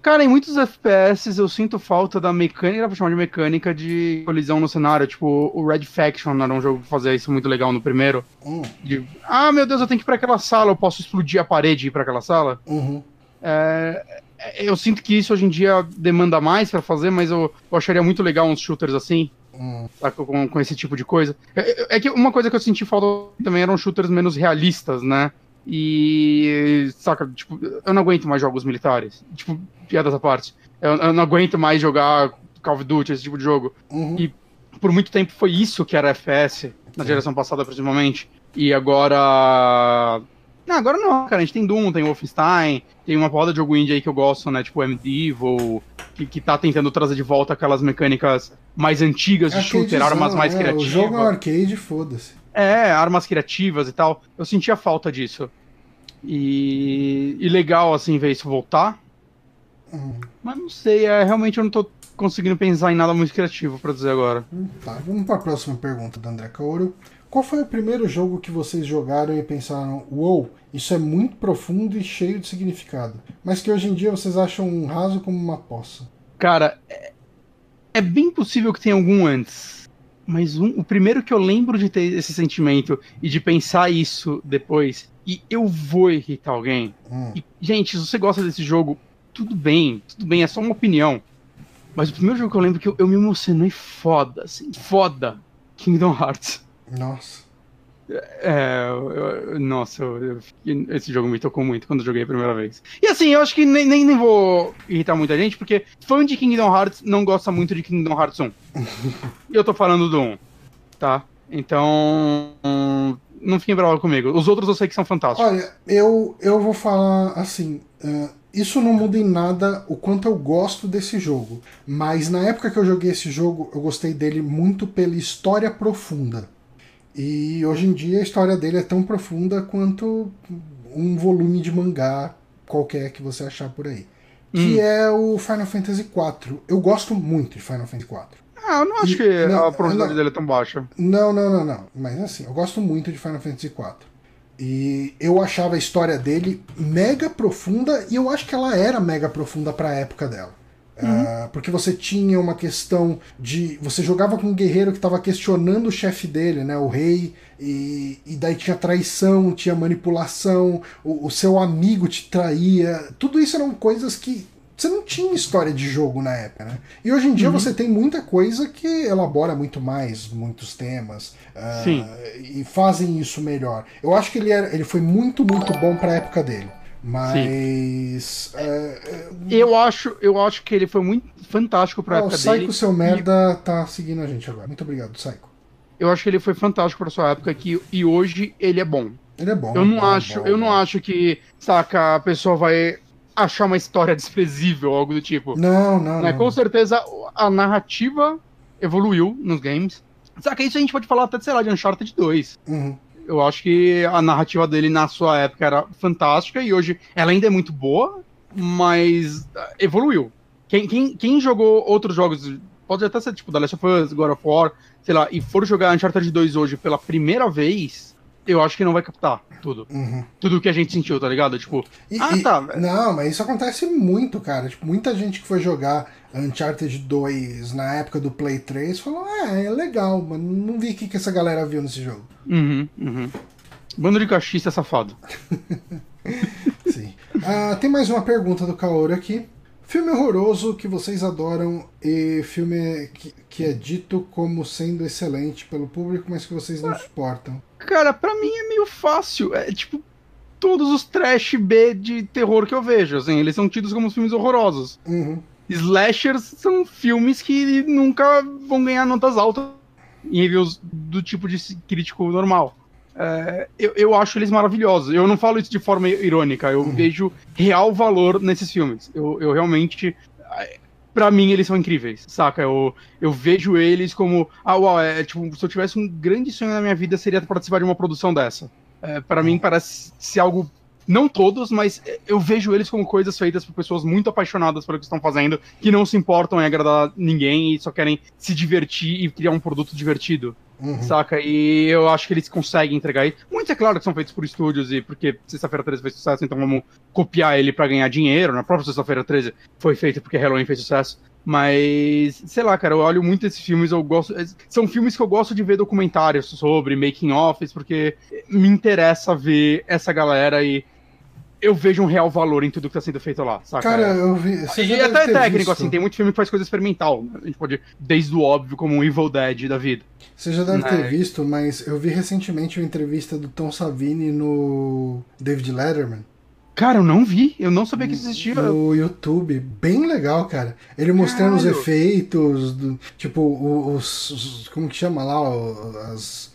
Cara, em muitos FPS eu sinto falta da mecânica, pra chamar de mecânica de colisão no cenário. Tipo, o Red Faction era um jogo que fazia isso muito legal no primeiro. Hum. De, ah, meu Deus, eu tenho que ir pra aquela sala, eu posso explodir a parede e ir pra aquela sala. Uhum. É, eu sinto que isso hoje em dia demanda mais pra fazer, mas eu, eu acharia muito legal uns shooters assim. Com, com esse tipo de coisa. É, é que uma coisa que eu senti falta também eram shooters menos realistas, né? E. Saca, tipo, eu não aguento mais jogos militares. Tipo, piada essa parte. Eu, eu não aguento mais jogar Call of Duty, esse tipo de jogo. Uhum. E por muito tempo foi isso que era FPS, na Sim. geração passada, principalmente. E agora. Não, agora não, cara. A gente tem Doom, tem Wolfenstein, tem uma porrada de jogo indie aí que eu gosto, né? Tipo Medieval, que, que tá tentando trazer de volta aquelas mecânicas mais antigas de shooter, armas mais é, criativas. O jogo é um arcade, foda-se. É, armas criativas e tal. Eu sentia falta disso. E, e legal, assim, ver isso voltar. Uhum. Mas não sei, é, realmente eu não tô conseguindo pensar em nada muito criativo pra dizer agora. Tá, vamos para a próxima pergunta da André Kaoru. Qual foi o primeiro jogo que vocês jogaram e pensaram, uou, isso é muito profundo e cheio de significado, mas que hoje em dia vocês acham um raso como uma poça? Cara, é, é bem possível que tenha algum antes. Mas um- o primeiro que eu lembro de ter esse sentimento e de pensar isso depois, e eu vou irritar alguém. Hum, E, gente, se você gosta desse jogo, tudo bem, tudo bem, é só uma opinião. Mas o primeiro jogo que eu lembro que eu, eu me emocionei foda, assim, foda. Kingdom Hearts. Nossa. É, eu- nossa, eu- eu esse jogo me tocou muito quando eu joguei a primeira vez. E assim, eu acho que nem, nem, nem vou irritar muita gente, porque fã de Kingdom Hearts não gosta muito de Kingdom Hearts 1. e eu tô falando do 1, tá? Então, não fiquem bravos comigo. Os outros eu sei que são fantásticos. Olha, eu, eu vou falar assim. eh, isso não muda em nada o quanto eu gosto desse jogo. Mas na época que eu joguei esse jogo, eu gostei dele muito pela história profunda. E hoje em dia a história dele é tão profunda quanto um volume de mangá qualquer que você achar por aí. Que Hum. é o Final Fantasy IV. Eu gosto muito de Final Fantasy IV. Ah, eu não acho E- que não, a profundidade não. dele é tão baixa. Não, não, não, não. Mas assim, eu gosto muito de Final Fantasy IV. E eu achava a história dele mega profunda, e eu acho que ela era mega profunda pra época dela. Ah, porque você tinha uma questão de. Você jogava com um guerreiro que estava questionando o chefe dele, né? O rei, e, e daí tinha traição, tinha manipulação, o, o seu amigo te traía. Tudo isso eram coisas que você não tinha história de jogo na época, né? E hoje em dia você tem muita coisa que elabora muito mais, muitos temas, Sim. e fazem isso melhor. Eu acho que ele, era, ele foi muito, muito bom pra época dele. Mas. é, Eu acho, eu acho que ele foi muito fantástico pra ah, o época Psycho, dele. seu merda, tá seguindo a gente agora. Muito obrigado, Psycho. Eu acho que ele foi fantástico pra sua época que, e hoje ele é bom. Ele é bom. Eu não bom, acho, bom, eu não acho que, saca, a pessoa vai achar uma história desprezível ou algo do tipo. Não, não, né? não. Com certeza a narrativa evoluiu nos games. Saca, isso a gente pode falar até, sei lá, de Uncharted 2. Uhum. Eu acho que a narrativa dele na sua época era fantástica e hoje ela ainda é muito boa, mas ah, evoluiu. Quem, quem, quem jogou outros jogos, pode até ser tipo The Last of Us, God of War, sei lá, e for jogar Uncharted 2 hoje pela primeira vez, eu acho que não vai captar tudo. Uhum. Tudo que a gente sentiu, tá ligado? Tipo, E- ah, e- tá. Não, mas isso acontece muito, cara. Tipo, muita gente que foi jogar Uncharted 2 na época do Play 3 falou: ah, é legal, mas não vi o que, que essa galera viu nesse jogo. Uhum, uhum. Bando de cachista safado. Sim. Ah, tem mais uma pergunta do Kaoru aqui. Filme horroroso que vocês adoram e filme que, que é dito como sendo excelente pelo público, mas que vocês não suportam. Cara, pra mim é meio fácil. É tipo, todos os trash B de terror que eu vejo, assim, eles são tidos como filmes horrorosos. Uhum. Slashers são filmes que nunca vão ganhar notas altas em reviews do tipo de crítico normal. É, eu, eu acho eles maravilhosos. Eu não falo isso de forma irônica, eu Uhum. vejo real valor nesses filmes. Eu, eu realmente. Pra mim, eles são incríveis, saca? Eu, eu vejo eles como. Ah, uau, é tipo, se eu tivesse um grande sonho na minha vida, seria participar de uma produção dessa. É, para mim, parece ser algo. Não todos, mas eu vejo eles como coisas feitas por pessoas muito apaixonadas pelo que estão fazendo, que não se importam em agradar ninguém e só querem se divertir e criar um produto divertido. Uhum. Saca? E eu acho que eles conseguem entregar isso. Muitos, é claro, que são feitos por estúdios e porque Sexta-feira 13 fez sucesso, então vamos copiar ele para ganhar dinheiro. Na própria Sexta-feira 13 foi feito porque Halloween fez sucesso. Mas, sei lá, cara, eu olho muito esses filmes, eu gosto. São filmes que eu gosto de ver documentários sobre, making offs, porque me interessa ver essa galera e eu vejo um real valor em tudo que tá sendo feito lá, saca? Cara, eu vi. e até é técnico, visto. assim, tem muito filme que faz coisa experimental. Né? A gente pode, desde o óbvio, como um Evil Dead da vida. Você já deve ter visto, mas eu vi recentemente uma entrevista do Tom Savini no David Letterman. Cara, eu não vi, eu não sabia que existia. No YouTube, bem legal, cara. Ele mostrando Caralho. os efeitos, do, tipo, os, os, Como que chama lá? As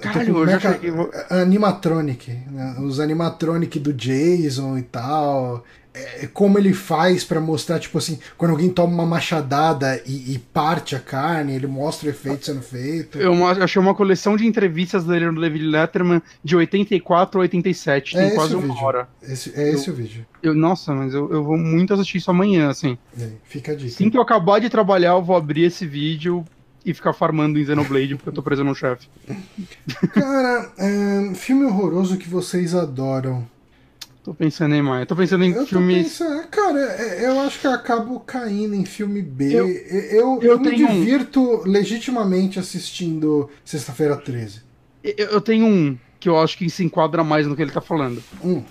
Caralho, eu já cheguei... Animatronic. Né? Os animatronic do Jason e tal. É, como ele faz para mostrar, tipo assim, quando alguém toma uma machadada e, e, parte a carne, ele mostra o efeito sendo feito. Eu achei uma coleção de entrevistas dele no David Letterman de 84 a 87, tem é quase uma hora. Esse, é esse o vídeo. Eu, nossa, mas eu, eu vou muito assistir isso amanhã, assim. É, fica a dica. Assim que eu acabar de trabalhar, eu vou abrir esse vídeo e ficar farmando em Xenoblade porque eu tô preso no chefe. Cara, é, filme horroroso que vocês adoram. Tô pensando em mais. Tô pensando em eu filmes. Pensando, cara, é, eu acho que eu acabo caindo em filme B. Eu, eu, eu, eu me divirto um... legitimamente assistindo Sexta-feira 13. Eu, tenho um que eu acho que se enquadra mais no que ele tá falando. Um.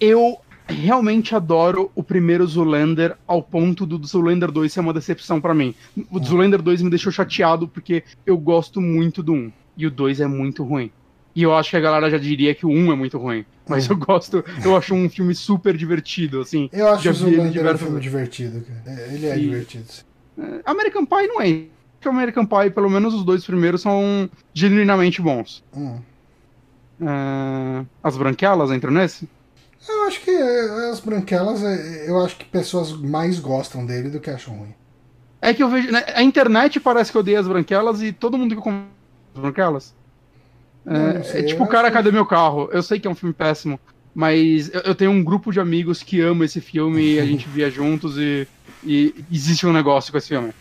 Eu realmente adoro o primeiro Zoolander ao ponto do Zoolander 2 ser uma decepção para mim. O Zoolander 2 me deixou chateado porque eu gosto muito do 1 e o 2 é muito ruim. E eu acho que a galera já diria que o 1 é muito ruim. Mas eu gosto, eu acho um filme super divertido, assim. Eu acho que o Zoolander é um filme divertido, cara. É, ele é e... divertido. É, American Pie não é. Porque American Pie, pelo menos os dois primeiros, são genuinamente bons. Hum. É... As branquelas entram nesse? Eu acho que é, as branquelas, é, eu acho que pessoas mais gostam dele do que acham ruim. É que eu vejo. Né, a internet parece que odeia as branquelas e todo mundo que compra as branquelas. É, sei, é, tipo, o cara, que... cadê meu carro? Eu sei que é um filme péssimo, mas eu, eu tenho um grupo de amigos que ama esse filme e a gente via juntos e, e existe um negócio com esse filme.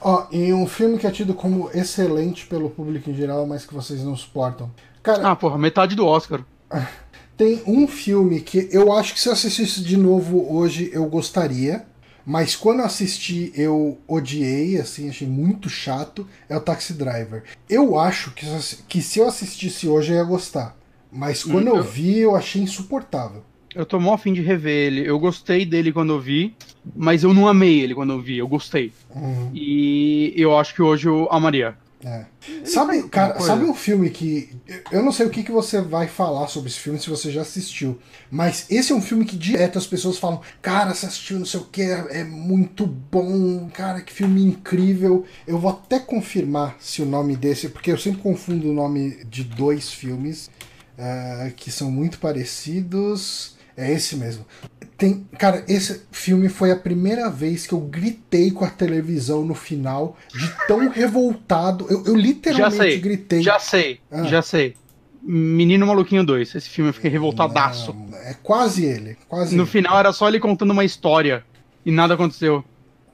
Ó, e um filme que é tido como excelente pelo público em geral, mas que vocês não suportam. Cara, ah, porra, metade do Oscar. Tem um filme que eu acho que se eu assistisse de novo hoje eu gostaria, mas quando eu assisti eu odiei, assim, achei muito chato, é o Taxi Driver. Eu acho que, que se eu assistisse hoje eu ia gostar, mas quando hum, eu, eu vi eu achei insuportável. Eu tô mó fim de rever ele. Eu gostei dele quando eu vi, mas eu não amei ele quando eu vi. Eu gostei. Uhum. E eu acho que hoje eu amaria. É. Sabe, cara, sabe um filme que. Eu não sei o que, que você vai falar sobre esse filme se você já assistiu. Mas esse é um filme que direto as pessoas falam: Cara, você assistiu, não sei o que, é, muito bom, cara, que filme incrível. Eu vou até confirmar se o nome desse. Porque eu sempre confundo o nome de dois filmes uh, que são muito parecidos. É esse mesmo. Tem, cara, esse filme foi a primeira vez que eu gritei com a televisão no final, de tão revoltado. Eu, eu literalmente já sei, gritei. Já sei, ah. já sei. Menino Maluquinho 2. Esse filme eu fiquei revoltadaço. Não, é quase ele. Quase no ele. final era só ele contando uma história e nada aconteceu.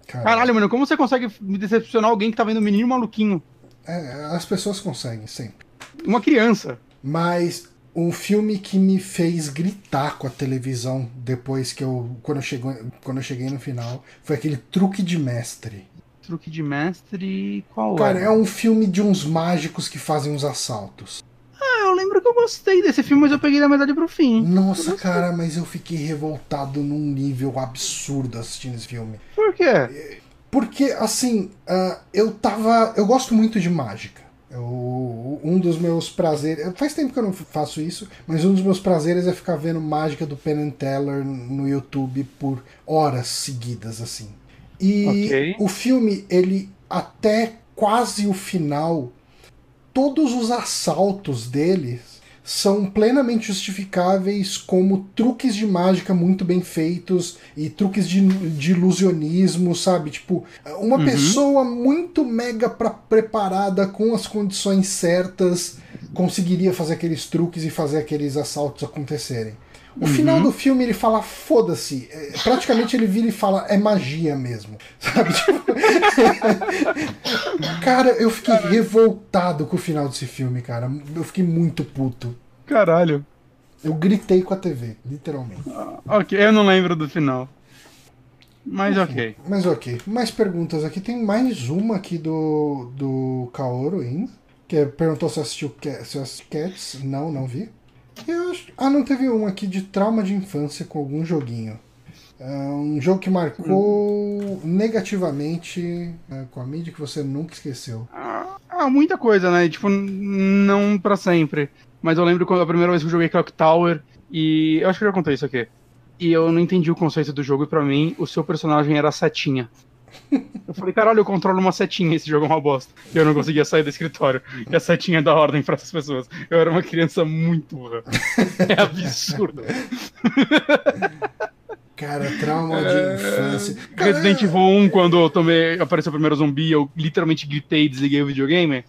Caralho, Caralho mano, como você consegue me decepcionar alguém que tá vendo Menino Maluquinho? É, as pessoas conseguem, sempre. Uma criança. Mas um filme que me fez gritar com a televisão depois que eu quando eu, chegou, quando eu cheguei no final foi aquele Truque de Mestre. Truque de Mestre, qual Cara, é? é um filme de uns mágicos que fazem uns assaltos. Ah, eu lembro que eu gostei desse filme, mas eu peguei da metade pro fim. Nossa, cara, mas eu fiquei revoltado num nível absurdo assistindo esse filme. Por quê? Porque, assim, uh, eu tava. Eu gosto muito de mágica. Eu, um dos meus prazeres. Faz tempo que eu não faço isso, mas um dos meus prazeres é ficar vendo mágica do Penn Teller no YouTube por horas seguidas, assim. E okay. o filme, ele até quase o final, todos os assaltos deles são plenamente justificáveis como truques de mágica muito bem feitos e truques de, de ilusionismo, sabe? Tipo, uma uhum. pessoa muito mega pra, preparada com as condições certas conseguiria fazer aqueles truques e fazer aqueles assaltos acontecerem. O final do filme ele fala foda-se. É, praticamente ele vira e fala é magia mesmo. Sabe? Tipo... cara, eu fiquei revoltado com o final desse filme, cara. Eu fiquei muito puto. Caralho. Eu gritei com a TV, literalmente. Ah, ok, eu não lembro do final. Mas Enfim, ok. Mas ok. Mais perguntas aqui. Tem mais uma aqui do, do Kaoru ainda. Que é- perguntou se assistiu se assistiu Cats. Não, não vi. Eu acho- Ah, não teve um aqui de trauma de infância com algum joguinho. É um jogo que marcou negativamente é, com a mídia que você nunca esqueceu. Ah, ah, muita coisa, né? Tipo, não pra sempre. Mas eu lembro quando a primeira vez que eu joguei Clock Tower e. Eu acho que eu já contei isso aqui. E eu não entendi o conceito do jogo e pra mim o seu personagem era a setinha. Eu falei, caralho, eu controlo uma setinha, esse jogo é uma bosta. E eu não conseguia sair do escritório. E a setinha dá ordem pra essas pessoas. Eu era uma criança muito burra. É absurdo. Cara, trauma de infância. Cara, Resident Evil 1, quando eu tomei, apareceu o primeiro zumbi, eu literalmente gritei e desliguei o videogame.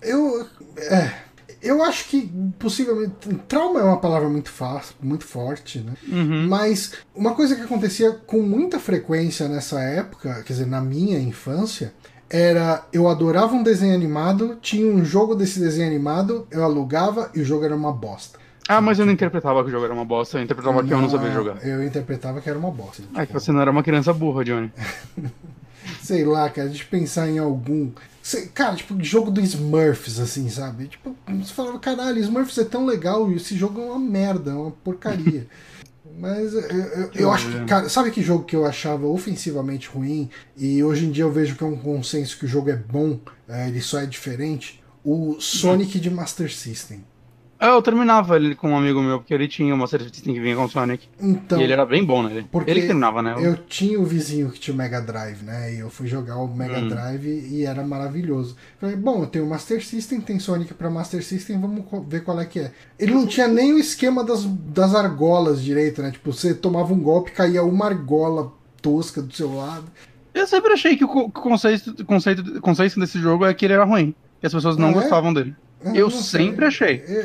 Eu. É. Eu acho que possivelmente. Trauma é uma palavra muito fácil, muito forte, né? Uhum. Mas uma coisa que acontecia com muita frequência nessa época, quer dizer, na minha infância, era eu adorava um desenho animado, tinha um jogo desse desenho animado, eu alugava e o jogo era uma bosta. Ah, mas eu não interpretava que o jogo era uma bosta, eu interpretava que eu não sabia jogar. Eu interpretava que era uma bosta. É que você não era uma criança burra, Johnny. Sei lá, cara, a gente pensar em algum. Cara, tipo, jogo do Smurfs, assim, sabe? Tipo, você falava, caralho, Smurfs é tão legal e esse jogo é uma merda, é uma porcaria. Mas eu, eu, eu acho que, cara, sabe que jogo que eu achava ofensivamente ruim e hoje em dia eu vejo que é um consenso que o jogo é bom, é, ele só é diferente? O Sonic de Master System. Ah, Eu terminava ele com um amigo meu, porque ele tinha uma Master System que vinha com o Sonic. Então, e ele era bem bom nele. Porque ele terminava, né? eu tinha o vizinho que tinha o Mega Drive, né? E eu fui jogar o Mega Hum. Drive e era maravilhoso. Falei, bom, eu tenho o Master System, tem Sonic pra Master System, vamos ver qual é que é. Ele não tinha nem o esquema das, das argolas direito, né? Tipo, você tomava um golpe, caía uma argola tosca do seu lado. Eu sempre achei que o co- conceito, conceito, conceito desse jogo é que ele era ruim. Que as pessoas não é? gostavam dele. Eu não sei. sempre achei. Eu,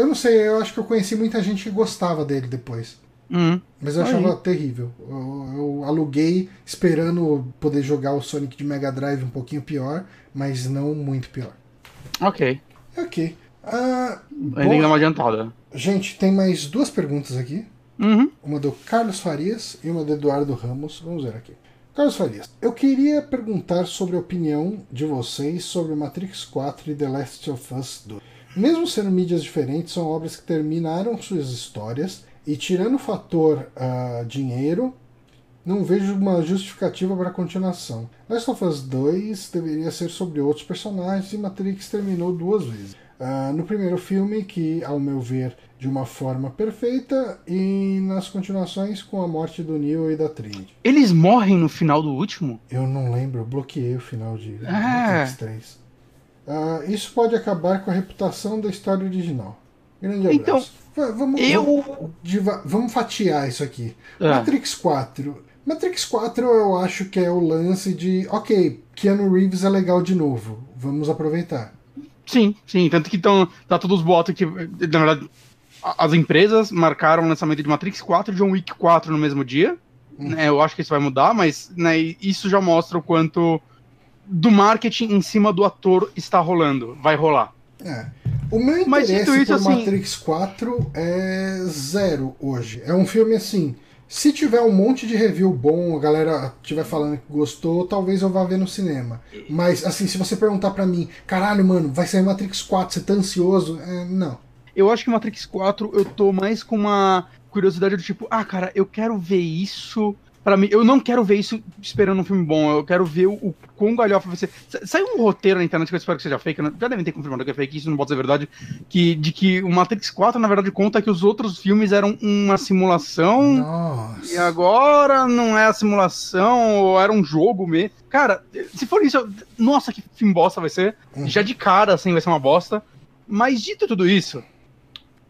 eu não sei, eu acho que eu conheci muita gente que gostava dele depois. Hum. Mas eu Aí. achava terrível. Eu, eu aluguei esperando poder jogar o Sonic de Mega Drive um pouquinho pior, mas não muito pior. Ok. Ok. Ah, Ainda dá uma adiantada. gente, tem mais duas perguntas aqui. Uhum. Uma do Carlos Farias e uma do Eduardo Ramos. Vamos ver aqui. Carlos Farias, eu queria perguntar sobre a opinião de vocês sobre Matrix 4 e The Last of Us 2. Mesmo sendo mídias diferentes, são obras que terminaram suas histórias e, tirando o fator ah, dinheiro, não vejo uma justificativa para a continuação. Last of Us 2 deveria ser sobre outros personagens e Matrix terminou duas vezes. Ah, no primeiro filme, que, ao meu ver, de uma forma perfeita, e nas continuações com a morte do Neo e da Trinity. Eles morrem no final do último? Eu não lembro, eu bloqueei o final de Ah. Matrix 3. Ah, isso pode acabar com a reputação da história original. Grande abraço. Então, Va- vamos, Eu. vamos, vamos fatiar isso aqui. Ah. Matrix 4. Matrix 4 eu acho que é o lance de, ok, Keanu Reeves é legal de novo, vamos aproveitar. Sim, sim. Tanto que tão, tá todos os boatos que, na verdade, as empresas marcaram o lançamento de Matrix 4 e John Wick 4 no mesmo dia. né, eu acho que isso vai mudar, mas né, isso já mostra o quanto do marketing em cima do ator está rolando. Vai rolar. É. O meu Mas interesse isso, por assim- Matrix 4 é zero hoje. É um filme assim. Se tiver um monte de review bom, a galera estiver falando que gostou, talvez eu vá ver no cinema. Mas, assim, se você perguntar pra mim, caralho, mano, vai sair Matrix 4, você tá ansioso? É, não. Eu acho que Matrix 4 eu tô mais com uma curiosidade do tipo, ah, cara, eu quero ver isso. Pra mim, eu não quero ver isso esperando um filme bom, eu quero ver o, o quão galhofa vai ser. Sa- Saiu um roteiro na internet que eu espero que seja fake, né? já devem ter confirmado que é fake, isso não pode ser verdade, que, de que o Matrix 4, na verdade, conta que os outros filmes eram uma simulação, Nossa. e agora não é a simulação, ou era um jogo mesmo. Cara, se for isso, eu- nossa, que filme bosta vai ser. Uhum. Já de cara, assim, vai ser uma bosta. Mas dito tudo isso,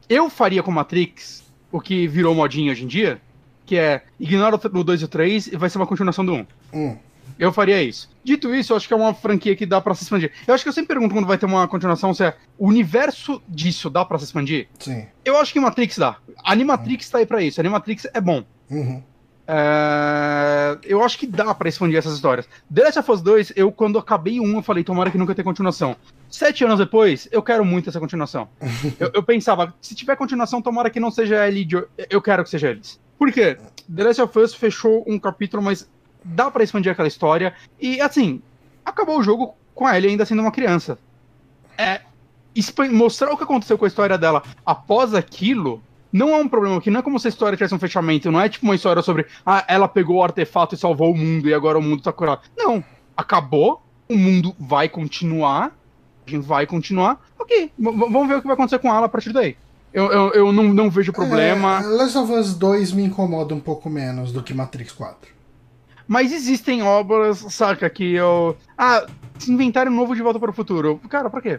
eu faria com Matrix o que virou modinha hoje em dia, que é ignora o 2 e o 3 e vai ser uma continuação do 1. Hum. Eu faria isso. Dito isso, eu acho que é uma franquia que dá pra se expandir. Eu acho que eu sempre pergunto quando vai ter uma continuação se é o universo disso dá pra se expandir. Sim. Eu acho que Matrix dá. Animatrix tá aí pra isso. Animatrix é bom. Uhum. É, Eu acho que dá pra expandir essas histórias. The Last of Us 2, eu quando acabei um, eu falei, tomara que nunca tenha continuação. Sete anos depois, eu quero muito essa continuação. eu, eu pensava, se tiver continuação, tomara que não seja ele. Eu quero que seja eles. Por quê? The Last of Us fechou um capítulo, mas dá pra expandir aquela história. E assim, acabou o jogo com a Ellie ainda sendo uma criança. É, mostrar o que aconteceu com a história dela após aquilo não é um problema, que não é como se a história tivesse um fechamento, não é tipo uma história sobre ah, ela pegou o artefato e salvou o mundo e agora o mundo tá curado. Não, acabou, o mundo vai continuar, a gente vai continuar, ok, vamos ver o que vai acontecer com ela a partir daí. Eu, eu, eu não, não vejo problema, É, Last of Us 2 me incomoda um pouco menos do que Matrix 4. mas existem obras, saca, que eu... Ah, se inventarem um novo De Volta para o Futuro, cara, pra quê?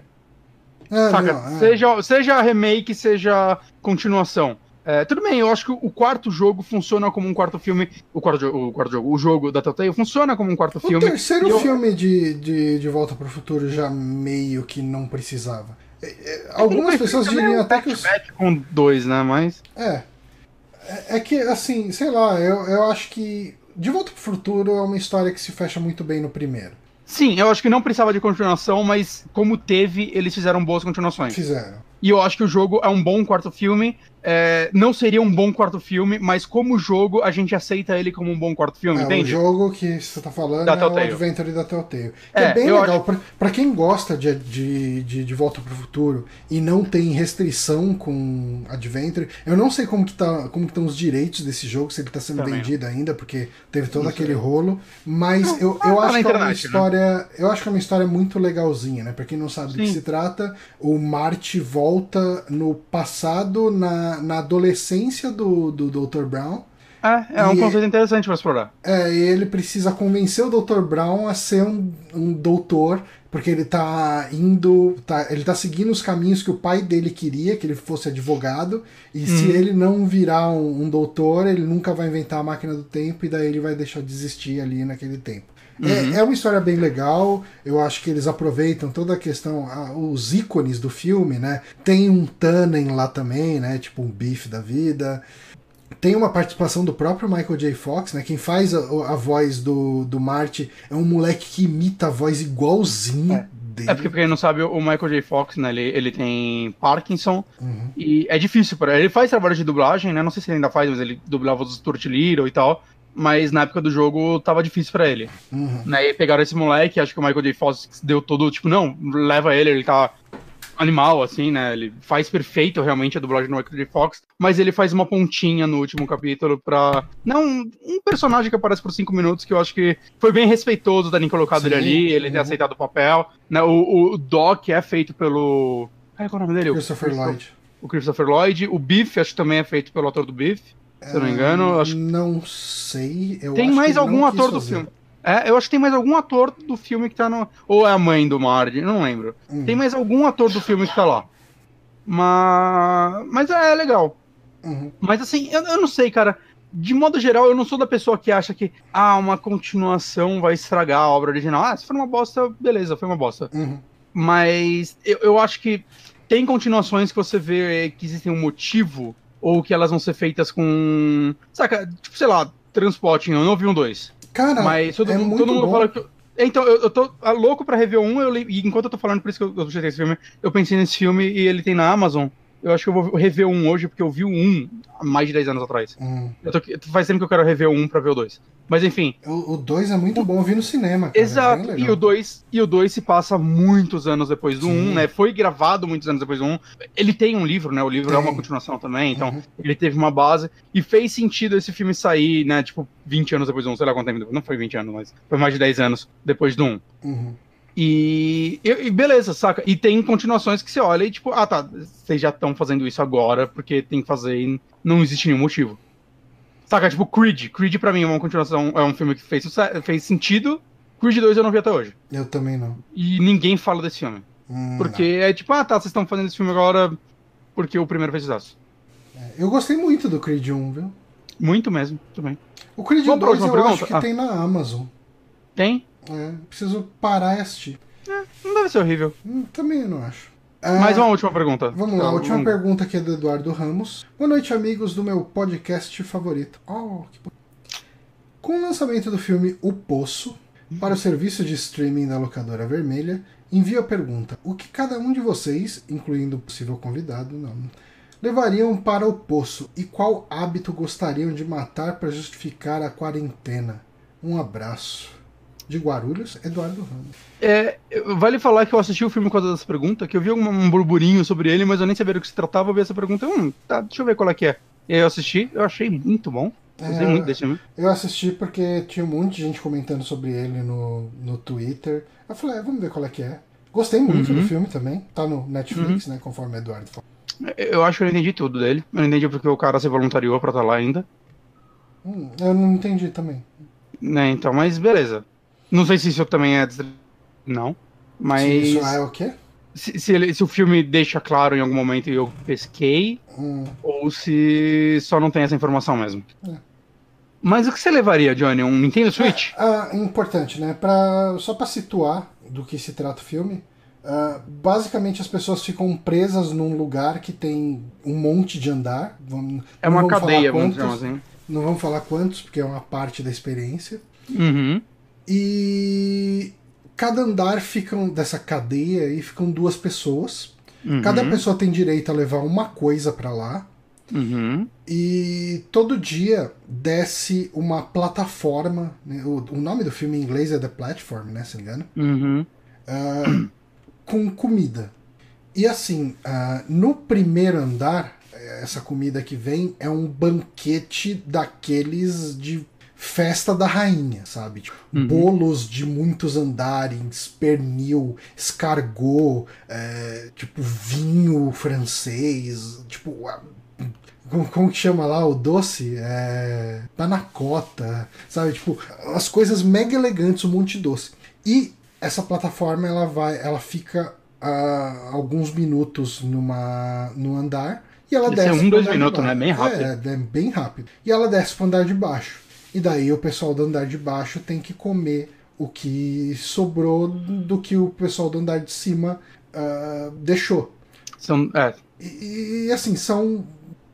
É, Saca? não, é. Seja, seja remake, seja continuação. É, tudo bem, eu acho que o quarto jogo funciona como um quarto filme. O quarto, o quarto jogo, o jogo da Telltale funciona como um quarto O filme. terceiro E eu- filme de, de, de Volta para o Futuro já meio que não precisava. É, é, Algumas pessoas é diriam um até que os. com dois, né? Mas. É. É- É que, assim, sei lá, eu, eu acho que De Volta para o Futuro é uma história que se fecha muito bem no primeiro. Sim, eu acho que não precisava de continuação, mas como teve, eles fizeram boas continuações. Fizeram. E eu acho que o jogo é um bom quarto filme. É, não seria um bom quarto filme, mas como jogo, a gente aceita ele como um bom quarto filme, É, o entende? jogo que você tá falando Da é o Telltale. Adventure da Telltale. É, é, bem legal. Pra, pra quem gosta de, de, de, de Volta pro Futuro e não tem restrição com Adventure, eu não sei como que tá, como que estão os direitos desse jogo, se ele tá sendo Também. vendido ainda, porque teve todo aquele rolo. Mas Não, eu, tá eu acho que é uma né? história. Eu acho que é uma história muito legalzinha, né? Pra quem não sabe do que Sim. se trata, o Marty volta no passado, na, na adolescência do, do Dr. Brown. É, é um conceito interessante pra explorar. É, ele precisa convencer o Dr. Brown a ser um, um doutor, porque ele tá indo. Tá, ele tá seguindo os caminhos que o pai dele queria, que ele fosse advogado, e se Uhum. ele não virar um, um doutor, ele nunca vai inventar a máquina do tempo, e daí ele vai deixar de existir ali naquele tempo. Uhum. É, é uma história bem legal, eu acho que eles aproveitam toda a questão, a- os ícones do filme, né? Tem um Tannen lá também, né? Tipo um bife da vida. Tem uma participação do próprio Michael J. Fox, né? Quem faz a, a voz do, do Marty é um moleque que imita a voz igualzinho dele. É porque, pra quem não sabe, o Michael J. Fox, né, ele, ele tem Parkinson Uhum. e é difícil para ele. Ele faz trabalho de dublagem, né? Não sei se ele ainda faz, mas ele dublava os Little e tal. Mas na época do jogo tava difícil pra ele. Uhum. Né? E pegaram esse moleque, acho que o Michael J. Fox deu todo, tipo, não, leva ele, ele tá animal, assim, né? Ele faz perfeito realmente a dublagem do Michael J. Fox, mas ele faz uma pontinha no último capítulo pra. Não, um personagem que aparece por cinco minutos que eu acho que foi bem respeitoso da colocado Sim, ele ali, ele ter uhum. aceitado o papel. Né? O, o Doc é feito pelo. Ai, qual é o nome dele? O Christopher Lloyd. O Christopher Lloyd. O Biff, acho que também é feito pelo ator do Biff. Se eu não me engano, acho Não sei. Tem mais algum ator do fazer. filme. É, eu acho que tem mais algum ator do filme que tá no. Ou é a mãe do Marty, não lembro. Uhum. Tem mais algum ator do filme que tá lá. Mas. Mas é legal. Uhum. Mas assim, eu, eu não sei, cara. De modo geral, eu não sou da pessoa que acha que ah, uma continuação vai estragar a obra original. Ah, se for uma bosta, beleza, foi uma bosta. Uhum. Mas eu, eu acho que tem continuações que você vê que existem um motivo, ou que elas vão ser feitas com. Saca, tipo, sei lá, Transporting, eu não vi um 2. Cara, Mas todo, é mundo- muito todo mundo bom. fala que. eu- Então, eu, eu tô ah, louco pra rever um, eu, li- e enquanto eu tô falando, por isso que eu, eu esse filme, eu pensei nesse filme e ele tem na Amazon. Eu acho que eu vou rever um hoje, porque eu vi o um há mais de 10 anos atrás. Hum. Eu tô, faz tempo que eu quero rever o um pra ver o dois. Mas enfim, O 2 é muito bom, eu vi no cinema. Cara, é exato. bem e o 2 e o dois se passa muitos anos depois do 1, Sim. um, né? Foi gravado muitos anos depois do 1. Um. Ele tem um livro, né? O livro é Tem. uma continuação também, então Uhum. ele teve uma base. E fez sentido esse filme sair, né? Tipo, 20 anos depois do 1, um, sei lá quanto tempo. Não foi 20 anos, mas foi mais de 10 anos depois do 1. Um. Uhum. E, e- beleza, saca? E tem continuações que você olha e tipo, ah tá, vocês já estão fazendo isso agora porque tem que fazer e não existe nenhum motivo. Saca? Tipo, Creed. Creed pra mim é uma continuação, é um filme que fez, fez sentido. Creed 2 eu não vi até hoje. Eu também não. E ninguém fala desse filme. Hum, Porque é tipo, ah tá, vocês estão fazendo esse filme agora porque o primeiro fez sucesso. não. É, Eu gostei muito do Creed 1, viu? Muito mesmo, tudo bem. O Creed Vamos pra 2 eu última acho pergunta? que Ah. tem na Amazon. Tem? É, preciso parar e assistir. Não deve ser horrível. Hum, também não acho. Mais Ah, uma última pergunta. Vamos lá, a última vamos- pergunta aqui é do Eduardo Ramos. Boa noite, amigos do meu podcast favorito. Oh, que Com o lançamento do filme O Poço para o serviço de streaming da locadora vermelha, envio a pergunta: o que cada um de vocês, incluindo o possível convidado, não, levariam para o poço e qual hábito gostariam de matar para justificar a quarentena? Um abraço. De Guarulhos, Eduardo Ramos. É, vale falar que eu assisti o filme com essa pergunta, que eu vi um, um burburinho sobre ele, mas eu nem sabia do que se tratava, eu vi essa pergunta, hum, tá, deixa eu ver qual é que é. E aí eu assisti, eu achei muito bom. Gostei É, muito desse filme. Eu assisti porque tinha um monte de gente comentando sobre ele no, no Twitter. Eu falei, ah, vamos ver qual é que é. Gostei muito Uhum. do filme também. Tá no Netflix, né? Conforme o Eduardo falou. Eu acho que eu entendi tudo dele. Eu não entendi porque o cara se voluntariou pra estar lá ainda. Hum, eu não entendi também. Né, então, mas beleza. Não sei se isso também é. Não. Mas. Se isso é o quê? Se, se ele- se o filme deixa claro em algum momento e eu pesquei, Hum, ou se só não tem essa informação mesmo. É. Mas o que você levaria, Johnny? Um Nintendo Switch? Ah, importante, né? Pra, só pra situar do que se trata o filme. ah, basicamente as pessoas ficam presas num lugar que tem um monte de andar. Vamos, É uma cadeia, vamos dizer assim. Não vamos falar quantos, porque é uma parte da experiência. Uhum. E cada andar ficam dessa cadeia e ficam duas pessoas. Uhum. Cada pessoa tem direito a levar uma coisa pra lá. Uhum. E todo dia desce uma plataforma. né? O, o nome do filme em inglês é The Platform, né? Se não me engano. Uhum. ah, com comida. E assim, ah, no primeiro andar, eh, essa comida que vem é um banquete daqueles de festa da rainha, sabe? Tipo, Uhum. bolos de muitos andares, pernil, escargot, eh, tipo vinho francês, tipo como, como que chama lá o doce? É, panacota, sabe? Tipo, as coisas mega elegantes, um monte de doce. E essa plataforma ela vai, ela fica ah, alguns minutos numa no andar e ela Deve ser desce. um, pro dois minutos, né? Bem rápido. É, é bem rápido. E ela desce pro andar de baixo. E daí o pessoal do andar de baixo tem que comer o que sobrou do que o pessoal do andar de cima ah, deixou. São, é, E, e, assim, são,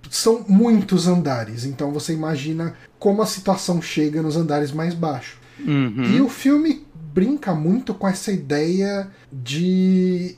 são muitos andares. Então você imagina como a situação chega nos andares mais baixos. uhum. E o filme brinca muito com essa ideia de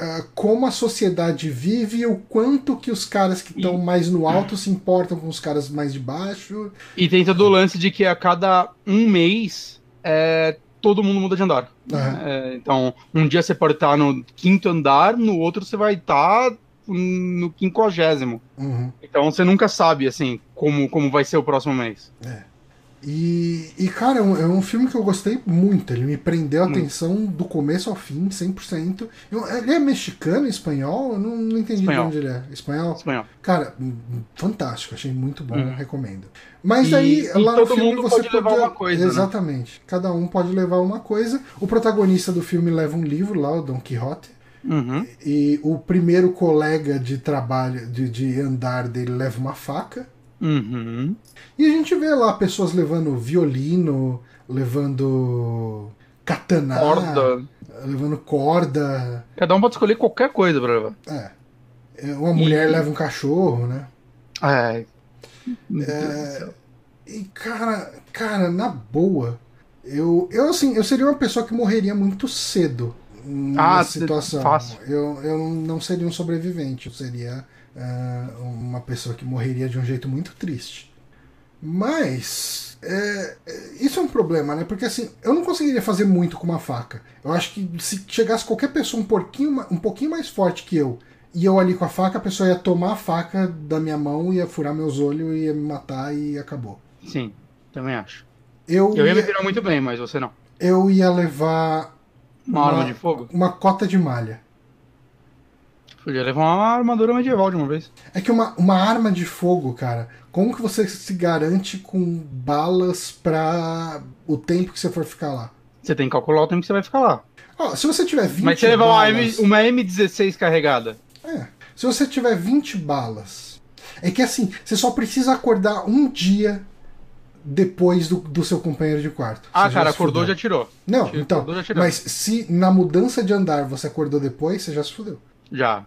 ah, como a sociedade vive e o quanto que os caras que estão mais no alto se importam com os caras mais de baixo. E tem todo o lance de que a cada um mês é, todo mundo muda de andar. Aham. É, então, um dia você pode estar no quinto andar, no outro você vai estar no quinquagésimo. Uhum. Então você nunca sabe, assim, como, como vai ser o próximo mês. E, e, cara, é um, é um filme que eu gostei muito. Ele me prendeu a Muito. atenção do começo ao fim, 100%. Eu, ele é mexicano, espanhol? Eu não, não entendi Espanhol. de onde ele é. Espanhol? Espanhol. Cara, fantástico, achei muito bom, Uhum. recomendo. Mas E- daí, e lá no filme você pode levar uma coisa, né? Exatamente. Cada um pode levar uma coisa. O protagonista do filme leva um livro lá, o Don Quixote. Uhum. E o primeiro colega de trabalho, de, de andar dele, leva uma faca. Uhum. E a gente vê lá pessoas levando violino, levando katana, Corda. levando corda. Cada um pode escolher qualquer coisa pra levar. É. É, Uma mulher E- leva um cachorro, né? É. Céu. E cara, cara, na boa, eu, eu assim, eu seria uma pessoa que morreria muito cedo Ah, nessa situação. fácil. Eu, eu não seria um sobrevivente, eu seria ah, uma pessoa que morreria de um jeito muito triste. Mas é, é, isso é um problema, né? Porque assim, eu não conseguiria fazer muito com uma faca. Eu acho que se chegasse qualquer pessoa um pouquinho, um pouquinho mais forte que eu e eu ali com a faca, a pessoa ia tomar a faca da minha mão, ia furar meus olhos, ia me matar e acabou. Sim, também acho. Eu, Eu ia me ia, virar muito bem, mas você não. eu ia levar Uma, Uma- arma de fogo? uma cota de malha. Podia levar uma armadura medieval de uma vez. É que uma, uma arma de fogo, cara, como que você se garante com balas pra o tempo que você for ficar lá? Você tem que calcular o tempo que você vai ficar lá. Ó, se você tiver 20 Mas você levar uma, balas, M, uma M16 carregada, É, se você tiver 20 balas, é que assim, você só precisa acordar um dia depois do, do seu companheiro de quarto. Ah, Você cara, se acordou fudeu. já tirou. Não, Acordou, então. já tirou. Mas se na mudança de andar você acordou depois, você já se fudeu. Já.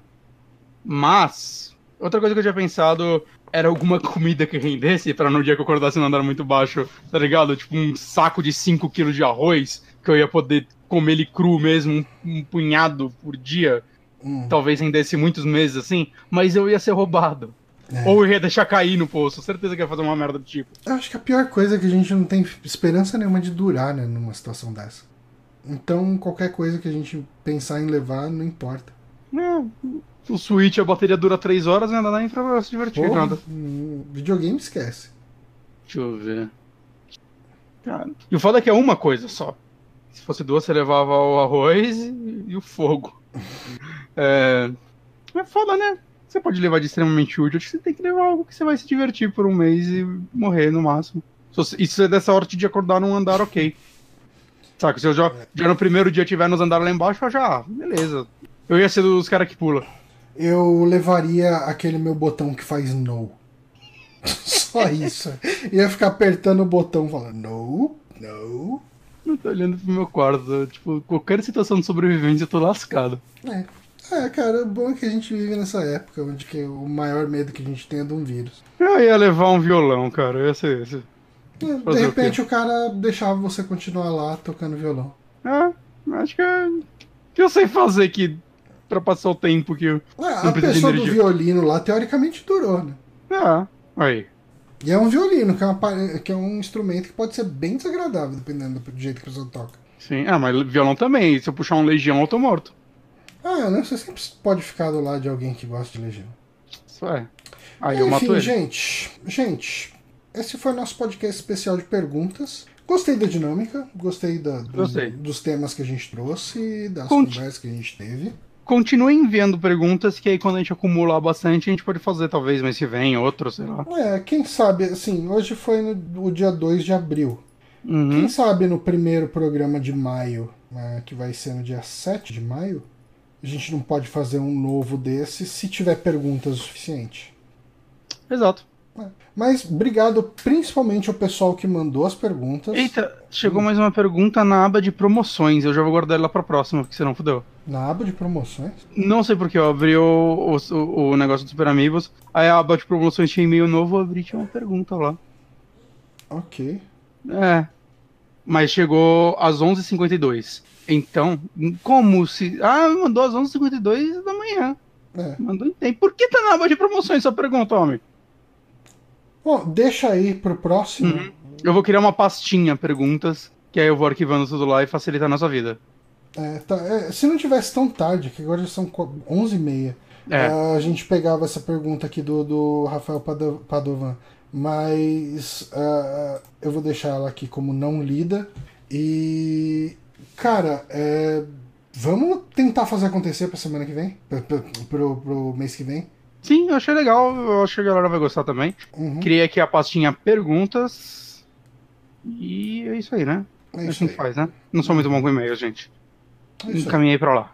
Mas, outra coisa que eu tinha pensado era alguma comida que rendesse pra no dia que eu acordasse no andar muito baixo, tá ligado? Tipo um saco de 5 kg de arroz, que eu ia poder comer ele cru mesmo, um, um punhado por dia. Hum, Talvez rendesse muitos meses assim, mas eu ia ser roubado. é. Ou eu ia deixar cair no poço, certeza que ia fazer uma merda do tipo. Eu acho que a pior coisa é que a gente não tem esperança nenhuma de durar, né, numa situação dessa. Então, qualquer coisa que a gente pensar em levar, não importa. É, o Switch, a bateria dura 3 horas e ainda dá nem pra se divertir, Porra, nada. videogame esquece. Deixa eu ver. Cara. E o foda é que é uma coisa só. Se fosse duas, você levava o arroz e, e o fogo. É... é foda, né? Você pode levar de extremamente útil, acho que você tem que levar algo que você vai se divertir por um mês e morrer no máximo. E se você der sorte de acordar num andar ok. Saca? Se eu já, já no primeiro dia tiver nos andares lá embaixo, eu já, ah, beleza. Eu ia ser dos caras que pula. Eu levaria aquele meu botão que faz no. Só isso. Ia ficar apertando o botão falando no, no. Eu tô olhando pro meu quarto. Tipo, qualquer situação de sobrevivência eu tô lascado. É. É, cara, o bom é que a gente vive nessa época onde que o maior medo que a gente tem é de um vírus. Eu ia levar um violão, cara. Eu ia ser esse. É, Fazer De o repente o, cara deixava você continuar lá tocando violão. É, acho que é. que eu sei fazer aqui pra passar o tempo que eu. É, a Não pessoa do violino lá, teoricamente, durou, né? É, aí. E é um violino, que é, uma que é um instrumento que pode ser bem desagradável, dependendo do jeito que a pessoa toca. Sim. Ah, mas violão também. Se eu puxar um legião, eu tô morto. Ah, né? Você sempre pode ficar do lado de alguém que gosta de legião. Isso é. Aí eu mato Enfim, ele. gente, gente, esse foi o nosso podcast especial de perguntas. Gostei da dinâmica, gostei da, do- Gostei. dos temas que a gente trouxe, das Conte- conversas que a gente teve. Continue enviando perguntas que aí quando a gente acumular bastante, a gente pode fazer, talvez, mês que vem, outro, sei lá. É, quem sabe, assim, hoje foi no, o dia 2 de abril. Uhum. Quem sabe no primeiro programa de maio, né, que vai ser no dia 7 de maio, a gente não pode fazer um novo desse se tiver perguntas o suficiente. Exato. Mas obrigado principalmente ao pessoal que mandou as perguntas. Eita, chegou mais uma pergunta na aba de promoções. Eu já vou guardar ela pra próxima, porque senão fudeu. Na aba de promoções. Não sei porque eu abri o, o, o negócio do Super Amigos, aí a aba de promoções tinha e-mail novo, eu abri e tinha uma pergunta lá. Ok. É. Mas chegou às 11h52. Então, como se. Ah, mandou às 11h52 da manhã. É. Mandou em tempo. Por que tá na aba de promoções? Só pergunta, homem. Bom, deixa aí pro próximo. Uhum. Eu vou criar uma pastinha perguntas, que aí eu vou arquivando tudo lá e facilita a nossa vida. É, tá, é, se não tivesse tão tarde, que agora já são co- 11h30, É. a gente pegava essa pergunta aqui do, do Rafael Pado- Padovan. Mas ah, eu vou deixar ela aqui como não lida. E. Cara, é, vamos tentar fazer acontecer pra semana que vem? Pra- pro, pro mês que vem? Sim, eu achei legal. Eu acho que a galera vai gostar também. Uhum, Criei aqui a pastinha perguntas. E é isso aí, né? é isso que aí. faz, né? Não sou muito bom com e-mail, gente. É. Encaminhei pra lá.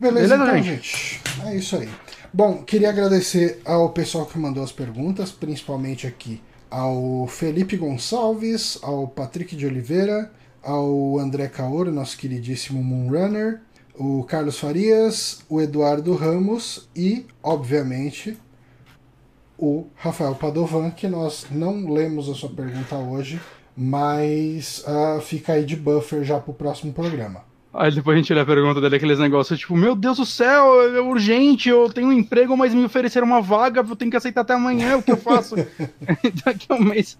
Beleza, Beleza, então, gente? gente? É isso aí. Bom, queria agradecer ao pessoal que mandou as perguntas, principalmente aqui ao Felipe Gonçalves, ao Patrick de Oliveira, ao André Caoro, nosso queridíssimo Moonrunner, o Carlos Farias, o Eduardo Ramos e, obviamente, o Rafael Padovan, que nós não lemos a sua pergunta hoje, mas ah, fica aí de buffer já pro próximo programa. Aí depois a gente lê a pergunta dele, aqueles negócios tipo, meu Deus do céu, é urgente, eu tenho um emprego, mas me ofereceram uma vaga, eu tenho que aceitar até amanhã, o que eu faço? Daqui a um mês.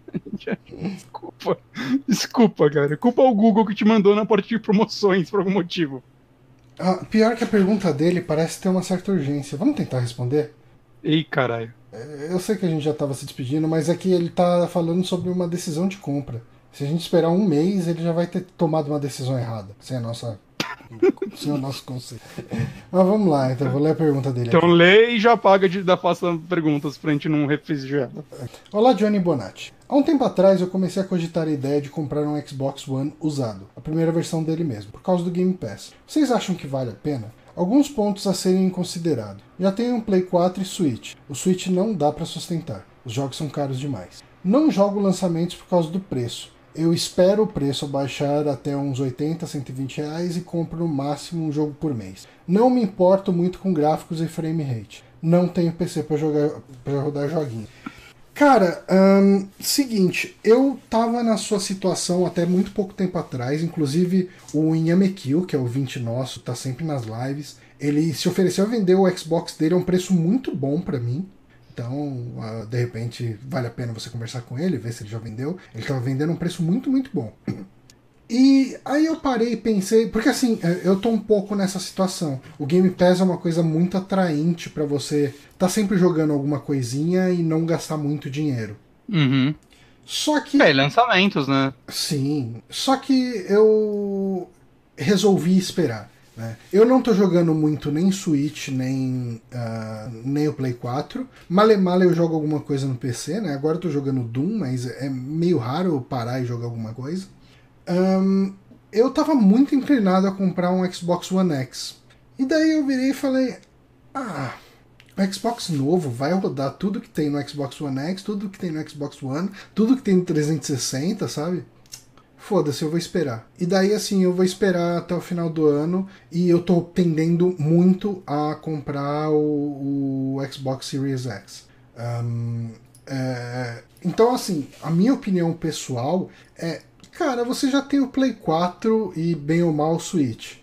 Desculpa. Desculpa, cara. Culpa o Google que te mandou na parte de promoções por algum motivo. Ah, pior que a pergunta dele parece ter uma certa urgência. Vamos tentar responder? Ei, caralho. Eu sei que a gente já estava se despedindo, mas é que ele tá falando sobre uma decisão de compra. Se a gente esperar um mês, ele já vai ter tomado uma decisão errada. Sem a nossa. Sem o nosso conceito. Mas vamos lá, então, vou ler a pergunta dele. Então aqui. lê e já paga de dar pasta perguntas pra gente não refrigerar. Olá, Johnny Bonatti. Há um tempo atrás eu comecei a cogitar a ideia de comprar um Xbox One usado, a primeira versão dele mesmo, por causa do Game Pass. Vocês acham que vale a pena? Alguns pontos a serem considerados. Já tenho um Play 4 e Switch. O Switch não dá para sustentar. Os jogos são caros demais. Não jogo lançamentos por causa do preço. Eu espero o preço baixar até uns 80, 120 reais e compro no máximo um jogo por mês. Não me importo muito com gráficos e frame rate. Não tenho PC para jogar para rodar joguinho. Cara, hum, seguinte, eu tava na sua situação até muito pouco tempo atrás, inclusive o Inhamekil, que é o 20 nosso, tá sempre nas lives, ele se ofereceu a vender o Xbox dele a um preço muito bom para mim. Então, uh, de repente, vale a pena você conversar com ele, ver se ele já vendeu. Ele estava vendendo um preço muito, muito bom. E aí eu parei e pensei, porque assim, é, eu tô um pouco nessa situação. O Game Pass é uma coisa muito atraente para você tá sempre jogando alguma coisinha e não gastar muito dinheiro. Uhum. Só que. É, lançamentos, né? Sim. Só que eu resolvi esperar. Né? Eu não tô jogando muito nem Switch, nem, uh, nem o Play 4. Male male eu jogo alguma coisa no PC, né? Agora eu tô jogando Doom, mas é meio raro eu parar e jogar alguma coisa. Um, eu tava muito inclinado a comprar um Xbox One X. E daí eu virei e falei: Ah, o Xbox novo vai rodar tudo que tem no Xbox One X, tudo que tem no Xbox One, tudo que tem no 360, sabe? Foda-se, eu vou esperar. E daí, assim, eu vou esperar até o final do ano e eu tô tendendo muito a comprar o, o Xbox Series X. Um, é, então, assim, a minha opinião pessoal é: cara, você já tem o Play 4 e bem ou mal o Switch.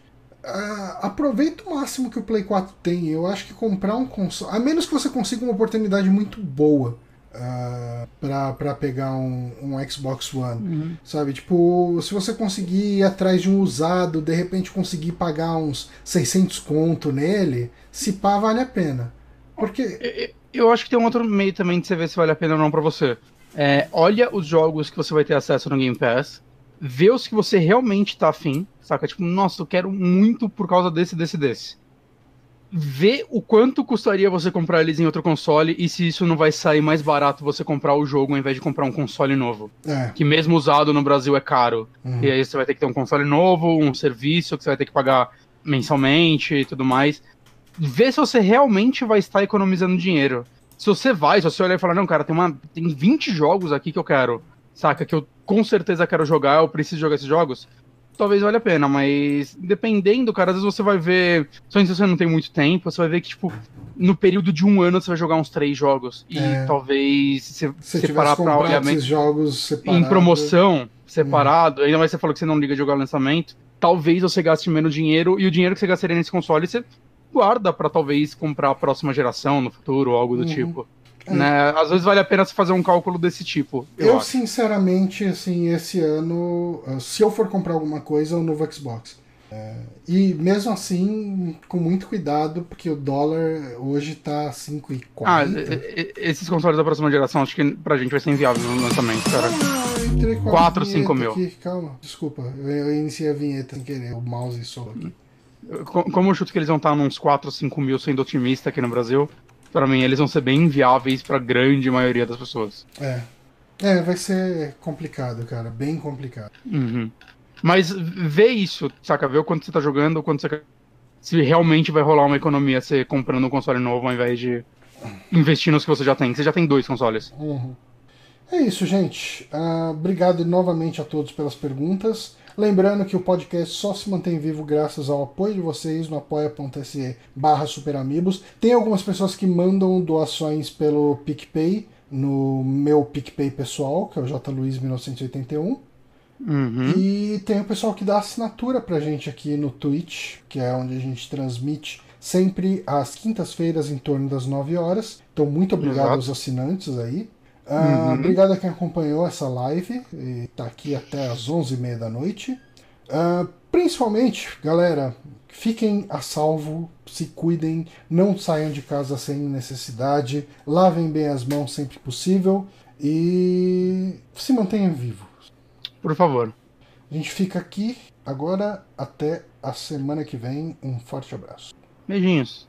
Uh, aproveita o máximo que o Play 4 tem. Eu acho que comprar um console. A menos que você consiga uma oportunidade muito boa uh, para pegar um, um, Xbox One. Uhum. Sabe? Tipo, se você conseguir ir atrás de um usado, de repente conseguir pagar uns 600 conto nele, se pá, vale a pena. Porque. Eu acho que tem um outro meio também de você ver se vale a pena ou não para você. É, olha os jogos que você vai ter acesso no Game Pass, vê os que você realmente tá afim, saca? Tipo, nossa, eu quero muito por causa desse, desse, desse ver o quanto custaria você comprar eles em outro console e se isso não vai sair mais barato você comprar o jogo ao invés de comprar um console novo. É. Que mesmo usado no Brasil é caro. Uhum. E aí você vai ter que ter um console novo, um serviço que você vai ter que pagar mensalmente e tudo mais. Ver se você realmente vai estar economizando dinheiro. Se você vai, se você olhar e falar, não, cara, tem, uma, tem 20 jogos aqui que eu quero, saca? Que eu com certeza quero jogar, eu preciso jogar esses jogos talvez valha a pena, mas dependendo, cara, às vezes você vai ver. Só se você não tem muito tempo, você vai ver que, tipo, no período de um ano você vai jogar uns três jogos. E é. talvez se você separar pra esses jogos separado. em promoção, separado, hum. ainda mais você falou que você não liga de jogar lançamento, talvez você gaste menos dinheiro e o dinheiro que você gastaria nesse console você guarda para talvez comprar a próxima geração no futuro ou algo do uhum. tipo. É. Né? Às vezes vale a pena fazer um cálculo desse tipo. Eu, eu sinceramente, assim, esse ano, ah, se eu for comprar alguma coisa, é o novo Xbox. É, e mesmo assim, com muito cuidado, porque o dólar hoje tá 5,40. Ah, esses consoles da próxima geração, acho que pra gente vai ser inviável no lançamento, cara. Ah, 4, 5 mil. Aqui. Calma, desculpa, eu, eu, iniciei a vinheta sem querer, o mouse solo aqui. Como eu chuto que eles vão estar nos 4, 5 mil sendo otimista aqui no Brasil, para mim eles vão ser bem inviáveis para grande maioria das pessoas. É. É, vai ser complicado, cara, bem complicado. Uhum. Mas vê isso, saca? Vê o quanto você tá jogando, o quanto você se realmente vai rolar uma economia você comprando um console novo ao invés de investir nos que você já tem. Você já tem dois consoles. Uhum. É isso, gente. Uh, obrigado novamente a todos pelas perguntas. Lembrando que o podcast só se mantém vivo graças ao apoio de vocês no apoia.se barra superamigos. Tem algumas pessoas que mandam doações pelo PicPay, no meu PicPay pessoal, que é o jluiz1981. Uhum. E tem o pessoal que dá assinatura pra gente aqui no Twitch, que é onde a gente transmite sempre às quintas-feiras em torno das 9 horas. Então, muito obrigado Exato. aos assinantes aí. Uh, uhum. Obrigado a quem acompanhou essa live e tá aqui até as 11h30 da noite. Uh, principalmente, galera, fiquem a salvo, se cuidem, não saiam de casa sem necessidade, lavem bem as mãos sempre possível e se mantenham vivos. Por favor. A gente fica aqui agora até a semana que vem. Um forte abraço. Beijinhos.